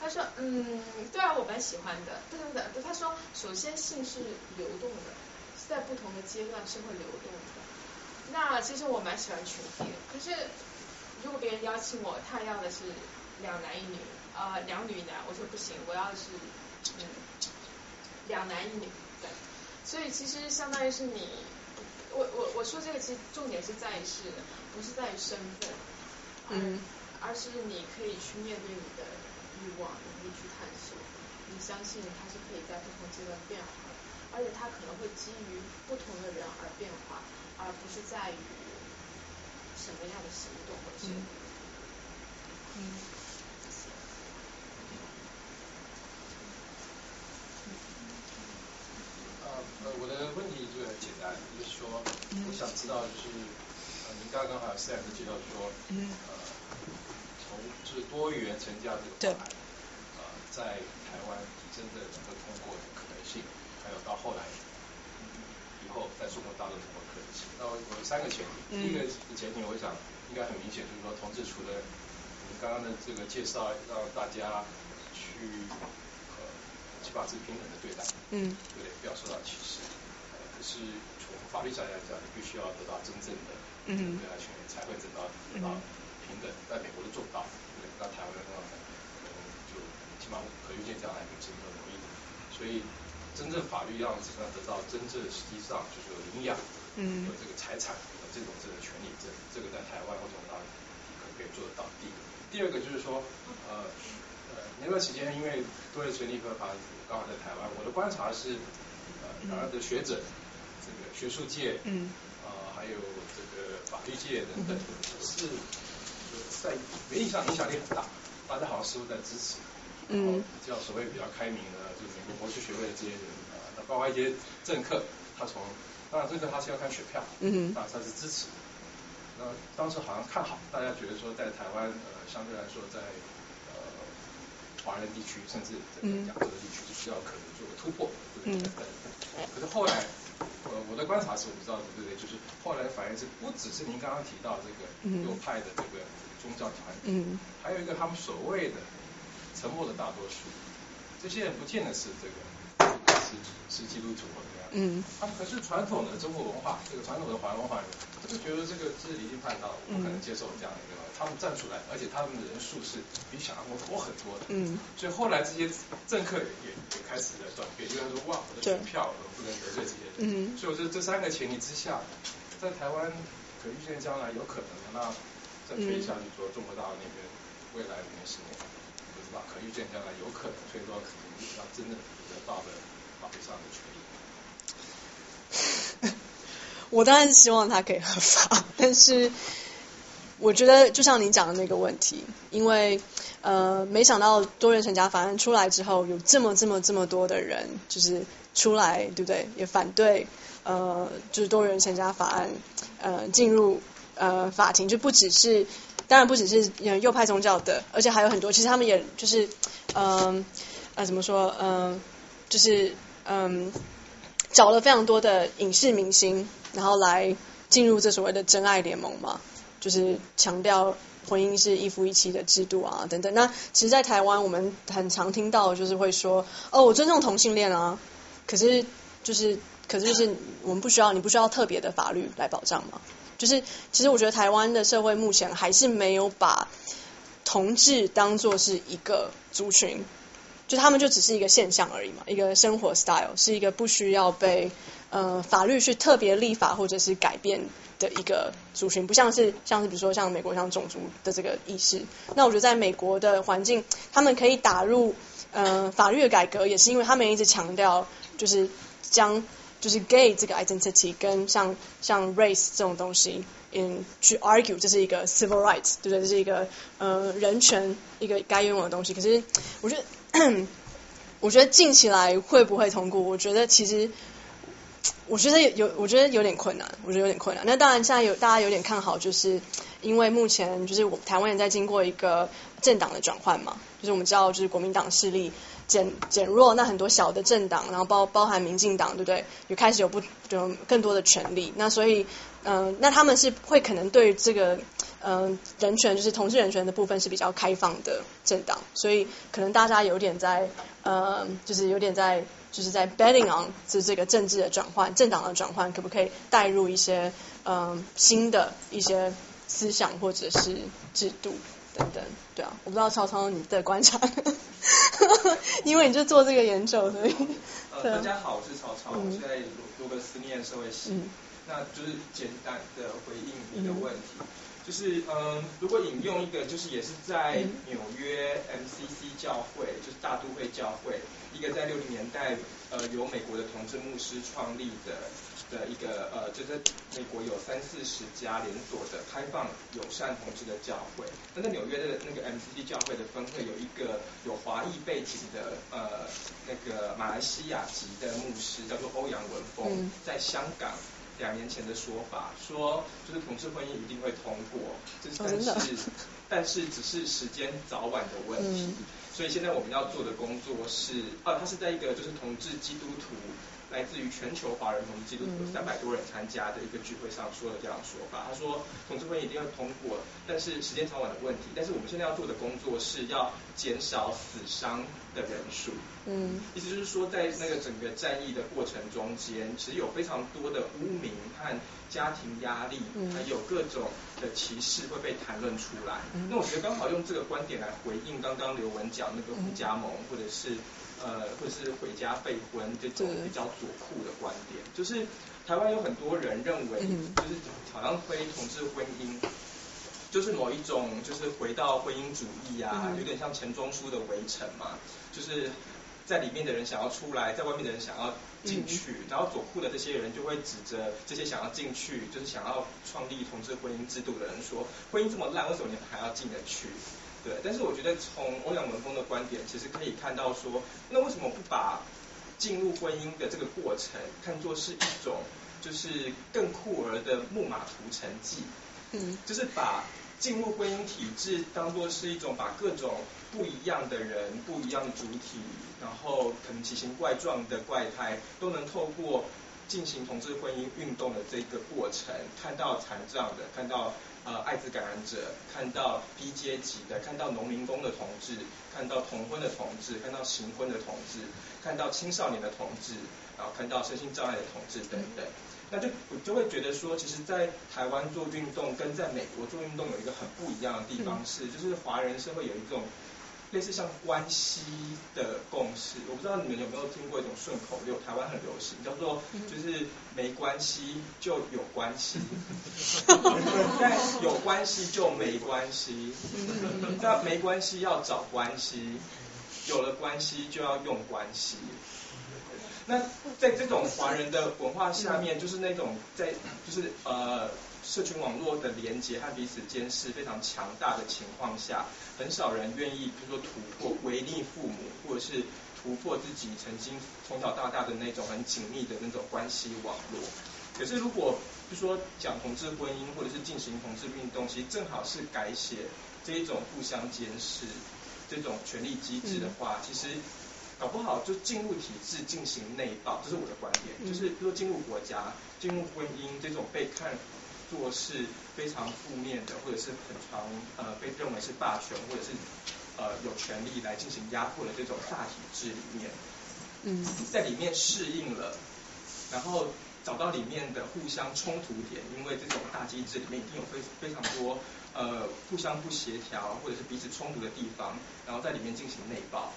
他说嗯，对啊，我蛮喜欢的。对对对，他说首先性是流动的，是在不同的阶段是会流动的。那其实我蛮喜欢群 P 的，可是如果别人邀请我，他要的是两男一女啊，两女一男，我说不行，我要是嗯两男一女。对，所以其实相当于是你。我我我说这个其实重点是在于是，不是在于身份，嗯，而是你可以去面对你的欲望，你可以去探索，你相信它是可以在不同阶段变化的，而且它可能会基于不同的人而变化，而不是在于什么样的行动或者是，嗯。呃，我的问题就很简单，想知道，就是呃，您刚刚好像 Sam 介绍说，呃，从就是多元成家这个方案，呃，在台湾真的能够通过的可能性，还有到后来以后在中国大陆通过可能性。那我有三个前提，第一个前提，我想应该很明显，就是说，同志除了您刚刚的这个介绍，让大家去。起码是平等的对待，嗯，对不对？不要受到歧视。可是从法律上来讲，你必须要得到真正的对他权利才会得到得到平等，在美国都做不到，对，那台湾的话可能就起码可预见将来是没有容易的，所以真正法律让让得到真正实际上就是有领养有这个财产有这种这个权利，这这个在台湾或者哪里可可以做得到。第一个，第二个就是说呃。那段时间，因为多元权利合法刚好在台湾，我的观察是，呃，台湾的学者，这个学术界，嗯，啊，还有这个法律界等等，是在原理上影响力很大，大家好像似乎在支持，嗯，比较所谓比较开明的，就是美国博士学位的这些人啊，那包括一些政客，他从，当然政客他是要看选票，嗯，啊，他是支持，那当时好像看好，大家觉得说在台湾，呃，相对来说在。华人地区，甚至整个亚洲的地区，是需要可能做个突破，对不对？可是后来，呃，我的观察是，我不知道对不对，就是后来反映是，不只是您刚刚提到这个右派的这个宗教团体，还有一个他们所谓的沉默的大多数，这些人不见得是这个是是基督徒或怎么样，嗯，他们可是传统的中国文化，这个传统的华人文化，他就觉得这个这是离经叛道，不可能接受这样的一个。他们站出来，而且他们的人数是比想象中多很多的。嗯。所以后来这些政客也也开始在转变，因为说哇，我的选票我不能得罪这些人。嗯。所以我觉得这三个前提之下，在台湾可预见将来有可能，那再推下去说中国大陆那边未来五年十年，不知道可预见将来有可能推到可能要真正得到的法律上的权益。我当然希望他可以合法，但是。我觉得就像你讲的那个问题，因为呃，没想到多元成家法案出来之后，有这么这么这么多的人就是出来，对不对？也反对呃，就是多元成家法案呃进入呃法庭，就不只是当然不只是右派宗教的，而且还有很多，其实他们也就是嗯呃怎么说嗯就是嗯找了非常多的影视明星，然后来进入这所谓的真爱联盟嘛。就是强调婚姻是一夫一妻的制度啊，等等。那其实，在台湾，我们很常听到就是会说，哦，我尊重同性恋啊。可是，就是，可是，就是我们不需要，你不需要特别的法律来保障嘛。就是，其实我觉得台湾的社会目前还是没有把同志当做是一个族群，就他们就只是一个现象而已嘛，一个生活 style，是一个不需要被呃法律去特别立法或者是改变。的一个族群，不像是像是比如说像美国像种族的这个意识。那我觉得在美国的环境，他们可以打入呃法律的改革，也是因为他们一直强调就是将就是 gay 这个 identity 跟像像 race 这种东西，嗯，去 argue 这是一个 civil rights，对不对？这是一个呃人权一个该拥有的东西。可是我觉得 我觉得近起来会不会通过？我觉得其实。我觉得有，我觉得有点困难，我觉得有点困难。那当然，现在有大家有点看好，就是因为目前就是我台湾也在经过一个政党的转换嘛，就是我们知道就是国民党势力减减弱，那很多小的政党，然后包包含民进党，对不对？有开始有不有更多的权利，那所以嗯，那他们是会可能对这个嗯人权，就是同志人权的部分是比较开放的政党，所以可能大家有点在嗯，就是有点在。就是在 betting on 是这个政治的转换，政党的转换，可不可以带入一些嗯新的一些思想或者是制度等等？对啊，我不知道超超你的观察，因为你就做这个研究，所以。呃，大家好，我是超超，我现在读个思念社会系，那就是简单的回应你的问题。就是嗯，如果引用一个，就是也是在纽约 MCC 教会，就是大都会教会，一个在六零年代呃由美国的同志牧师创立的的一个呃，就在美国有三四十家连锁的开放友善同志的教会。那在纽约的那个 MCD 教会的分会有一个有华裔背景的呃那个马来西亚籍的牧师，叫做欧阳文峰，在香港。两年前的说法，说就是同志婚姻一定会通过，就是但是但是只是时间早晚的问题。所以现在我们要做的工作是，啊，他是在一个就是同志基督徒来自于全球华人同志基督徒三百多人参加的一个聚会上说的这样说法。他说，同志婚姻一定要通过，但是时间长晚的问题。但是我们现在要做的工作是要减少死伤的人数。嗯，意思就是说，在那个整个战役的过程中间，其实有非常多的污名和家庭压力，还有各种的歧视会被谈论出来。那我觉得刚好用这个观点来回应刚刚刘文讲那个不加盟，或者是呃，或者是回家备婚这种比较左酷的观点，就是台湾有很多人认为，就是好像非同志婚姻就是某一种就是回到婚姻主义啊，有点像钱钟书的围城嘛，就是。在里面的人想要出来，在外面的人想要进去，然后左库的这些人就会指着这些想要进去，就是想要创立同志婚姻制度的人说，婚姻这么烂，为什么你们还要进得去？对，但是我觉得从欧阳文峰的观点，其实可以看到说，那为什么不把进入婚姻的这个过程看作是一种就是更酷儿的木马屠城记？嗯，就是把。进入婚姻体制，当做是一种把各种不一样的人、不一样的主体，然后可能奇形怪状的怪胎，都能透过进行同志婚姻运动的这个过程，看到残障的，看到呃艾滋感染者，看到低阶级的，看到农民工的同志，看到同婚的同志，看到行婚的同志，看到青少年的同志，然后看到身心障碍的同志等等。那就我就会觉得说，其实，在台湾做运动跟在美国做运动有一个很不一样的地方是，就是华人社会有一种类似像关系的共识。我不知道你们有没有听过一种顺口溜，台湾很流行，叫做就是没关系就有关系，但有关系就没关系，那没关系要找关系，有了关系就要用关系。那在这种华人的文化下面，就是那种在就是呃社群网络的连接和彼此监视非常强大的情况下，很少人愿意，比如说突破违逆父母，或者是突破自己曾经从小到大的那种很紧密的那种关系网络。可是如果就说讲同志婚姻，或者是进行同志运动，其实正好是改写这一种互相监视这种权力机制的话，其实。搞不好就进入体制进行内爆，这是我的观点。就是比如说进入国家、进入婚姻这种被看作是非常负面的，或者是很常呃被认为是霸权或者是呃有权利来进行压迫的这种大体制里面，嗯，在里面适应了，然后找到里面的互相冲突点，因为这种大机制里面一定有非非常多呃互相不协调或者是彼此冲突的地方，然后在里面进行内爆。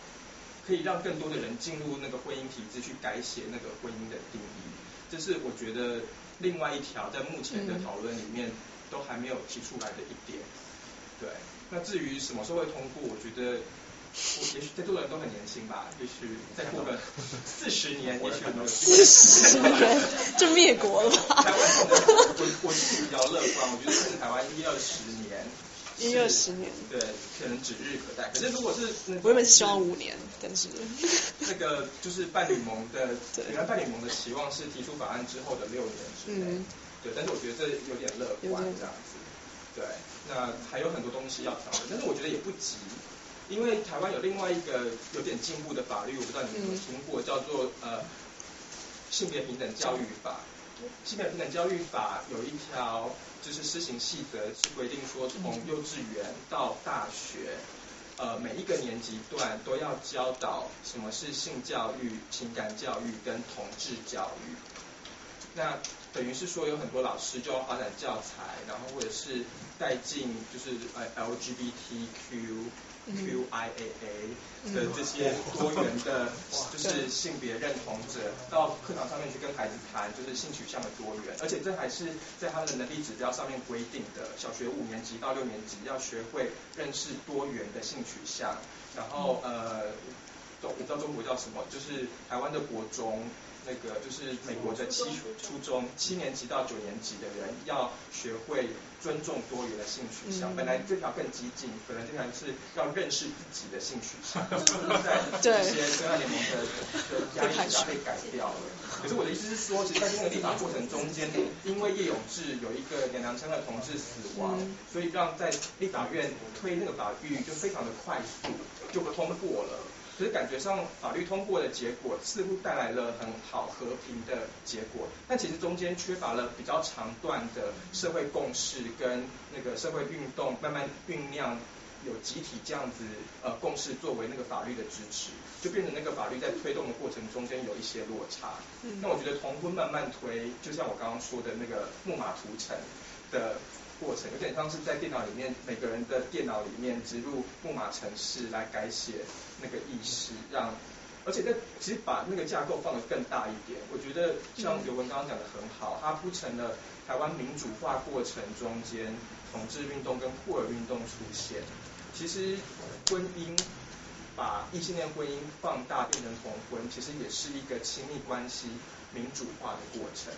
可以让更多的人进入那个婚姻体制去改写那个婚姻的定义，这是我觉得另外一条在目前的讨论里面都还没有提出来的一点。对，那至于什么时候会通过，我觉得我也许在座的人都很年轻吧，也许再过个四十年，也许有四十年就灭国了吧？台湾我我自己比较乐观，我觉得甚至台湾一二十年。一二十年，对，可能指日可待。可是如果是，我原本是希望五年，但是那个就是伴侣盟的，原来伴侣盟的期望是提出法案之后的六年之内，对，但是我觉得这有点乐观这样子，对，那还有很多东西要调整，但是我觉得也不急，因为台湾有另外一个有点进步的法律，我不知道你们有没有听过，叫做呃性别平等教育法。性别平等教育法有一条就是施行细则，是规定说从幼稚园到大学，呃每一个年级段都要教导什么是性教育、情感教育跟同志教育。那等于是说有很多老师就要发展教材，然后或者是带进就是呃 LGBTQ。QIAA 的这些多元的，就是性别认同者，到课堂上面去跟孩子谈，就是性取向的多元，而且这还是在他的能力指标上面规定的，小学五年级到六年级要学会认识多元的性取向，然后呃，我不知道中国叫什么，就是台湾的国中。那个就是美国的七初中七年级到九年级的人要学会尊重多元的性取向。本来这条更激进，本来这条是要认识自己的性取向，在 这些真爱联盟的的压力下被改掉了。可是我的意思是说，其实在那个立法过程中间，因为叶永志有一个娘娘腔的同志死亡，所以让在立法院推那个法律就非常的快速就通过了。可是感觉上法律通过的结果似乎带来了很好和平的结果，但其实中间缺乏了比较长段的社会共识跟那个社会运动慢慢酝酿。有集体这样子呃共识作为那个法律的支持，就变成那个法律在推动的过程中间有一些落差。那我觉得同婚慢慢推，就像我刚刚说的那个木马屠城的过程，有点像是在电脑里面每个人的电脑里面植入木马程式来改写那个意识，让而且在其实把那个架构放得更大一点。我觉得像刘文刚刚讲的很好，它铺成了台湾民主化过程中间统治运动跟酷儿运动出现。其实婚姻把异性恋婚姻放大变成同婚，其实也是一个亲密关系民主化的过程。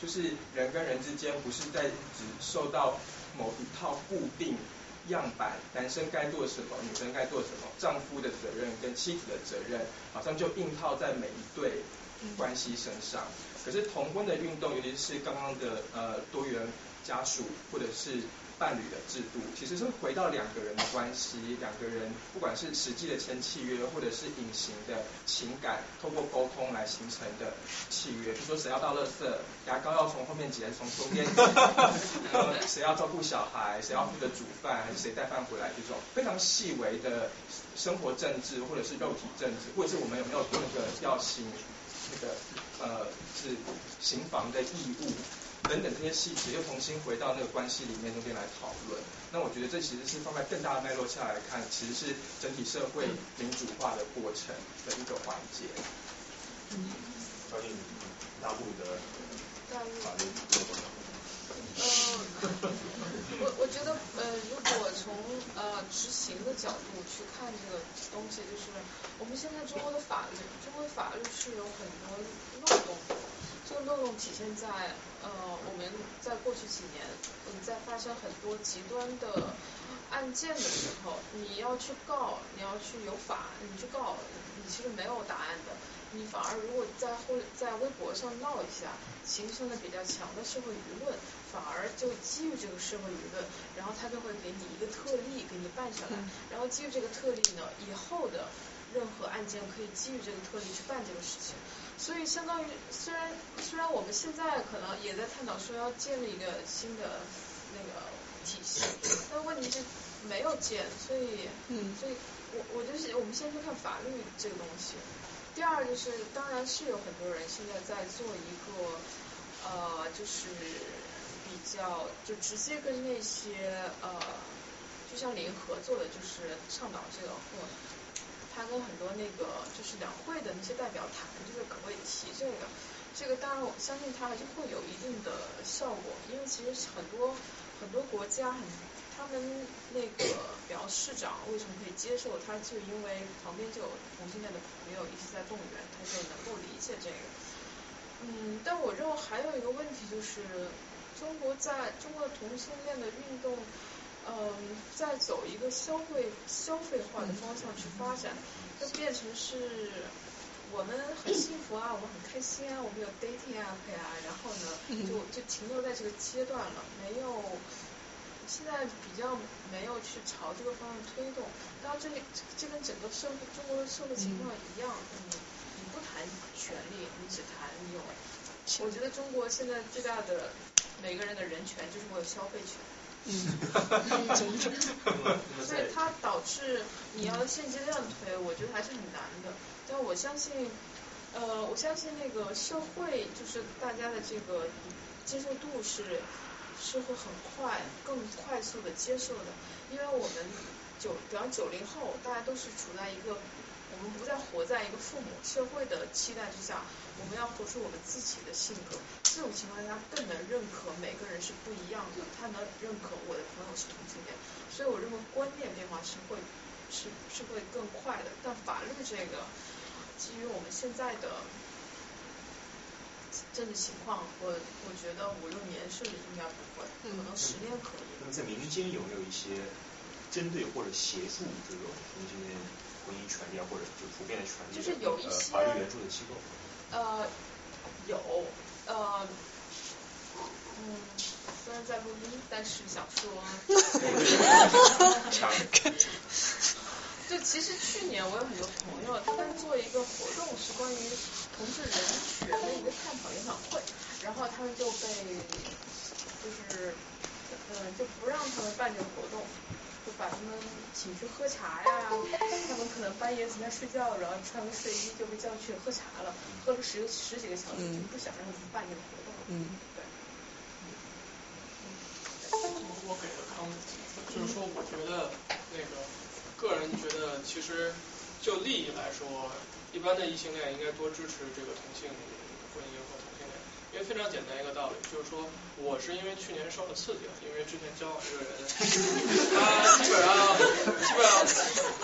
就是人跟人之间不是在只受到某一套固定样板，男生该做什么，女生该做什么，丈夫的责任跟妻子的责任，好像就硬套在每一对关系身上。可是同婚的运动，尤其是刚刚的呃多元家属或者是。伴侣的制度其实是回到两个人的关系，两个人不管是实际的签契约，或者是隐形的情感，通过沟通来形成的契约。比如说谁要倒垃圾，牙膏要从后面挤还是从中间挤？谁要照顾小孩，谁要负责煮饭，还是谁带饭回来？这种非常细微的生活政治，或者是肉体政治，或者是我们有没有那个要行那个呃是行房的义务？等等这些细节又重新回到那个关系里面那边来讨论，那我觉得这其实是放在更大的脉络下来看，其实是整体社会民主化的过程的一个环节。嗯，关于大陆的法律做多少？呃，我我觉得呃，如果从呃执行的角度去看这个东西，就是我们现在中国的法律，中国的法律是有很多漏洞。这个漏洞体现在呃，我们在过去几年，我们，在发生很多极端的案件的时候，你要去告，你要去有法，你去告，你其实没有答案的。你反而如果在会在微博上闹一下，形成了比较强的社会舆论，反而就基于这个社会舆论，然后他就会给你一个特例给你办下来，然后基于这个特例呢，以后的任何案件可以基于这个特例去办这个事情。所以相当于，虽然虽然我们现在可能也在探讨说要建立一个新的那个体系，但问题是没有建，所以嗯，所以我我就是我们先去看法律这个东西。第二就是，当然是有很多人现在在做一个呃，就是比较就直接跟那些呃，就像联合做的，就是倡导这个或。他跟很多那个就是两会的那些代表谈，就是可不可以提这个？这个当然我相信他还是会有一定的效果，因为其实很多很多国家很，他们那个比方市长为什么可以接受？他就因为旁边就有同性恋的朋友一直在动员，他就能够理解这个。嗯，但我认为还有一个问题就是，中国在中国同性恋的运动。嗯，在走一个消费消费化的方向去发展，就变成是我们很幸福啊，我们很开心啊，我们有 dating app 啊，然后呢，就 就停留在这个阶段了，没有现在比较没有去朝这个方向推动。当然，这这跟整个社会中国的社会情况一样，你你不谈权利，你只谈有。我觉得中国现在最大的每个人的人权就是我有消费权。嗯，所以它导致你要现阶段推，我觉得还是很难的。但我相信，呃，我相信那个社会就是大家的这个接受度是是会很快、更快速的接受的，因为我们九，比方九零后，大家都是处在一个。我们不再活在一个父母社会的期待之下，我们要活出我们自己的性格。这种情况下更能认可每个人是不一样的，他能认可我的朋友是同性恋。所以我认为观念变化是会是是会更快的。但法律这个，基于我们现在的政治情况，我我觉得五六年甚至应该不会，可能十年可以。那么在民间有没有一些针对或者协助这种同性恋？婚姻权利啊，或者就普遍的权利，就是有一些法律援助的机构。呃，有，呃，嗯，虽然在录音，但是想说，就其实去年我有很多朋友，他们做一个活动是关于同志人权的一个探讨研讨会，然后他们就被就是嗯就不让他们办这个活动。就把他们请去喝茶呀，他们可能半夜在那睡觉，然后穿个睡衣就被叫去喝茶了，喝了十十几个小时，就不想让他们办这个活动。嗯，对。我给的 comment 就是说，我觉得那个个人觉得，其实就利益来说，一般的异性恋应该多支持这个同性因为非常简单一个道理，就是说我是因为去年受了刺激了，因为之前交往这个人，他基本上基本上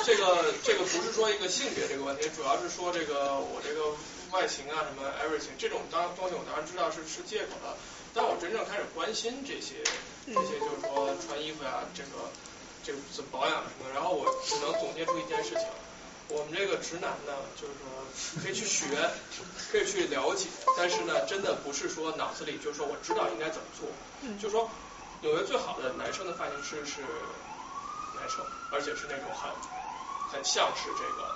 这个这个不是说一个性别这个问题，主要是说这个我这个外形啊什么 everything 这种当东西我当然知道是是借口了，但我真正开始关心这些这些，就是说穿衣服呀，这个这个怎么保养什么，然后我只能总结出一件事情：我们这个直男呢，就是说可以去学，可以去了解，但是呢，真的不是说脑子里就是说我知道应该怎么做。就是说，纽约最好的男生的发型师是男生，而且是那种很很像是这个，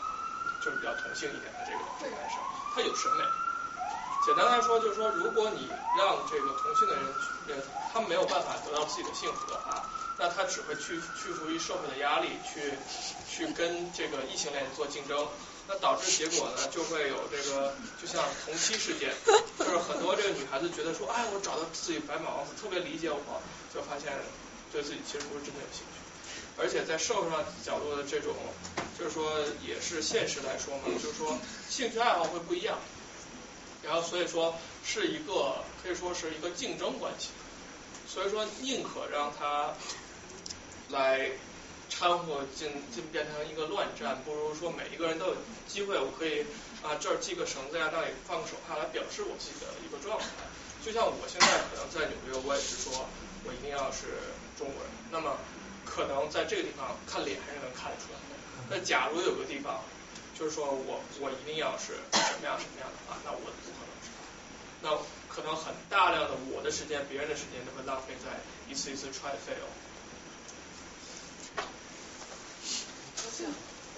就是比较同性一点的这个这个男生，他有审美。简单来说，就是说，如果你让这个同性的人，呃，他没有办法得到自己的幸福的话，那他只会屈屈服于社会的压力，去去跟这个异性恋做竞争，那导致结果呢，就会有这个，就像同妻事件，就是很多这个女孩子觉得说，哎，我找到自己白马王子，特别理解我，就发现对自己其实不是真的有兴趣，而且在社会上角度的这种，就是说也是现实来说嘛，就是说兴趣爱好会不一样。然后所以说是一个可以说是一个竞争关系，所以说宁可让他来掺和进进变成一个乱战，不如说每一个人都有机会，我可以啊这儿系个绳子呀，那里放个手帕来表示我自己的一个状态。就像我现在可能在纽约，我也是说我一定要是中国人，那么可能在这个地方看脸还是能看得出来的。那假如有个地方。就是说我我一定要是什么样什么样的话，那我。那可能很大量的我的时间，别人的时间都会浪费在一次一次 try fail。我想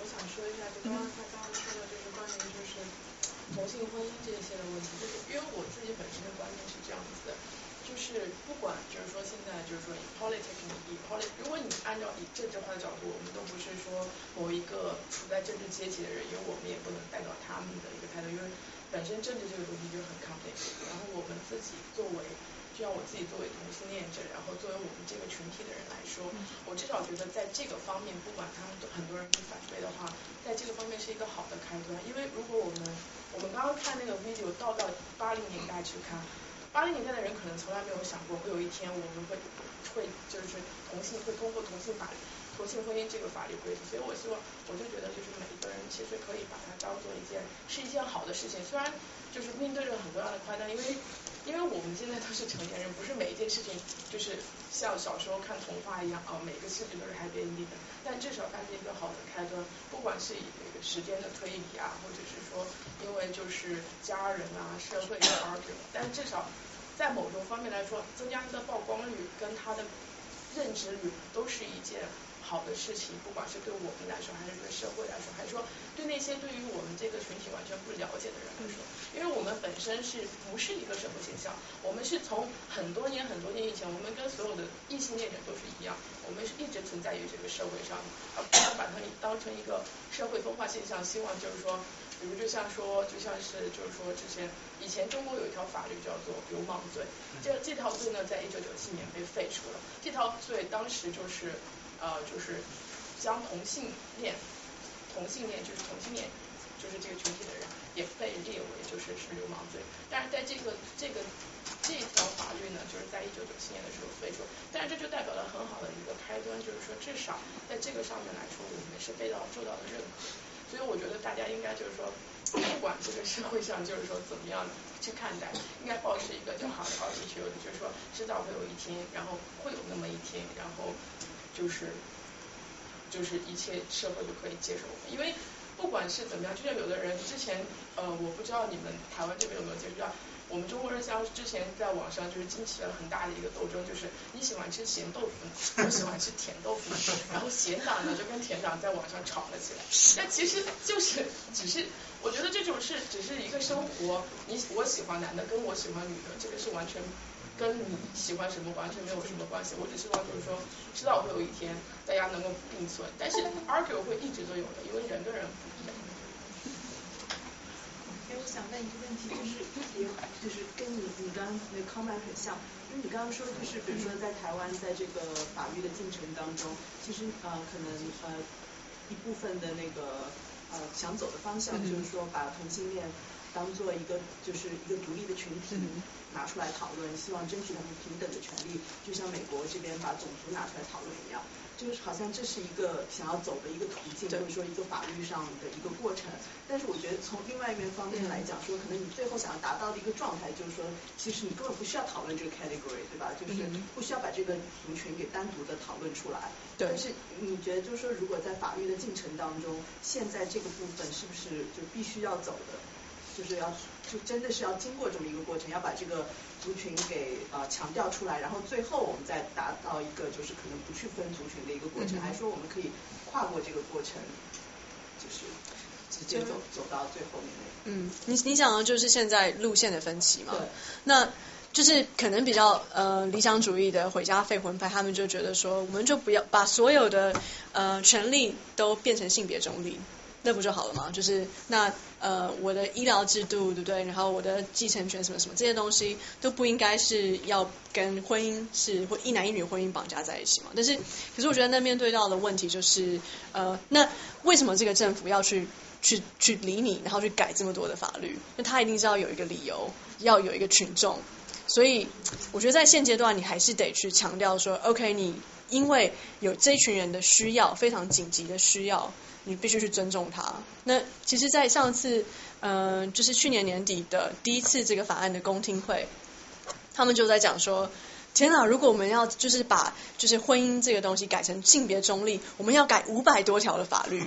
我想说一下，就刚刚他刚刚说的就是关于就是同性婚姻这些的问题，就是因为我自己本身的观念是这样子的。就是不管就是说现在就是说以 politics 以 politics，如果你按照以政治化的角度，我们都不是说某一个处在政治阶级的人，因为我们也不能代表他们的一个态度，因为本身政治这个东西就很 complicated。然后我们自己作为，就像我自己作为同性恋者，然后作为我们这个群体的人来说，我至少觉得在这个方面，不管他们很多人去反对的话，在这个方面是一个好的开端。因为如果我们我们刚刚看那个 video 倒到八零年代去看。八零年代的人可能从来没有想过，会有一天我们会会就是同性会通过同性法同性婚姻这个法律规则，所以我希望我就觉得就是每一个人其实可以把它当做一件是一件好的事情，虽然就是面对着很多样的困难，因为因为我们现在都是成年人，不是每一件事情就是像小时候看童话一样啊，每个事情都是 happy ending，但至少它是一个好的开端，不管是以那个时间的推移啊，或者是说因为就是家人啊社会的 argue，但至少。在某种方面来说，增加它的曝光率跟它的认知率都是一件好的事情，不管是对我们来说，还是对社会来说，还是说对那些对于我们这个群体完全不了解的人来说，因为我们本身是不是一个社会现象，我们是从很多年很多年以前，我们跟所有的异性恋者都是一样，我们是一直存在于这个社会上，而不是把它当成一个社会分化现象，希望就是说。比如就像说，就像是就是说，之前以前中国有一条法律叫做流氓罪，这这条罪呢，在一九九七年被废除了。这条罪当时就是呃，就是将同性恋、同性恋就是同性恋就是这个群体的人也被列为就是是流氓罪。但是在这个这个这条法律呢，就是在一九九七年的时候废除。但是这就代表了很好的一个开端，就是说至少在这个上面来说，我们是被到受到了认可。所以我觉得大家应该就是说，不管这个社会上就是说怎么样去看待，应该保持一个较好的 attitude，就是说迟早会有一天，然后会有那么一，就是就是一切社会都可以接受我们。因为不管是怎么样，就像有的人之前呃，我不知道你们台湾这边有没有接触到，我们中国人像之前在网上就是激起了很大的一个斗争，就是你喜欢吃咸豆腐，我喜欢吃甜豆腐，然后咸党呢就跟甜党在网上吵了起来。但其实就是只是，我觉得这种是只是一个生活，你我喜欢男的跟我喜欢女的，这个是完全跟你喜欢什么完全没有什么关系。我只希望就是说，迟早会有一天大家能够并存，但是 argue 会一直都有的，因为人跟人不一样。我想问一个问题，就是也就是跟你你刚那 comment 很像，因为你刚刚说就是比如说在台湾在这个法律的进程当中，其实呃可能呃一部分的那个呃想走的方向就是说把同性恋当做一个就是一个独立的群体拿出来讨论，希望争取他们平等的权利，就像美国这边把种族拿出来讨论一样。就是好像这是一个想要走的一个途径，或者说一个法律上的一个过程。但是我觉得从另外一面方面来讲，说可能你最后想要达到的一个状态，就是说其实你根本不需要讨论这个 category，对吧？就是不需要把这个族群给单独的讨论出来。但是你觉得就是说，如果在法律的进程当中，现在这个部分是不是就必须要走的？就是要就真的是要经过这么一个过程，要把这个族群给呃强调出来，然后最后我们再达到一个就是可能不去分族群的一个过程，还是说我们可以跨过这个过程，就是直接走走到最后面。嗯，你你想的就是现在路线的分歧嘛？对。那就是可能比较呃理想主义的回家废魂派，他们就觉得说，我们就不要把所有的呃权利都变成性别中立。那不就好了吗？就是那呃，我的医疗制度对不对？然后我的继承权什么什么这些东西都不应该是要跟婚姻是或一男一女婚姻绑架在一起嘛？但是可是我觉得那面对到的问题就是呃，那为什么这个政府要去去去理你，然后去改这么多的法律？那他一定是要有一个理由，要有一个群众。所以我觉得在现阶段，你还是得去强调说，OK，你因为有这群人的需要，非常紧急的需要。你必须去尊重他。那其实，在上次，嗯，就是去年年底的第一次这个法案的公听会，他们就在讲说，天哪，如果我们要就是把就是婚姻这个东西改成性别中立，我们要改五百多条的法律，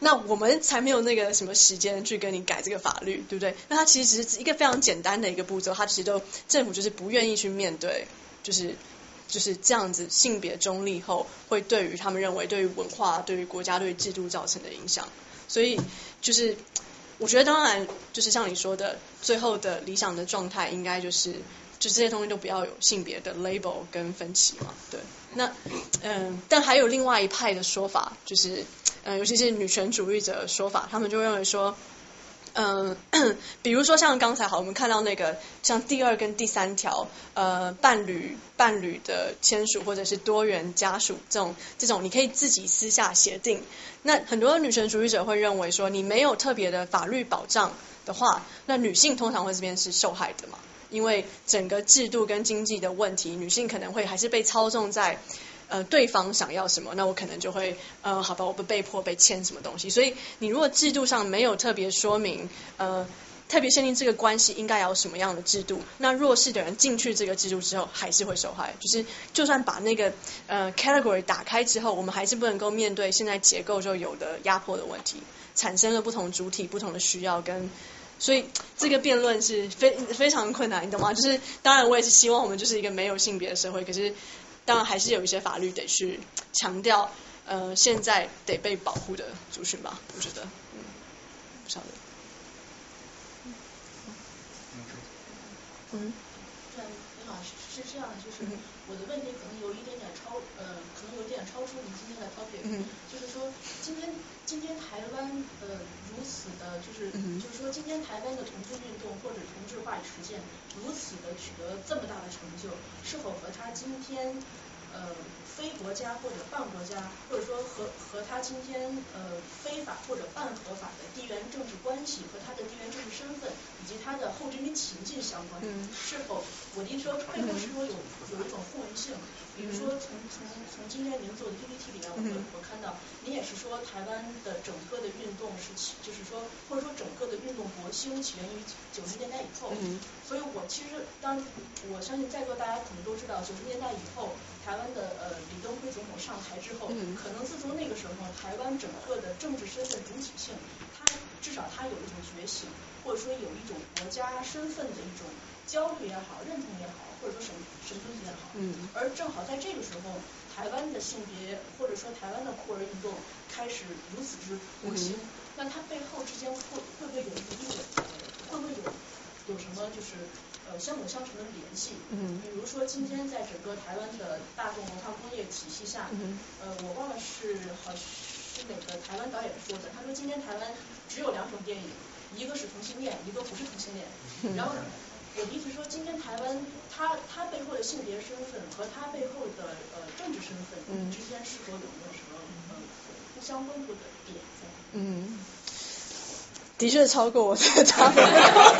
那我们才没有那个什么时间去跟你改这个法律，对不对？那它其实只是一个非常简单的一个步骤，它其实都政府就是不愿意去面对，就是。就是这样子，性别中立后会对于他们认为对于文化、对于国家、对于制度造成的影响。所以就是我觉得，当然就是像你说的，最后的理想的状态应该就是，就这些东西都不要有性别的 label 跟分歧嘛。对，那嗯，但还有另外一派的说法，就是嗯，尤其是女权主义者的说法，他们就认为说。嗯，比如说像刚才好，我们看到那个像第二跟第三条，呃，伴侣伴侣的签署或者是多元家属这种这种，你可以自己私下协定。那很多女权主义者会认为说，你没有特别的法律保障的话，那女性通常会这边是受害的嘛？因为整个制度跟经济的问题，女性可能会还是被操纵在。呃，对方想要什么，那我可能就会呃，好吧，我不被迫被签什么东西。所以你如果制度上没有特别说明，呃，特别限定这个关系应该要什么样的制度，那弱势的人进去这个制度之后还是会受害。就是就算把那个呃 category 打开之后，我们还是不能够面对现在结构就有的压迫的问题，产生了不同主体不同的需要跟，所以这个辩论是非非常困难，你懂吗？就是当然我也是希望我们就是一个没有性别的社会，可是。当然还是有一些法律得去强调，呃，现在得被保护的族群吧，我觉得，嗯，不晓得。嗯。对，你好，是这样的，就是我的问题可能有一点点超，呃，可能有点超出你今天的 topic，就是说今天今天台湾呃如此的，就是就是说今天台湾的同志运动或者同志化实践如此的取得这么大的成就，是否和他今天？呃，非国家或者半国家，或者说和和他今天呃非法或者半合法的地缘政治关系和他的地缘政治身份以及他的后殖民情境相关，是否我的意思说背后是否有有一种互文性？比如说从从从今天您做的 PPT 里面，我我看到您也是说台湾的整个的运动是起，就是说或者说整个的运动勃兴起源于九十年代以后，所以我其实当我相信在座大家可能都知道九十年代以后。台湾的呃李登辉总统上台之后，可能自从那个时候，台湾整个的政治身份主体性，他至少他有一种觉醒，或者说有一种国家身份的一种焦虑也好、认同也好，或者说什什么东西也好。嗯。而正好在这个时候，台湾的性别或者说台湾的酷儿运动开始如此之火星，那它背后之间会会不会有一定的，会不会有有什么就是？呃，相辅相成的联系，嗯，比如说今天在整个台湾的大众文化工业体系下，嗯，呃，我忘了是好是哪个台湾导演说的，他说今天台湾只有两种电影，一个是同性恋，一个不是同性恋，然后我的意思说，今天台湾它它背后的性别身份和它背后的呃政治身份之间是否有没有什么呃互相温度的点在？嗯。的确超过我这个差别，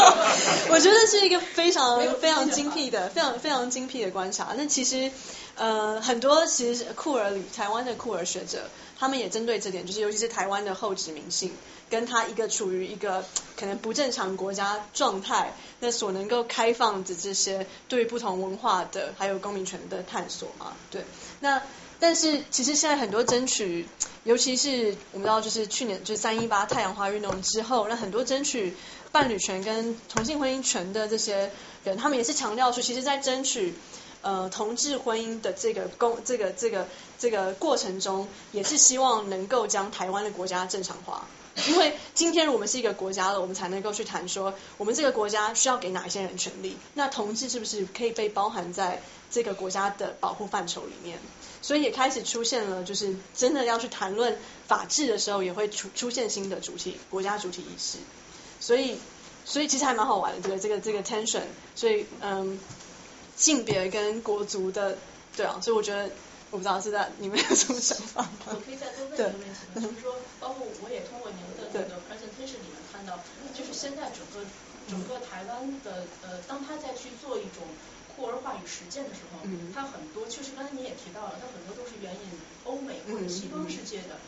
我觉得是一个非常非常精辟的、非常非常精辟的观察。那其实呃很多其实酷儿台湾的酷儿学者，他们也针对这点，就是尤其是台湾的后殖民性，跟他一个处于一个可能不正常国家状态，那所能够开放的这些对不同文化的还有公民权的探索嘛，对，那。但是其实现在很多争取，尤其是我们知道，就是去年就是三一八太阳花运动之后，那很多争取伴侣权跟同性婚姻权的这些人，他们也是强调说，其实，在争取呃同志婚姻的这个公这个这个这个过程中，也是希望能够将台湾的国家正常化。因为今天我们是一个国家了，我们才能够去谈说，我们这个国家需要给哪一些人权利？那同志是不是可以被包含在这个国家的保护范畴里面？所以也开始出现了，就是真的要去谈论法治的时候，也会出出现新的主体国家主体意识。所以，所以其实还蛮好玩的，这个这个这个 tension。所以，嗯，性别跟国族的，对啊，所以我觉得，我不知道是在你们有什么想法。我可以再多问一个问题吗？就是说，包括我也通过您的那个 presentation 里面看到，就是现在整个整个台湾的呃，当他在去做一种。酷儿话语实践的时候，它很多确实刚才你也提到了，它很多都是援引欧美或者西方世界的，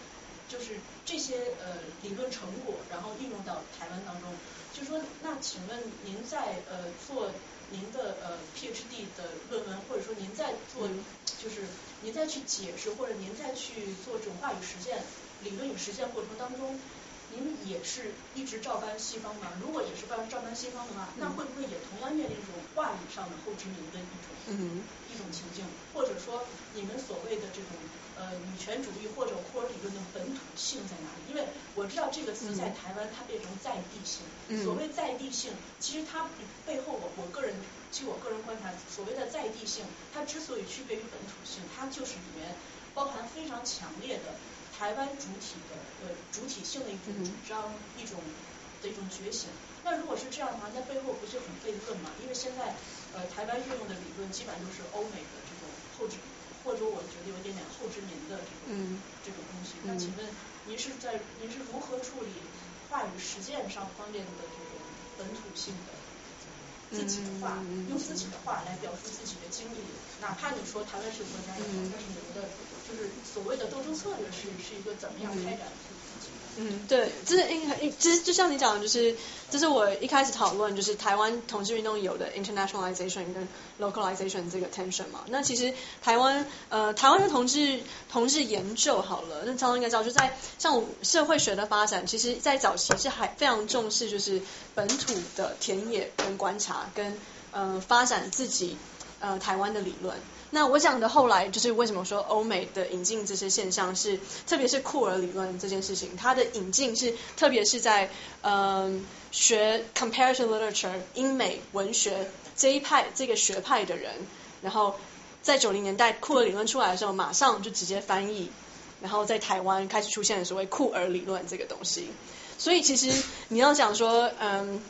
就是这些呃理论成果，然后应用到台湾当中。就说那请问您在呃做您的呃 PhD 的论文，或者说您在做就是您在去解释或者您在去做这种话语实践理论与实践过程当中。您也是一直照搬西方吗？如果也是照照搬西方的话，那会不会也同样面临这种话语上的后殖民的一种一种情境？或者说，你们所谓的这种呃女权主义或者库尔理论的本土性在哪里？因为我知道这个词在台湾它变成在地性。所谓在地性，其实它背后我我个人据我个人观察，所谓的在地性，它之所以区别于本土性，它就是里面包含非常强烈的。台湾主体的呃主体性的一种主张，一种的一种觉醒。那如果是这样的话，那背后不是很悖论吗？因为现在呃台湾运用的理论基本上都是欧美的这种后殖，或者我觉得有一点点后殖民的这种这种东西。那请问您是在您是如何处理话语实践上方面的这种本土性的自己的话，用自己的话来表述自己的经历？哪怕你说台湾是国家也好，但是你们的。就是所谓的斗争策略是是一个怎么样开展的？嗯，对，就是应其实就像你讲的，就是这是我一开始讨论，就是台湾同志运动有的 internationalization 跟 localization 这个 tension 嘛。那其实台湾呃台湾的同志同志研究好了，那常常应该知道，就在像社会学的发展，其实在早期是还非常重视就是本土的田野跟观察跟呃发展自己呃台湾的理论。那我讲的后来就是为什么说欧美的引进这些现象是，特别是酷儿理论这件事情，它的引进是特别是在嗯学 comparative literature 英美文学这一派这个学派的人，然后在九零年代酷儿理论出来的时候，马上就直接翻译，然后在台湾开始出现所谓酷儿理论这个东西。所以其实你要讲说嗯，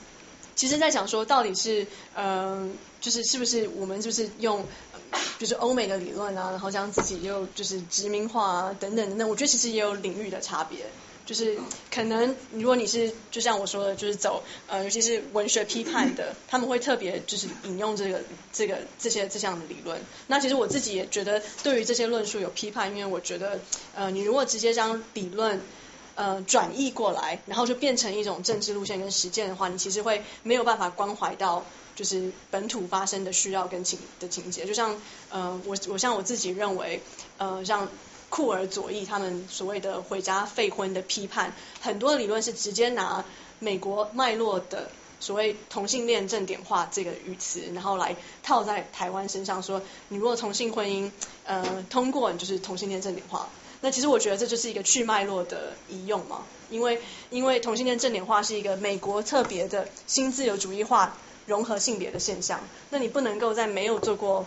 其实在讲说到底是嗯就是是不是我们就是用。就是欧美的理论啊，然后将自己又就是殖民化啊等等等等，我觉得其实也有领域的差别。就是可能如果你是就像我说的，就是走呃尤其是文学批判的，他们会特别就是引用这个这个这些这项的理论。那其实我自己也觉得对于这些论述有批判，因为我觉得呃你如果直接将理论呃转译过来，然后就变成一种政治路线跟实践的话，你其实会没有办法关怀到。就是本土发生的需要跟情的情节，就像呃我我像我自己认为呃像库尔左翼他们所谓的回家废婚的批判，很多理论是直接拿美国脉络的所谓同性恋正点化这个语词，然后来套在台湾身上，说你如果同性婚姻呃通过，你就是同性恋正点化。那其实我觉得这就是一个去脉络的移用嘛，因为因为同性恋正点化是一个美国特别的新自由主义化融合性别的现象，那你不能够在没有做过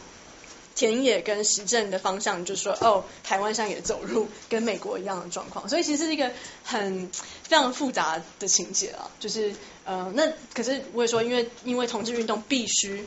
田野跟实证的方向，就说哦，台湾现在也走入跟美国一样的状况，所以其实是一个很非常复杂的情节啊，就是呃，那可是我也说，因为因为同志运动必须。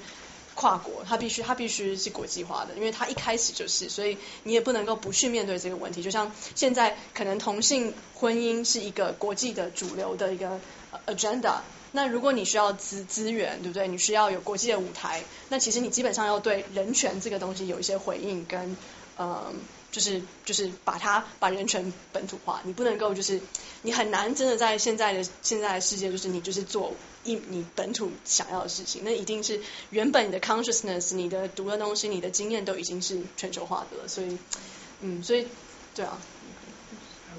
跨国，它必须它必须是国际化的，因为它一开始就是，所以你也不能够不去面对这个问题。就像现在可能同性婚姻是一个国际的主流的一个 agenda，那如果你需要资资源，对不对？你需要有国际的舞台，那其实你基本上要对人权这个东西有一些回应跟嗯。就是就是把它把人权本土化，你不能够就是你很难真的在现在的现在的世界，就是你就是做一你本土想要的事情，那一定是原本你的 consciousness，你的读的东西，你的经验都已经是全球化的了，所以嗯，所以对啊。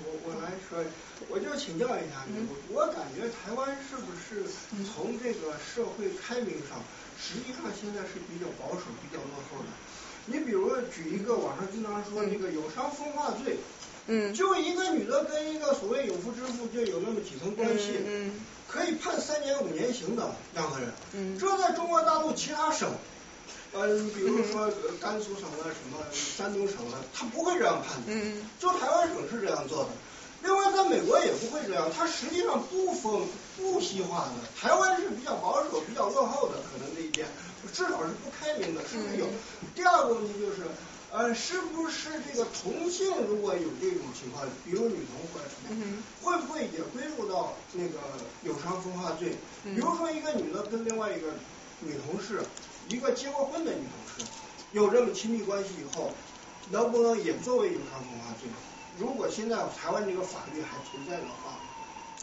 我我来说，我就请教一下你，我感觉台湾是不是从这个社会开明上，实际上现在是比较保守、比较落后的。你比如举一个网上经常说那个有伤风化罪，嗯，就一个女的跟一个所谓有夫之妇就有那么几层关系，嗯，可以判三年五年刑的两个人，嗯，这在中国大陆其他省，嗯，比如说甘肃省啊什么山东省啊，他不会这样判的，嗯，就台湾省是这样做的。另外在美国也不会这样，它实际上不分不西化的，台湾是比较保守、比较落后的，可能这一点。至少是不开明的，是不是有？第二个问题就是，呃，是不是这个同性如果有这种情况，比如女同或者什么，会不会也归入到那个有伤风化罪？比如说一个女的跟另外一个女同事，一个结过婚的女同事，有这么亲密关系以后，能不能也作为有伤风化罪？如果现在台湾这个法律还存在的话，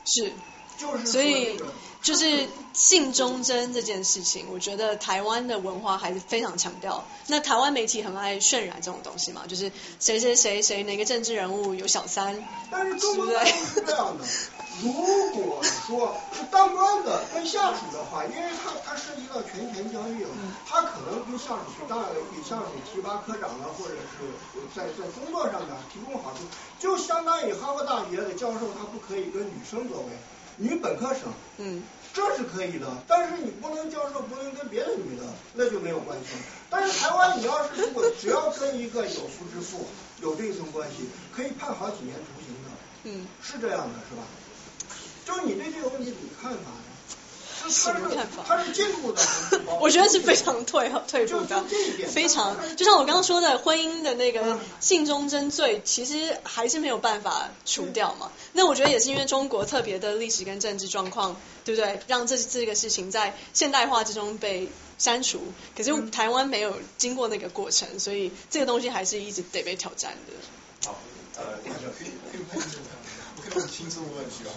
是。就是所以，就是性忠贞这件事情，我觉得台湾的文化还是非常强调。那台湾媒体很爱渲染这种东西嘛，就是谁谁谁谁哪个政治人物有小三，但是中国大陆是这样的，如果说是当官的跟下属的话，因为他他涉及到权钱交易了，他可能跟下属去当给下属提拔科长了，或者是在在工作上面提供好处，就相当于哈佛大学的教授，他不可以跟女生作为。女本科生，嗯，这是可以的，但是你不能教授，不能跟别的女的，那就没有关系。但是台湾，你要是如果只要跟一个有夫之妇有这层关系，可以判好几年徒刑的，嗯，是这样的，是吧？就是你对这个问题怎么看法？什么看法？他是进步的，我觉得是非常退退步的，非常就像我刚刚说的，婚姻的那个性忠贞罪，其实还是没有办法除掉嘛。那我觉得也是因为中国特别的历史跟政治状况，对不对？让这这个事情在现代化之中被删除。可是台湾没有经过那个过程，所以这个东西还是一直得被挑战的。好，呃，可以可以问一下。可以问轻松的问题啊。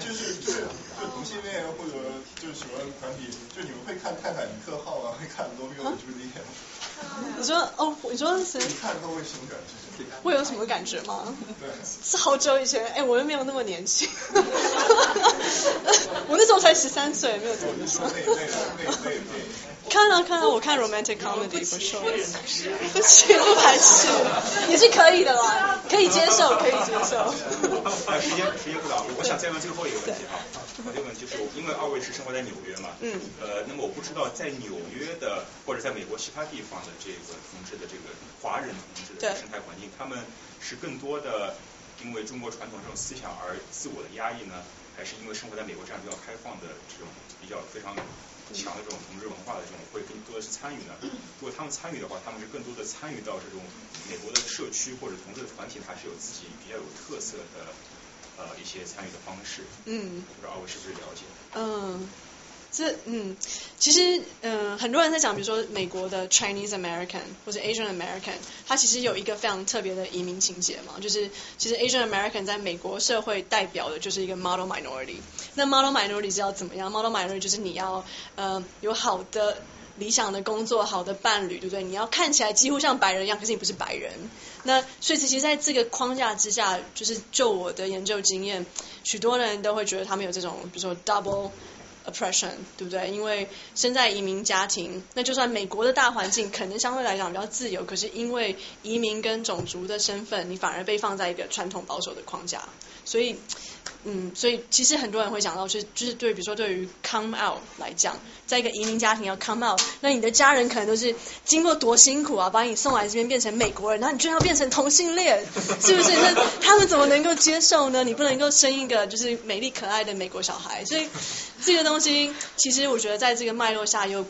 就是就是就同性恋或者就是什么团体，就你们会看泰坦尼克号啊，会看罗密欧与朱丽叶吗？你说哦，你说谁？你看都会什么感觉？会有什么感觉吗？对。是好久以前，哎，我又没有那么年轻。我那时候才十三岁，没有这么说。看啊看啊，我看 romantic comedy for sure。不行，不排斥，也是可以的啦，可以接受，可以接受。啊，时间时间不早，我想再问最后一个问题哈。我就问，就是因为二位是生活在纽约嘛，嗯，呃，那么我不知道在纽约的或者在美国其他地方的这个同志的这个华人同志的生态环境，他们是更多的因为中国传统这种思想而自我的压抑呢，还是因为生活在美国这样比较开放的这种比较非常。强的这种同志文化的这种会更多的是参与呢？如果他们参与的话，他们是更多的参与到这种美国的社区或者同志的团体，还是有自己比较有特色的呃一些参与的方式。嗯。不知道二位是不是了解？嗯，这嗯，其实嗯，很多人在讲，比如说美国的 Chinese American 或者 Asian American，它其实有一个非常特别的移民情节嘛，就是其实 Asian American 在美国社会代表的就是一个 model minority。那 model minority 是要怎么样？model minority 就是你要呃有好的。理想的工作，好的伴侣，对不对？你要看起来几乎像白人一样，可是你不是白人。那所以其实在这个框架之下，就是就我的研究经验，许多人都会觉得他们有这种，比如说 double oppression，对不对？因为生在移民家庭，那就算美国的大环境可能相对来讲比较自由，可是因为移民跟种族的身份，你反而被放在一个传统保守的框架，所以。嗯，所以其实很多人会讲到，就是就是对，比如说对于 come out 来讲，在一个移民家庭要 come out，那你的家人可能都是经过多辛苦啊，把你送来这边变成美国人，然后你居然要变成同性恋，是不是？那他们怎么能够接受呢？你不能够生一个就是美丽可爱的美国小孩，所以这个东西其实我觉得在这个脉络下又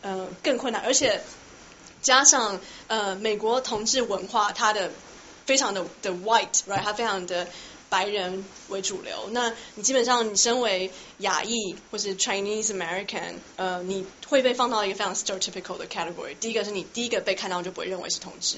呃更困难，而且加上呃美国同志文化它的非常的的 white，right，它非常的。白人为主流，那你基本上你身为亚裔或是 Chinese American，呃，你会被放到一个非常 stereotypical 的 category。第一个是你第一个被看到就不会认为是同志，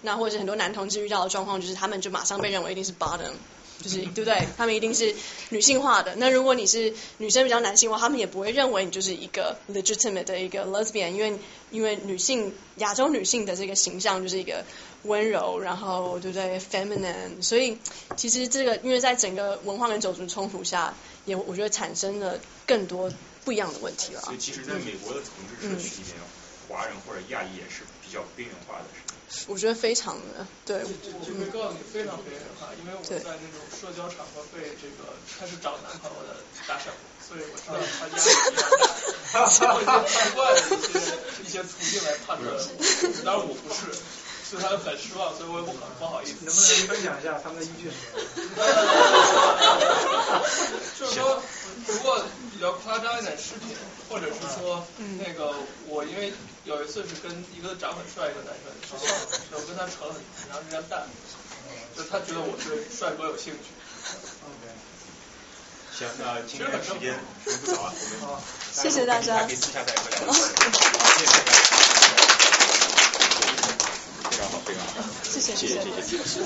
那或者是很多男同志遇到的状况就是他们就马上被认为一定是 bottom。就是对不对？他们一定是女性化的。那如果你是女生比较男性化，他们也不会认为你就是一个 legitimate 的一个 lesbian，因为因为女性亚洲女性的这个形象就是一个温柔，然后对不对？feminine。所以其实这个因为在整个文化跟种族冲突下，也我觉得产生了更多不一样的问题了。所以其实在美国的同志社区里面，华人或者亚裔也是比较边缘化的。我觉得非常的对。就会告诉你非常边缘化，因为我在那种社交场合被这个开始找男朋友的搭讪，所以我知道 他压力比较大，通过一些一些一些途径来判断。当然我不是，所以他很失望，所以我也不很不好意思。能不能分享一下他们的依据？就是说，如果比较夸张一点视频，或者是说那个我因为。有一次是跟一个长很帅一个男生然后跟他扯了很长时间蛋，就他觉得我对帅哥有兴趣。行，那今天时间时间不早啊，我们谢谢大家。可以私下再聊。谢谢大家。非常好，非常好。谢谢，谢谢，谢谢。